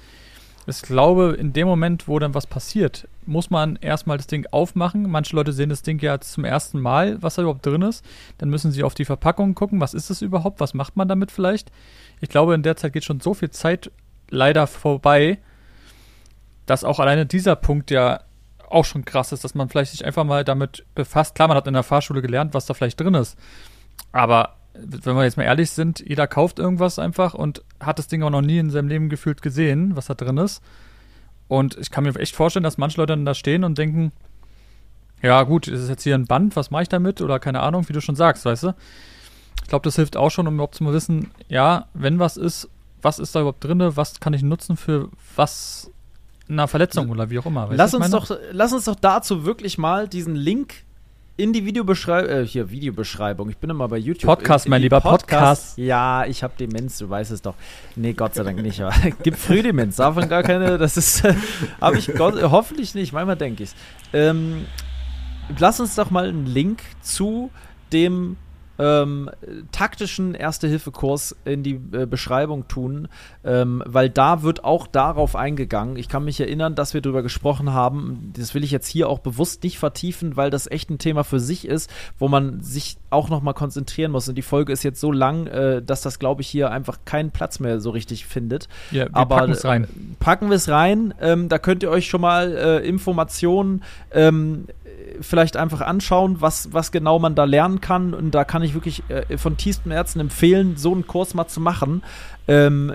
Ich glaube, in dem Moment, wo dann was passiert, muss man erstmal das Ding aufmachen. Manche Leute sehen das Ding ja zum ersten Mal, was da überhaupt drin ist. Dann müssen sie auf die Verpackung gucken, was ist es überhaupt, was macht man damit vielleicht. Ich glaube, in der Zeit geht schon so viel Zeit leider vorbei, dass auch alleine dieser Punkt ja auch schon krass ist, dass man vielleicht sich einfach mal damit befasst. Klar, man hat in der Fahrschule gelernt, was da vielleicht drin ist. Aber wenn wir jetzt mal ehrlich sind, jeder kauft irgendwas einfach und hat das Ding auch noch nie in seinem Leben gefühlt gesehen, was da drin ist. Und ich kann mir echt vorstellen, dass manche Leute dann da stehen und denken, ja gut, ist es jetzt hier ein Band, was mache ich damit? Oder keine Ahnung, wie du schon sagst, weißt du? Ich glaube, das hilft auch schon, um überhaupt zu mal wissen, ja, wenn was ist, was ist da überhaupt drin, was kann ich nutzen für was einer Verletzung oder wie auch immer.
Lass uns, doch, lass uns doch dazu wirklich mal diesen Link in die Videobeschreibung, äh, hier, Videobeschreibung. Ich bin immer bei YouTube.
Podcast,
in, in
mein lieber, Podcast.
Ja, ich habe Demenz, du weißt es doch. Nee, Gott sei Dank nicht. Aber gibt Frühdemenz, davon gar keine, das ist, habe ich Gott, hoffentlich nicht, manchmal denke ich ähm, Lass uns doch mal einen Link zu dem ähm, taktischen Erste-Hilfe-Kurs in die äh, Beschreibung tun, ähm, weil da wird auch darauf eingegangen. Ich kann mich erinnern, dass wir darüber gesprochen haben. Das will ich jetzt hier auch bewusst nicht vertiefen, weil das echt ein Thema für sich ist, wo man sich auch nochmal konzentrieren muss. Und die Folge ist jetzt so lang, äh, dass das, glaube ich, hier einfach keinen Platz mehr so richtig findet.
Ja, wir
Aber
packen es rein.
äh, packen wir es rein. Ähm, da könnt ihr euch schon mal äh, Informationen ähm, vielleicht einfach anschauen, was, was genau man da lernen kann. Und da kann ich wirklich äh, von tiefstem Herzen empfehlen, so einen Kurs mal zu machen. Ähm,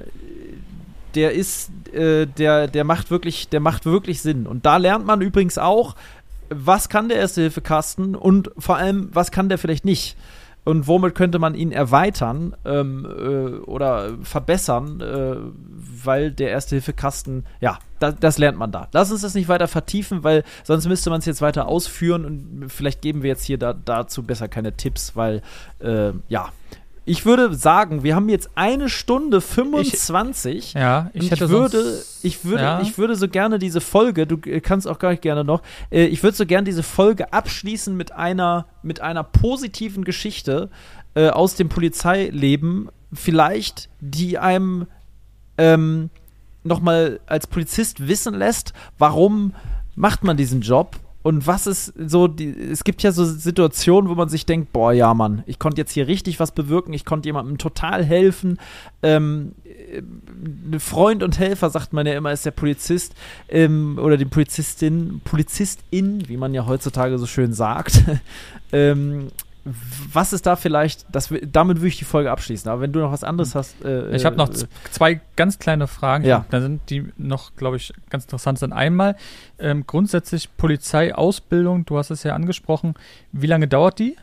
der ist, äh, der, der macht wirklich, der macht wirklich Sinn. Und da lernt man übrigens auch, was kann der Erste-Hilfe-Kasten und vor allem, was kann der vielleicht nicht. Und womit könnte man ihn erweitern ähm, äh, oder verbessern, äh, weil der Erste-Hilfe-Kasten, ja, da, das lernt man da. Lass uns das nicht weiter vertiefen, weil sonst müsste man es jetzt weiter ausführen und vielleicht geben wir jetzt hier da, dazu besser keine Tipps, weil, äh, ja. Ich würde sagen, wir haben jetzt eine Stunde 25.
Ja, ich hätte
ich würde,
sonst-
ich würde,
ja.
ich würde so gerne diese Folge, du äh, kannst auch gar nicht gerne noch, äh, ich würde so gerne diese Folge abschließen mit einer, mit einer positiven Geschichte äh, aus dem Polizeileben, vielleicht, die einem ähm, nochmal als Polizist wissen lässt, warum macht man diesen Job und was ist so, die, es gibt ja so Situationen, wo man sich denkt, boah, ja, Mann, ich konnte jetzt hier richtig was bewirken, ich konnte jemandem total helfen. Ähm, äh, Freund und Helfer, sagt man ja immer, ist der Polizist ähm, oder die Polizistin, Polizistin, wie man ja heutzutage so schön sagt. ähm, was ist da vielleicht, das, damit würde ich die Folge abschließen, aber wenn du noch was anderes hast. Äh,
Ich habe noch
äh,
zwei ganz kleine Fragen.
Ja.
Da sind die noch, glaube ich, ganz interessant sind. Einmal ähm, grundsätzlich Polizeiausbildung. Du hast es ja angesprochen. Wie lange dauert die?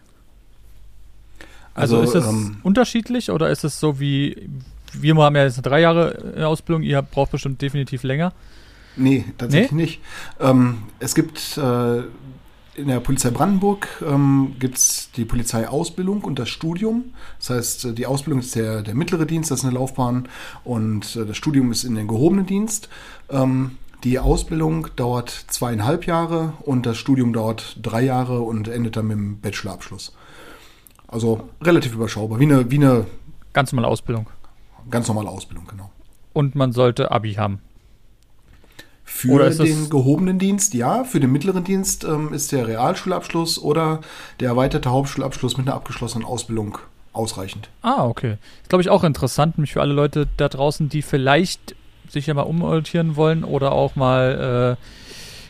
Also, ist es
ähm,
unterschiedlich oder ist es so wie wir haben ja jetzt eine drei Jahre äh, Ausbildung, ihr braucht bestimmt definitiv länger.
Nee, tatsächlich nicht. Ähm, es gibt äh, in der Polizei Brandenburg ähm, gibt es die Polizeiausbildung und das Studium. Das heißt, äh, die Ausbildung ist der, der mittlere Dienst, das ist eine Laufbahn, und äh, das Studium ist in den gehobenen Dienst. Ähm, die Ausbildung dauert zweieinhalb Jahre und das Studium dauert drei Jahre und endet dann mit dem Bachelorabschluss. Also relativ überschaubar, wie eine, wie eine
Ganz normale Ausbildung.
ganz normale Ausbildung, genau.
Und man sollte Abi haben.
Für
das-
den gehobenen Dienst, ja. Für den mittleren Dienst ähm, ist der Realschulabschluss oder der erweiterte Hauptschulabschluss mit einer abgeschlossenen Ausbildung ausreichend.
Ah, okay. Ist, glaube ich, auch interessant, nämlich für alle Leute da draußen, die vielleicht sich ja mal umorientieren wollen oder auch mal,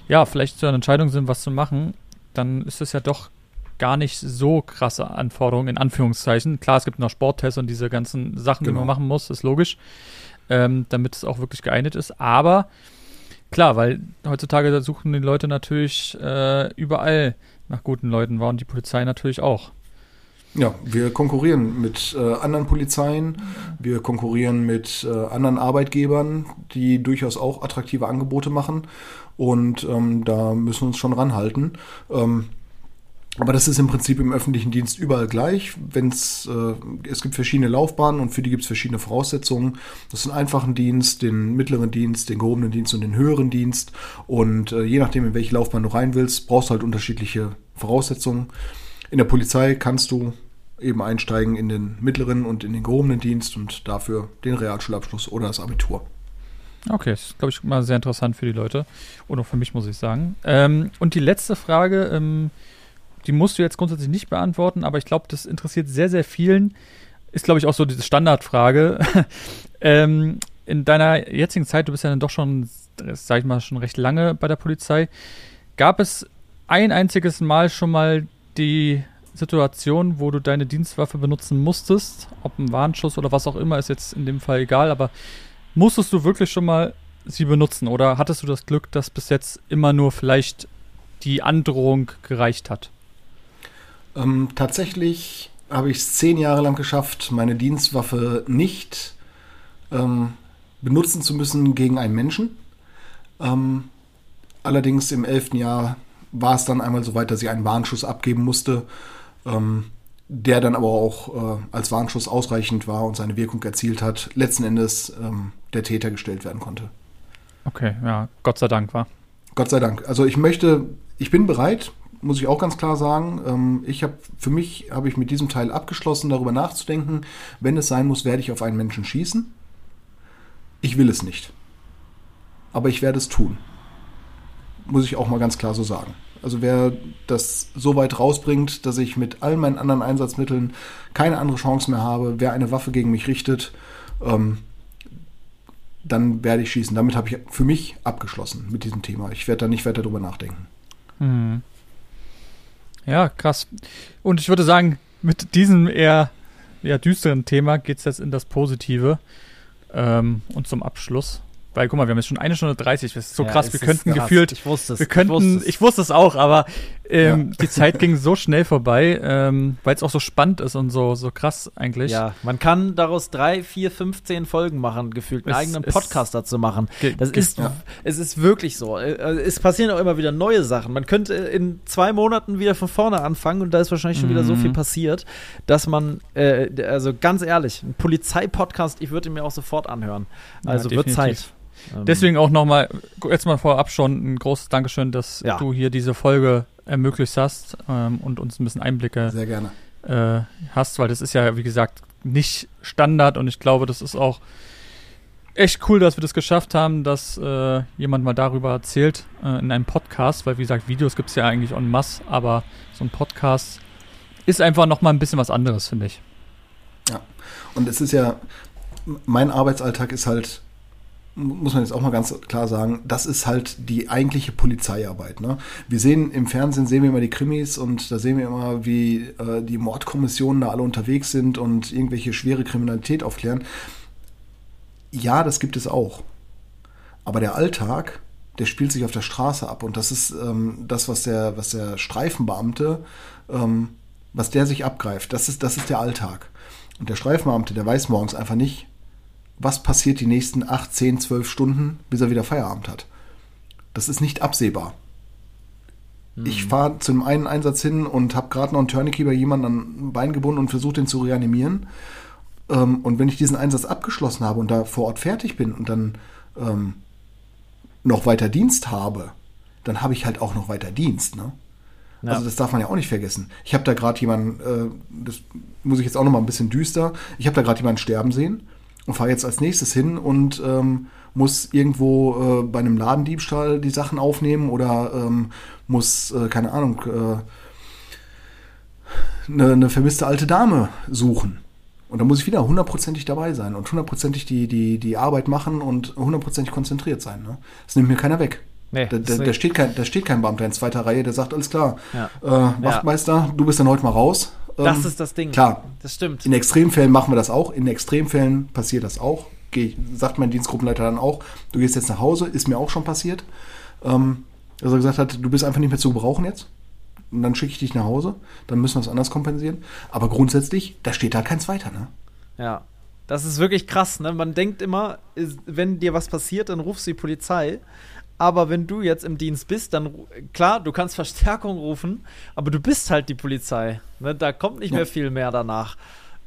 äh, ja, vielleicht zu einer Entscheidung sind, was zu machen, dann ist es ja doch gar nicht so krasse Anforderungen, in Anführungszeichen. Klar, es gibt noch Sporttests und diese ganzen Sachen, die
Genau.
man machen muss, ist logisch, ähm, damit es auch wirklich geeignet ist. Aber klar, weil heutzutage suchen die Leute natürlich äh, überall nach guten Leuten, war und die Polizei natürlich auch.
Ja, wir konkurrieren mit äh, anderen Polizeien, wir konkurrieren mit äh, anderen Arbeitgebern, die durchaus auch attraktive Angebote machen und ähm, da müssen wir uns schon ranhalten. Ähm, aber das ist im Prinzip im öffentlichen Dienst überall gleich. Wenn's, äh, es gibt verschiedene Laufbahnen und für die gibt es verschiedene Voraussetzungen. Das ist einen einfachen Dienst, den mittleren Dienst, den gehobenen Dienst und den höheren Dienst. Und äh, je nachdem, in welche Laufbahn du rein willst, brauchst du halt unterschiedliche Voraussetzungen. In der Polizei kannst du eben einsteigen in den mittleren und in den gehobenen Dienst und dafür den Realschulabschluss oder das Abitur.
Okay, das ist, glaube ich, mal sehr interessant für die Leute. Und auch für mich, muss ich sagen. Ähm, und die letzte Frage, ähm, die musst du jetzt grundsätzlich nicht beantworten, aber ich glaube, das interessiert sehr, sehr vielen. Ist, glaube ich, auch so diese Standardfrage. ähm, in deiner jetzigen Zeit, du bist ja dann doch schon, sag ich mal, schon recht lange bei der Polizei. Gab es ein einziges Mal schon mal die Situation, wo du deine Dienstwaffe benutzen musstest, ob ein Warnschuss oder was auch immer, ist jetzt in dem Fall egal, aber musstest du wirklich schon mal sie benutzen oder hattest du das Glück, dass bis jetzt immer nur vielleicht die Androhung gereicht hat?
Ähm, tatsächlich habe ich es zehn Jahre lang geschafft, meine Dienstwaffe nicht ähm, benutzen zu müssen gegen einen Menschen. Ähm, allerdings im elften Jahr war es dann einmal so weit, dass ich einen Warnschuss abgeben musste, ähm, der dann aber auch äh, als Warnschuss ausreichend war und seine Wirkung erzielt hat, letzten Endes ähm, der Täter gestellt werden konnte.
Okay, ja, Gott sei Dank war.
Gott sei Dank. Also ich möchte, ich bin bereit, muss ich auch ganz klar sagen. Ähm, ich habe für mich habe ich mit diesem Teil abgeschlossen, darüber nachzudenken. Wenn es sein muss, werde ich auf einen Menschen schießen. Ich will es nicht. Aber ich werde es tun. Muss ich auch mal ganz klar so sagen. Also wer das so weit rausbringt, dass ich mit all meinen anderen Einsatzmitteln keine andere Chance mehr habe, wer eine Waffe gegen mich richtet, ähm, dann werde ich schießen. Damit habe ich für mich abgeschlossen mit diesem Thema. Ich werde da nicht weiter drüber nachdenken.
Hm. Ja, krass. Und ich würde sagen, mit diesem eher ja, düsteren Thema geht es jetzt in das Positive. Ähm, und zum Abschluss weil, guck mal, wir haben jetzt schon eine Stunde 30. Das ist so
Ja,
krass. Wir könnten
krass.
gefühlt.
Ich wusste es.
Wir
Ich
könnten,
wusste es.
ich wusste es auch, aber ähm, die Zeit ging so schnell vorbei, ähm, weil es auch so spannend ist und so, so krass eigentlich.
Ja, man kann daraus drei, vier, 15 Folgen machen, gefühlt, einen
Es
eigenen Podcast dazu machen. Das ist,
ja.
es ist wirklich so. Äh, äh, Es passieren auch immer wieder neue Sachen. Man könnte in zwei Monaten wieder von vorne anfangen und da ist wahrscheinlich schon wieder so
Mhm.
viel passiert, dass man, äh, also ganz ehrlich, ein Polizeipodcast, ich würde ihn mir auch sofort anhören.
Ja,
Also wird
definitiv.
Zeit. Ähm,
Deswegen auch nochmal, jetzt mal vorab schon ein großes Dankeschön, dass
Ja.
du hier diese Folge ermöglicht hast ähm, und uns ein bisschen Einblicke
Sehr gerne.
äh, hast, weil das ist ja, wie gesagt, nicht Standard und ich glaube, das ist auch echt cool, dass wir das geschafft haben, dass äh, jemand mal darüber erzählt äh, in einem Podcast, weil wie gesagt, Videos gibt es ja eigentlich en masse, aber so ein Podcast ist einfach nochmal ein bisschen was anderes, finde ich.
Und es ist ja, mein Arbeitsalltag ist halt, muss man jetzt auch mal ganz klar sagen, das ist halt die eigentliche Polizeiarbeit. Ne? Wir sehen im Fernsehen, sehen wir immer die Krimis und da sehen wir immer, wie äh, die Mordkommissionen da alle unterwegs sind und irgendwelche schwere Kriminalität aufklären. Ja, das gibt es auch. Aber der Alltag, der spielt sich auf der Straße ab und das ist ähm, das, was der, was der Streifenbeamte, ähm, was der sich abgreift. Das ist, das ist der Alltag. Und der Streifenbeamte, der weiß morgens einfach nicht, was passiert die nächsten 8, 10, 12 Stunden, bis er wieder Feierabend hat. Das ist nicht absehbar. Ich fahre zu einem einen Einsatz hin und habe gerade noch einen Tourniquet bei jemandem an ein Bein gebunden und versuche den zu reanimieren. Ähm, und wenn ich diesen Einsatz abgeschlossen habe und da vor Ort fertig bin und dann ähm, noch weiter Dienst habe, dann habe ich halt auch noch weiter Dienst. Ne?
Ja.
Also das darf man ja auch nicht vergessen. Ich habe da gerade jemanden, äh, das muss ich jetzt auch noch mal ein bisschen düster, ich habe da gerade jemanden sterben sehen und fahre jetzt als nächstes hin und ähm, muss irgendwo äh, bei einem Ladendiebstahl die Sachen aufnehmen oder ähm, muss, äh, keine Ahnung, äh, eine, eine vermisste alte Dame suchen. Und da muss ich wieder hundertprozentig dabei sein und hundertprozentig die, die, die Arbeit machen und hundertprozentig konzentriert sein. Ne? Das nimmt mir keiner weg.
Nee,
da, da, da, steht kein, da steht kein Beamter in zweiter Reihe, der sagt, alles klar,
Ja.
äh, Wachtmeister, du bist dann heute mal raus.
Das
Ähm,
ist das Ding.
Klar,
Das stimmt.
in Extremfällen machen wir das auch. In Extremfällen passiert das auch. Geh, sagt mein Dienstgruppenleiter dann auch, du gehst jetzt nach Hause, ist mir auch schon passiert. Ähm, dass er gesagt hat, du bist einfach nicht mehr zu gebrauchen jetzt. Und dann schicke ich dich nach Hause. Dann müssen wir es anders kompensieren. Aber grundsätzlich, da steht da kein Zweiter, ne?
Ja. Das ist wirklich krass, ne? Man denkt immer, wenn dir was passiert, dann rufst du die Polizei. Aber wenn du jetzt im Dienst bist, dann klar, du kannst Verstärkung rufen, aber du bist halt die Polizei. Ne? Da kommt nicht
Ja.
mehr viel mehr danach.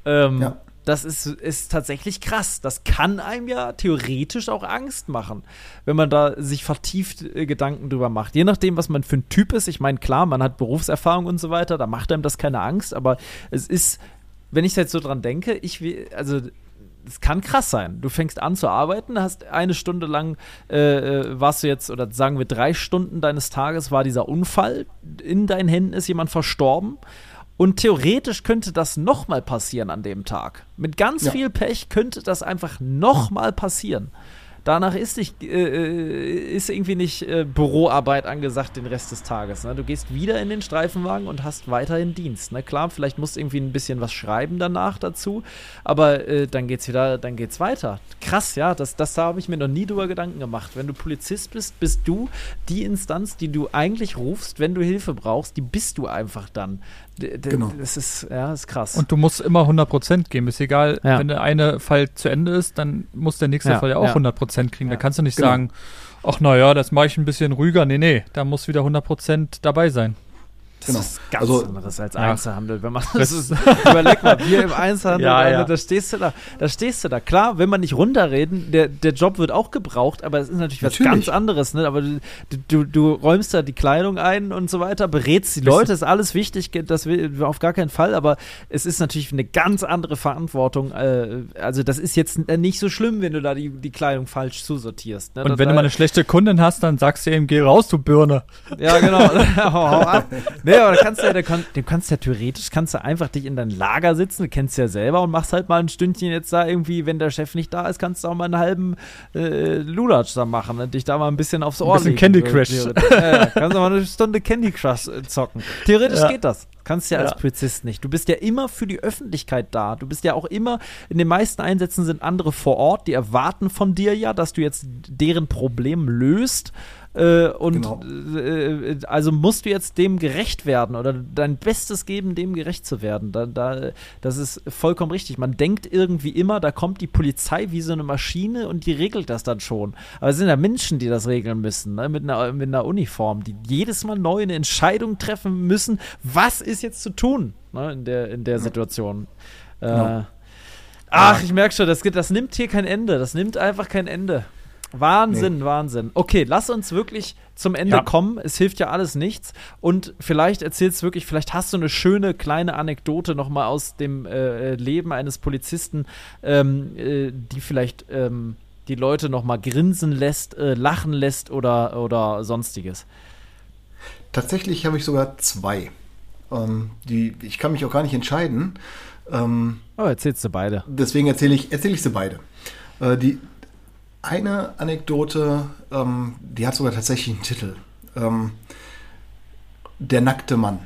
Ähm,
Ja.
Das ist, ist tatsächlich krass. Das kann einem ja theoretisch auch Angst machen, wenn man da sich vertieft äh, Gedanken drüber macht. Je nachdem, was man für ein Typ ist. Ich meine, klar, man hat Berufserfahrung und so weiter, da macht einem das keine Angst, aber es ist, wenn ich jetzt so dran denke, ich will, also es kann krass sein. Du fängst an zu arbeiten, hast eine Stunde lang, äh, äh, warst du jetzt, oder sagen wir drei Stunden deines Tages war dieser Unfall, in deinen Händen ist jemand verstorben. Und theoretisch könnte das nochmal passieren an dem Tag. Mit ganz
Ja.
viel Pech könnte das einfach nochmal passieren. Danach ist, nicht, äh, äh, ist irgendwie nicht äh, Büroarbeit angesagt den Rest des Tages. Ne? Du gehst wieder in den Streifenwagen und hast weiterhin Dienst. Ne? Klar, vielleicht musst du irgendwie ein bisschen was schreiben danach dazu, aber äh, dann geht's wieder, dann geht's weiter. Krass, ja, das, das da habe ich mir noch nie drüber Gedanken gemacht. Wenn du Polizist bist, bist du die Instanz, die du eigentlich rufst, wenn du Hilfe brauchst, die bist du einfach dann.
Genau.
Das ist, ja, das ist krass.
Und du musst immer 100% geben. Ist egal,
Ja.
wenn der eine Fall zu Ende ist, dann muss der nächste
Ja,
Fall ja auch
ja.
100% kriegen. Da kannst du nicht
Genau.
sagen, ach naja, das mache ich ein bisschen ruhiger. Nee, nee, da muss wieder 100% dabei sein.
Das
Genau.
ist ganz
Also-
anderes als
Ja.
Einzelhandel. Wenn man das ist, überleg mal, wir im Einzelhandel,
Ja,
Alter,
ja.
da stehst du da, da stehst du da. Klar, wenn man nicht runterreden, der, der Job wird auch gebraucht, aber es ist natürlich was
Natürlich.
ganz anderes, ne? Aber du, du, du räumst da die Kleidung ein und so weiter, berätst die Leute, ist alles wichtig, das will auf gar keinen Fall, aber es ist natürlich eine ganz andere Verantwortung. Äh, also das ist jetzt nicht so schlimm, wenn du da die, die Kleidung falsch zusortierst. Ne?
Und
Da-
wenn du mal eine schlechte Kundin hast, dann sagst du ihm, geh raus, du Birne.
ja, genau. Hau ab. Nee, aber da kannst du ja, da kann, du kannst ja theoretisch, kannst du einfach dich in dein Lager sitzen, du kennst ja selber und machst halt mal ein Stündchen jetzt da irgendwie, wenn der Chef nicht da ist, kannst du auch mal einen halben äh, Lulatsch da machen und dich da mal ein bisschen aufs Ohr
bisschen
legen.
Candy Crush.
Ja, kannst du mal eine Stunde Candy Crush äh, zocken. Theoretisch
Ja.
geht das. Kannst ja als
Ja.
Polizist nicht. Du bist ja immer für die Öffentlichkeit da. Du bist ja auch immer, in den meisten Einsätzen sind andere vor Ort, die erwarten von dir ja, dass du jetzt deren Problem löst. Äh, und
Genau.
äh, also musst du jetzt dem gerecht werden oder dein Bestes geben, dem gerecht zu werden. Da, da, das ist vollkommen richtig. Man denkt irgendwie immer, da kommt die Polizei wie so eine Maschine und die regelt das dann schon. Aber es sind ja Menschen, die das regeln müssen, ne? mit, einer, mit einer Uniform, die jedes Mal neu eine Entscheidung treffen müssen, was ist jetzt zu tun ne? in der, in der Situation. Äh,
Genau.
Ach, ich merke schon, das, geht- das nimmt hier kein Ende. Das nimmt einfach kein Ende. Wahnsinn, Wahnsinn. Okay, lass uns wirklich zum Ende
Ja.
kommen. Es hilft ja alles nichts. Und vielleicht erzählst du wirklich, vielleicht hast du eine schöne kleine Anekdote nochmal aus dem äh, Leben eines Polizisten, ähm, äh, die vielleicht ähm, die Leute nochmal grinsen lässt, äh, lachen lässt oder, oder sonstiges.
Tatsächlich habe ich sogar zwei. Ähm, die, ich kann mich auch gar nicht entscheiden. Ähm,
Oh, erzählst du beide.
deswegen erzähle ich, erzähle ich sie beide. Äh, die eine Anekdote, ähm, die hat sogar tatsächlich einen Titel. Ähm, der nackte Mann.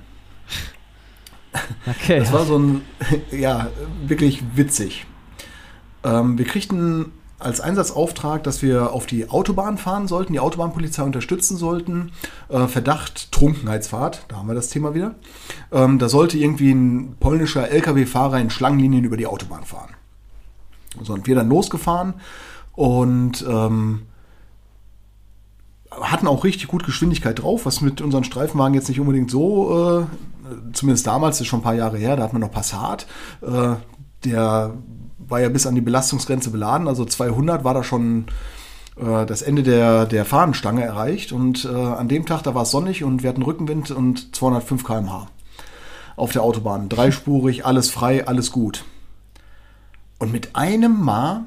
Okay.
Das war so ein, ja, wirklich witzig. Ähm, wir kriegten als Einsatzauftrag, dass wir auf die Autobahn fahren sollten, die Autobahnpolizei unterstützen sollten. Äh, Verdacht Trunkenheitsfahrt, da haben wir das Thema wieder. Ähm, da sollte irgendwie ein polnischer Lkw-Fahrer in Schlangenlinien über die Autobahn fahren. So, und wir dann losgefahren und ähm, hatten auch richtig gut Geschwindigkeit drauf, was mit unseren Streifenwagen jetzt nicht unbedingt so, äh, zumindest damals, das ist schon ein paar Jahre her, da hat man noch Passat. Äh, der war ja bis an die Belastungsgrenze beladen, also 200 war da schon äh, das Ende der, der Fahnenstange erreicht. Und äh, an dem Tag, da war es sonnig und wir hatten Rückenwind und 205 km/h auf der Autobahn. Dreispurig, alles frei, alles gut. Und mit einem Mal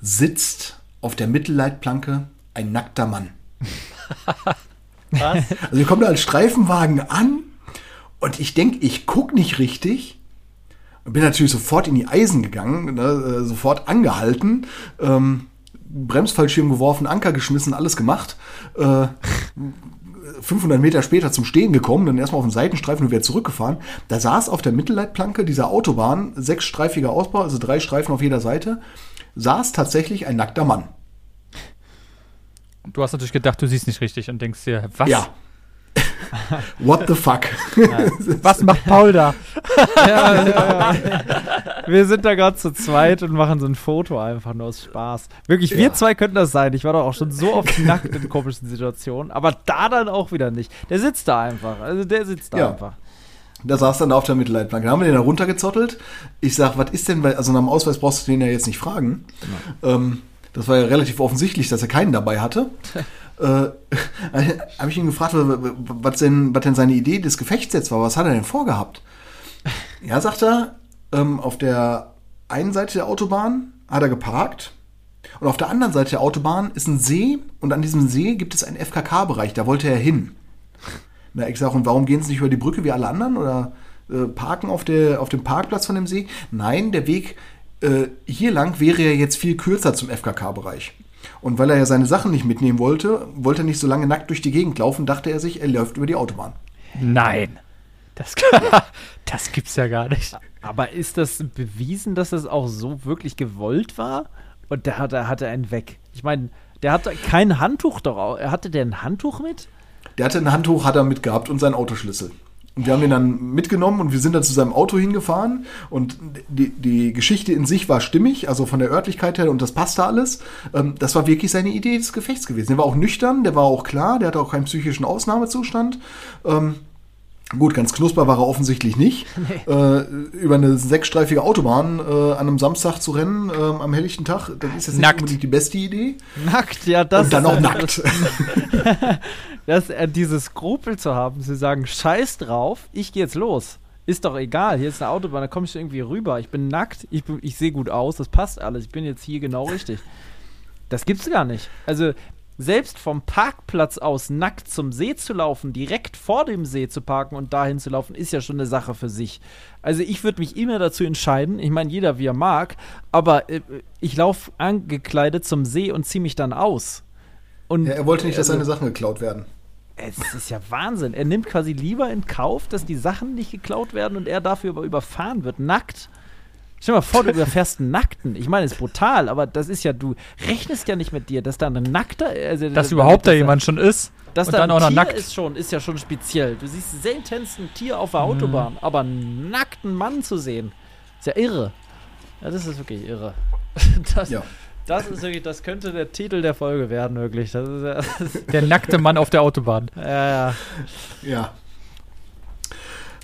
sitzt auf der Mittelleitplanke ein nackter Mann.
Was?
Also wir kommen da als Streifenwagen an und ich denke, ich gucke nicht richtig. Und bin natürlich sofort in die Eisen gegangen, ne, äh, sofort angehalten, ähm, Bremsfallschirm geworfen, Anker geschmissen, alles gemacht. Äh, 500 Meter später zum Stehen gekommen, dann erstmal auf den Seitenstreifen und wieder zurückgefahren. Da saß auf der Mittelleitplanke dieser Autobahn, sechsstreifiger Ausbau, also drei Streifen auf jeder Seite, saß tatsächlich ein nackter Mann.
Du hast natürlich gedacht, du siehst nicht richtig und denkst dir, was?
Ja. What the fuck?
Was macht Paul da?
ja, ja, ja. Wir sind da gerade zu zweit und machen so ein Foto einfach nur aus Spaß. Wirklich, wir
Ja.
zwei könnten das sein. Ich war doch auch schon so oft nackt in komischen Situationen. Aber da dann auch wieder nicht. Der sitzt da einfach. Also der sitzt da
Ja.
einfach.
Da saß dann auf der Mittelleitplanke. Da haben wir den da runtergezottelt. Ich sag, was ist denn, weil, also nach dem Ausweis brauchst du den ja jetzt nicht fragen. Ähm, das war ja relativ offensichtlich, dass er keinen dabei hatte. äh, habe ich ihn gefragt, was denn, was denn seine Idee des Gefechts jetzt war. Was hat er denn vorgehabt? Ja, sagt er, ähm, auf der einen Seite der Autobahn hat er geparkt und auf der anderen Seite der Autobahn ist ein See und an diesem See gibt es einen FKK-Bereich, da wollte er hin. Na, ich sage, und warum gehen sie nicht über die Brücke wie alle anderen oder äh, parken auf, der, auf dem Parkplatz von dem See? Nein, der Weg äh, hier lang wäre ja jetzt viel kürzer zum FKK-Bereich. Und weil er ja seine Sachen nicht mitnehmen wollte, wollte er nicht so lange nackt durch die Gegend laufen, dachte er sich, er läuft über die Autobahn.
Nein. Das, das gibt's ja gar nicht.
Aber ist das bewiesen, dass das auch so wirklich gewollt war? Und der hatte, hatte einen weg. Ich meine, der hatte kein Handtuch doch. Hatte der ein Handtuch mit?
Der hatte ein Handtuch, hat er mitgehabt und seinen Autoschlüssel. Und wir haben ihn dann mitgenommen und wir sind dann zu seinem Auto hingefahren. Und die, die Geschichte in sich war stimmig, also von der Örtlichkeit her und das passte alles. Ähm, das war wirklich seine Idee des Gefechts gewesen. Der war auch nüchtern, der war auch klar, der hatte auch keinen psychischen Ausnahmezustand. Gut, ganz knusper war er offensichtlich nicht. Nee. Äh, über eine sechsstreifige Autobahn äh, an einem Samstag zu rennen äh, am helllichten Tag, das ist jetzt
Nackt.
nicht unbedingt die beste Idee.
Nackt, ja, das
Und dann
ist
auch
ein-
nackt.
dass er dieses Skrupel zu haben, zu sagen, scheiß drauf, ich gehe jetzt los. Ist doch egal, hier ist eine Autobahn, da komme ich irgendwie rüber. Ich bin nackt, ich, bin- ich sehe gut aus, das passt alles. Ich bin jetzt hier genau richtig. Das gibt's gar nicht. Also, selbst vom Parkplatz aus nackt zum See zu laufen, direkt vor dem See zu parken und dahin zu laufen, ist ja schon eine Sache für sich. Also ich würde mich immer dazu entscheiden, ich meine, jeder wie er mag, aber äh, ich laufe angekleidet zum See und ziehe mich dann aus. Und
Ja, er wollte nicht, dass
also-
seine Sachen geklaut werden.
es ist ja Wahnsinn. Er nimmt quasi lieber in Kauf, dass die Sachen nicht geklaut werden und er dafür aber überfahren wird, nackt. Stell dir mal vor, du überfährst einen Nackten. Ich meine, es ist brutal, aber das ist ja, du rechnest ja nicht mit dir, dass da ein Nackter, also
Dass überhaupt da jemand schon ist.
dass
und
da
dann
ein
auch noch
Tier
nackt.
ist schon, ist ja schon speziell. Du siehst seltenst ein Tier auf der
Mhm.
Autobahn, aber einen nackten Mann zu sehen, ist ja irre. Ja, das ist wirklich irre. Das,
Ja.
das ist wirklich, das könnte der Titel der Folge werden, wirklich. Das ist das ist,
Der nackte Mann auf der Autobahn.
ja, ja.
Ja.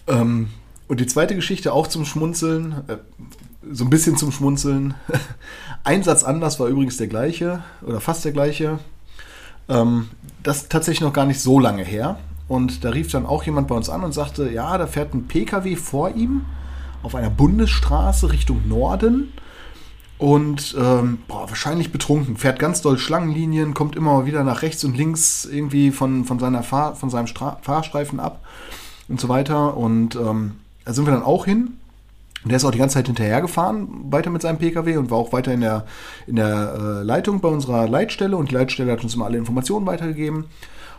Ähm, und die zweite Geschichte auch zum Schmunzeln, äh, so ein bisschen zum Schmunzeln. ein Satz anders war übrigens der gleiche oder fast der gleiche. Ähm, das ist tatsächlich noch gar nicht so lange her. Und da rief dann auch jemand bei uns an und sagte, ja, da fährt ein PKW vor ihm auf einer Bundesstraße Richtung Norden und ähm, boah, wahrscheinlich betrunken, fährt ganz doll Schlangenlinien, kommt immer wieder nach rechts und links irgendwie von, von, seiner Fahr von seinem Stra Fahrstreifen ab und so weiter. Und ähm, da sind wir dann auch hin. Und der ist auch die ganze Zeit hinterhergefahren, weiter mit seinem PKW und war auch weiter in der, in der äh, Leitung bei unserer Leitstelle. Und die Leitstelle hat uns immer alle Informationen weitergegeben.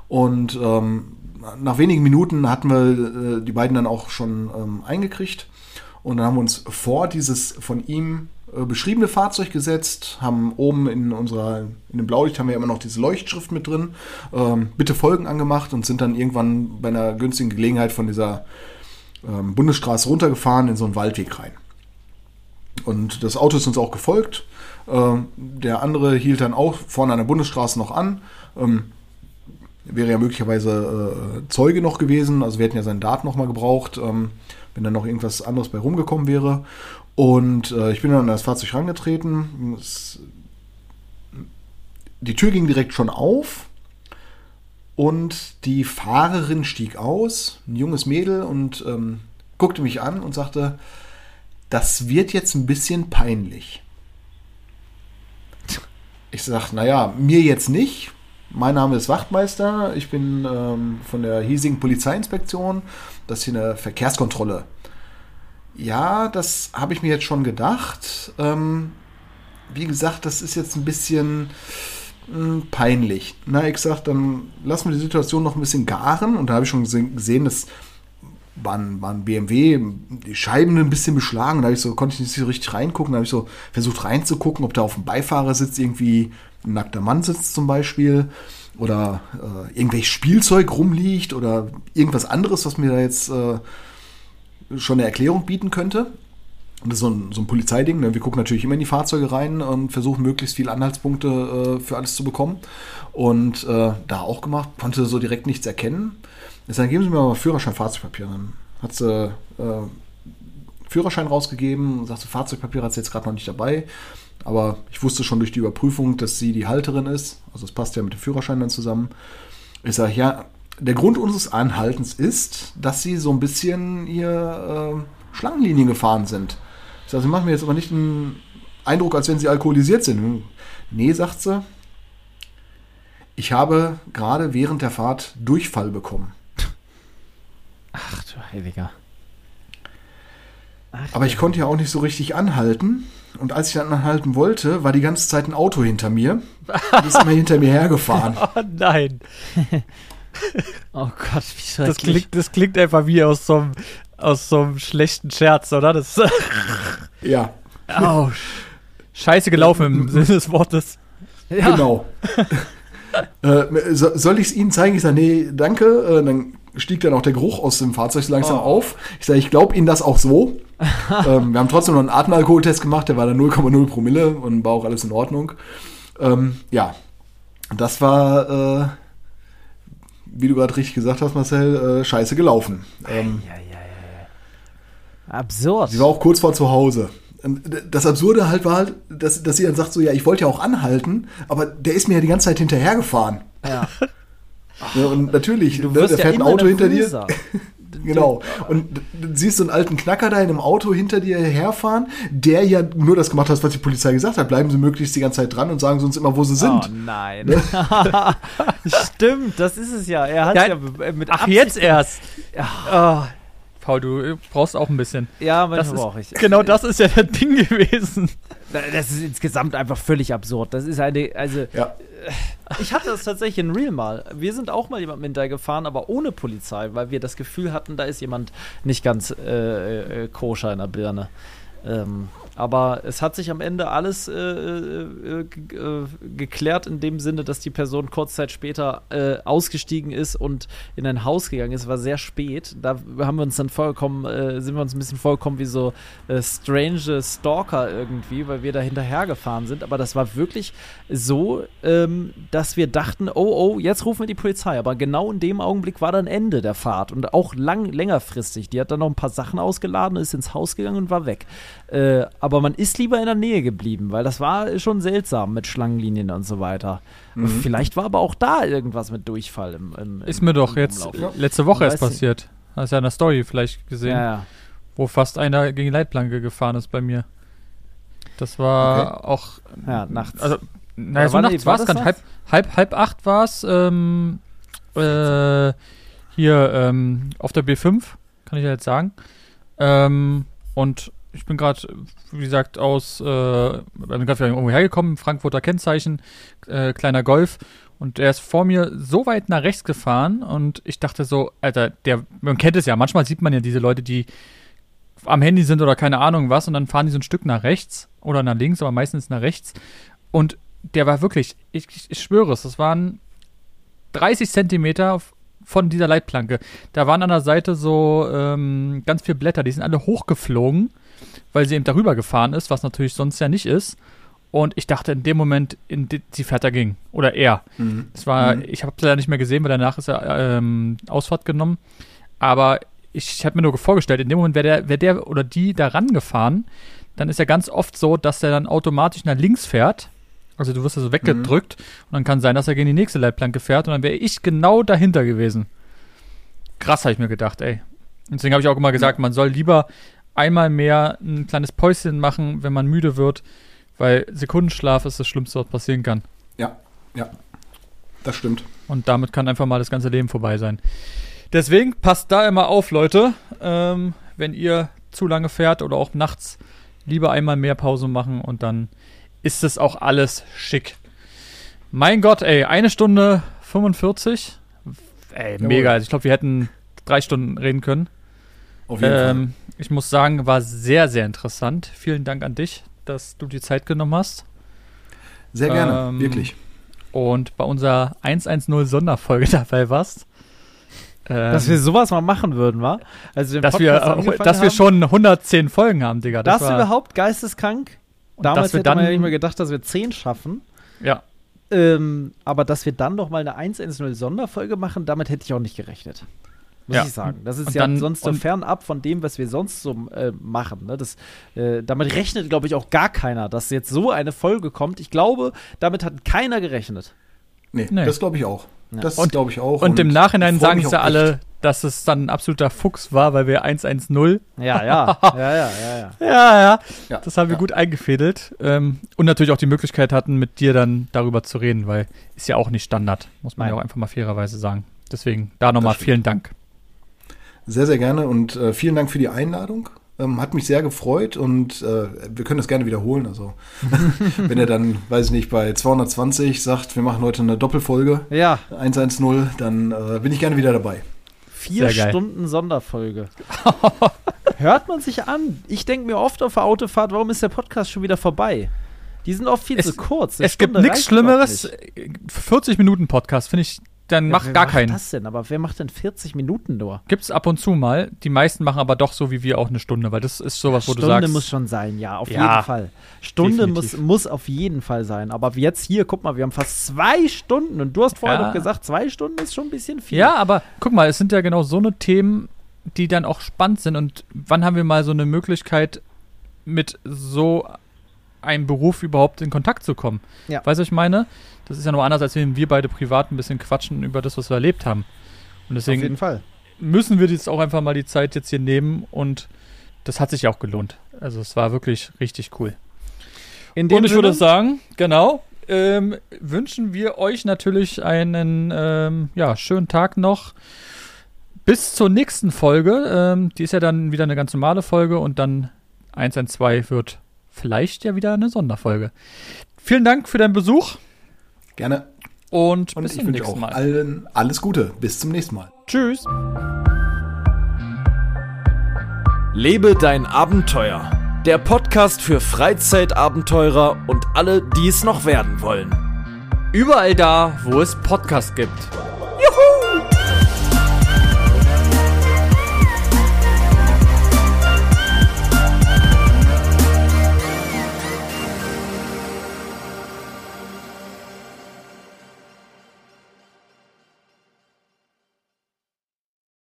Und ähm, nach wenigen Minuten hatten wir äh, die beiden dann auch schon ähm, eingekriegt. Und dann haben wir uns vor dieses von ihm äh, beschriebene Fahrzeug gesetzt, haben oben in unserer, in dem Blaulicht haben wir immer noch diese Leuchtschrift mit drin, ähm, bitte Folgen angemacht und sind dann irgendwann bei einer günstigen Gelegenheit von dieser ähm, Bundesstraße runtergefahren in so einen Waldweg rein. Und das Auto ist uns auch gefolgt. Ähm, der andere hielt dann auch vorne an der Bundesstraße noch an. Ähm, wäre ja möglicherweise äh, Zeuge noch gewesen. Also wir hätten ja seinen Daten noch mal gebraucht, ähm, wenn da noch irgendwas anderes bei rumgekommen wäre. Und äh, ich bin dann an das Fahrzeug rangetreten. Es, die Tür ging direkt schon auf. Und die Fahrerin stieg aus, ein junges Mädel, und ähm, guckte mich an und sagte, das wird jetzt ein bisschen peinlich. Ich sag, naja, mir jetzt nicht. Mein Name ist Wachtmeister. Ich bin ähm, von der hiesigen Polizeiinspektion. Das ist hier eine Verkehrskontrolle. Ja, das habe ich mir jetzt schon gedacht. Ähm, wie gesagt, das ist jetzt ein bisschen peinlich. Na, ich sag, dann lassen wir die Situation noch ein bisschen garen. Und da habe ich schon gese- gesehen, dass war ein, war ein BMW, die Scheiben ein bisschen beschlagen. Da ich so, konnte ich nicht so richtig reingucken. Da habe ich so versucht reinzugucken, ob da auf dem Beifahrersitz irgendwie ein nackter Mann sitzt zum Beispiel. Oder äh, irgendwelches Spielzeug rumliegt oder irgendwas anderes, was mir da jetzt äh, schon eine Erklärung bieten könnte. Und das ist so ein, so ein Polizeiding. Ne? Wir gucken natürlich immer in die Fahrzeuge rein und versuchen möglichst viele Anhaltspunkte äh, für alles zu bekommen. Und äh, da auch gemacht, konnte so direkt nichts erkennen. Dann geben Sie mir mal Führerschein, Fahrzeugpapier. Dann hat sie äh, Führerschein rausgegeben, sagte, Fahrzeugpapier hat sie jetzt gerade noch nicht dabei. Aber ich wusste schon durch die Überprüfung, dass sie die Halterin ist. Also es passt ja mit dem Führerschein dann zusammen. Ich sage, ja, der Grund unseres Anhaltens ist, dass sie so ein bisschen hier äh, Schlangenlinien gefahren sind. Ich sage, Sie machen mir jetzt aber nicht einen Eindruck, als wenn Sie alkoholisiert sind. Nee, sagt sie. Ich habe gerade während der Fahrt Durchfall bekommen.
Ach du Heiliger. Ach,
Aber ich konnte ja auch nicht so richtig anhalten. Und als ich dann anhalten wollte, war die ganze Zeit ein Auto hinter mir. Die ist immer hinter mir hergefahren.
Oh nein.
oh Gott, wie schrecklich.
Das klingt, das klingt einfach wie aus so einem, aus so einem schlechten Scherz, oder? Das
Ja,
Au. Scheiße gelaufen im Sinne des Wortes.
ja.
genau. äh, so, soll ich es Ihnen zeigen? Ich sage, nee, danke. Äh, dann stieg dann auch der Geruch aus dem Fahrzeug so langsam
Oh.
auf. Ich sage, ich glaube Ihnen das auch so. ähm, wir haben trotzdem noch einen Atemalkoholtest gemacht, der war dann 0,0 Promille und war auch alles in Ordnung. Ähm, ja, das war, äh, wie du gerade richtig gesagt hast, Marcel, äh, scheiße gelaufen. Ähm,
ja, ja. Absurd.
Sie war auch kurz vor zu Hause. Und Das Absurde halt war halt, dass, dass sie dann sagt so, ja, ich wollte ja auch anhalten, aber der ist mir ja die ganze Zeit hinterhergefahren.
ja.
Ja, und natürlich,
Du
ne,
wirst ja
fährt ein
immer
Auto hinter dir. Genau. Und du siehst so einen alten Knacker da in einem Auto hinter dir herfahren, der ja nur das gemacht hat, was die Polizei gesagt hat. Bleiben Sie möglichst die ganze Zeit dran und sagen Sie uns immer, wo Sie sind.
Oh nein. Stimmt, das ist es ja. Er hat
Ja,
ja, ja mit
Ach,
Absicht-
jetzt erst. Ah, Paul, du brauchst auch ein bisschen.
Ja,
Das
manchmal brauche ich.
genau das ist ja das Ding gewesen.
Das ist insgesamt einfach völlig absurd. Das ist eine, also
Ja.
ich hatte das tatsächlich in Real mal. Wir sind auch mal jemandem hintergefahren, aber ohne Polizei, weil wir das Gefühl hatten, da ist jemand nicht ganz äh, äh, koscher in der Birne. Ähm, aber es hat sich am Ende alles äh, äh, ge- äh, geklärt in dem Sinne, dass die Person kurz Zeit später äh, ausgestiegen ist und in ein Haus gegangen ist. War sehr spät. Da haben wir uns dann vollkommen, äh, sind wir uns ein bisschen vollkommen wie so äh, strange Stalker irgendwie, weil wir da hinterhergefahren sind. Aber das war wirklich so, ähm, dass wir dachten, oh, oh, jetzt rufen wir die Polizei. Aber genau in dem Augenblick war dann Ende der Fahrt und auch lang, längerfristig. Die hat dann noch ein paar Sachen ausgeladen, ist ins Haus gegangen und war weg. Äh, aber man ist lieber in der Nähe geblieben, weil das war schon seltsam mit Schlangenlinien und so weiter. Und Vielleicht war aber auch da irgendwas mit Durchfall im, im, im
Ist mir doch
im
jetzt
Umlauf.
letzte Woche erst
weiß nicht.
passiert. Hast ja in der Story vielleicht gesehen,
Ja, ja.
wo fast einer gegen die Leitplanke gefahren ist bei mir. Das war auch.
Ja, nachts.
Also, naja, so
war
nachts war
war
es nicht. Halb, halb, halb acht war es. Ähm, äh, hier ähm, auf der B5, kann ich ja jetzt sagen. Ähm, und ich bin gerade, wie gesagt, aus, äh, bin gerade irgendwo hergekommen, Frankfurter Kennzeichen, äh, kleiner Golf. Und der ist vor mir so weit nach rechts gefahren und ich dachte so, Alter, der, man kennt es ja, manchmal sieht man ja diese Leute, die am Handy sind oder keine Ahnung was und dann fahren die so ein Stück nach rechts oder nach links, aber meistens nach rechts. Und der war wirklich, ich, ich, ich schwöre es, das waren 30 Zentimeter von dieser Leitplanke. Da waren an der Seite so ähm, ganz viele Blätter, die sind alle hochgeflogen, weil sie eben darüber gefahren ist, was natürlich sonst ja nicht ist. Und ich dachte in dem Moment, in die, die fährt dagegen. Oder er.
Mhm.
Es war,
Mhm.
ich habe es leider nicht mehr gesehen, weil danach ist er ähm, Ausfahrt genommen. Aber ich, habe mir nur vorgestellt, in dem Moment wäre der, wär der oder die da rangefahren, dann ist ja ganz oft so, dass der dann automatisch nach links fährt. Also du wirst ja so weggedrückt und dann kann sein, dass er gegen die nächste Leitplanke fährt und dann wäre ich genau dahinter gewesen. Krass, habe ich mir gedacht, ey. Deswegen habe ich auch immer gesagt, man soll lieber einmal mehr ein kleines Päuschen machen, wenn man müde wird, weil Sekundenschlaf ist das Schlimmste, was passieren kann.
Ja, ja. Das stimmt.
Und damit kann einfach mal das ganze Leben vorbei sein. Deswegen passt da immer auf, Leute. Ähm, wenn ihr zu lange fährt oder auch nachts, lieber einmal mehr Pause machen und dann ist es auch alles schick. Mein Gott, ey, eine Stunde 45. Ey, mega. Also ich glaube, wir hätten drei Stunden reden können.
Auf jeden Fall.
Ähm, ich muss sagen, war sehr, sehr interessant. Vielen Dank an dich, dass du die Zeit genommen hast.
Sehr gerne,
ähm,
wirklich.
Und bei unserer 110 Sonderfolge dabei warst. Ähm,
Dass wir sowas mal machen würden, wa? Also
dass wir, äh, dass wir
haben,
schon 110 Folgen haben, Digga.
Das,
war,
überhaupt geisteskrank.
und
Damals
dass wir
hätte man ja
dann-
nicht mehr gedacht, dass wir 10 schaffen.
Ja,
Ähm, aber dass wir dann noch mal eine 110 Sonderfolge machen, damit hätte ich auch nicht gerechnet. Muss
Ja.
ich sagen. Das ist
Und
ja
dann-
sonst so
und-
fernab von dem, was wir sonst so äh, machen. Ne? Das, äh, damit rechnet, glaube ich, auch gar keiner, dass jetzt so eine Folge kommt. Ich glaube, damit hat keiner gerechnet.
Nee,
Nee.
das glaube ich auch. Das
Und-
glaube ich auch.
Und, im Nachhinein sagen sie
auch
alle,
echt.
dass es dann ein absoluter Fuchs war, weil wir 1-1-0.
Ja, ja, ja, ja, ja, ja.
Ja, ja.
Ja,
Das haben wir
ja.
gut eingefädelt. Ähm, und natürlich auch die Möglichkeit hatten, mit dir dann darüber zu reden, weil ist ja auch nicht Standard, muss man
Nein.
ja auch einfach mal fairerweise sagen. Deswegen da nochmal vielen Dank.
Sehr, sehr gerne und äh, vielen Dank für die Einladung. Ähm, hat mich sehr gefreut und äh, wir können das gerne wiederholen. Also, wenn er dann, weiß ich nicht, bei 220 sagt, wir machen heute eine Doppelfolge,
Ja,
110, dann äh, bin ich gerne wieder dabei.
vier
Sehr geil.
Stunden Sonderfolge. Hört man sich an. Ich denke mir oft auf der Autofahrt, warum ist der Podcast schon wieder vorbei? Die sind oft viel
Es-
zu kurz. Eine
es gibt
Stunde
nichts
reicht
Schlimmeres.
nicht.
40 Minuten Podcast, finde ich, dann
Ja,
macht
wer
gar
macht
keinen.
das denn? Aber wer macht denn 40 Minuten nur?
Gibt's ab und zu mal. Die meisten machen aber doch so wie wir auch eine Stunde, weil das ist sowas, wo
Stunde
du sagst.
muss schon sein, ja, auf
Ja,
jeden Fall. Stunde muss,
definitiv.
muss auf jeden Fall sein. Aber jetzt hier, guck mal, wir haben fast zwei Stunden und du hast vorher
Ja.
noch gesagt, zwei Stunden ist schon ein bisschen viel.
Ja, aber guck mal, es sind ja genau so eine Themen, die dann auch spannend sind. Und wann haben wir mal so eine Möglichkeit, mit so einem Beruf überhaupt in Kontakt zu kommen?
Ja.
Weißt du, was ich meine? Das ist ja noch anders, als wenn wir beide privat ein bisschen quatschen über das, was wir erlebt haben. Und
auf jeden
deswegen
Fall.
müssen wir jetzt auch einfach mal die Zeit jetzt hier nehmen und das hat sich auch gelohnt. Also es war wirklich richtig cool.
In
Und ich würde sagen, genau, ähm, wünschen wir euch natürlich einen ähm, ja, schönen Tag noch. Bis zur nächsten Folge. Ähm, die ist ja dann wieder eine ganz normale Folge und dann 112 wird vielleicht ja wieder eine Sonderfolge. Vielen Dank für deinen Besuch
Gerne.
und,
Und
bis
ich
zum
wünsche
nächsten
auch
Mal.
allen alles Gute. Bis zum nächsten Mal.
Tschüss.
Lebe dein Abenteuer. Der Podcast für Freizeitabenteurer und alle, die es noch werden wollen.
Überall da, wo es Podcasts gibt.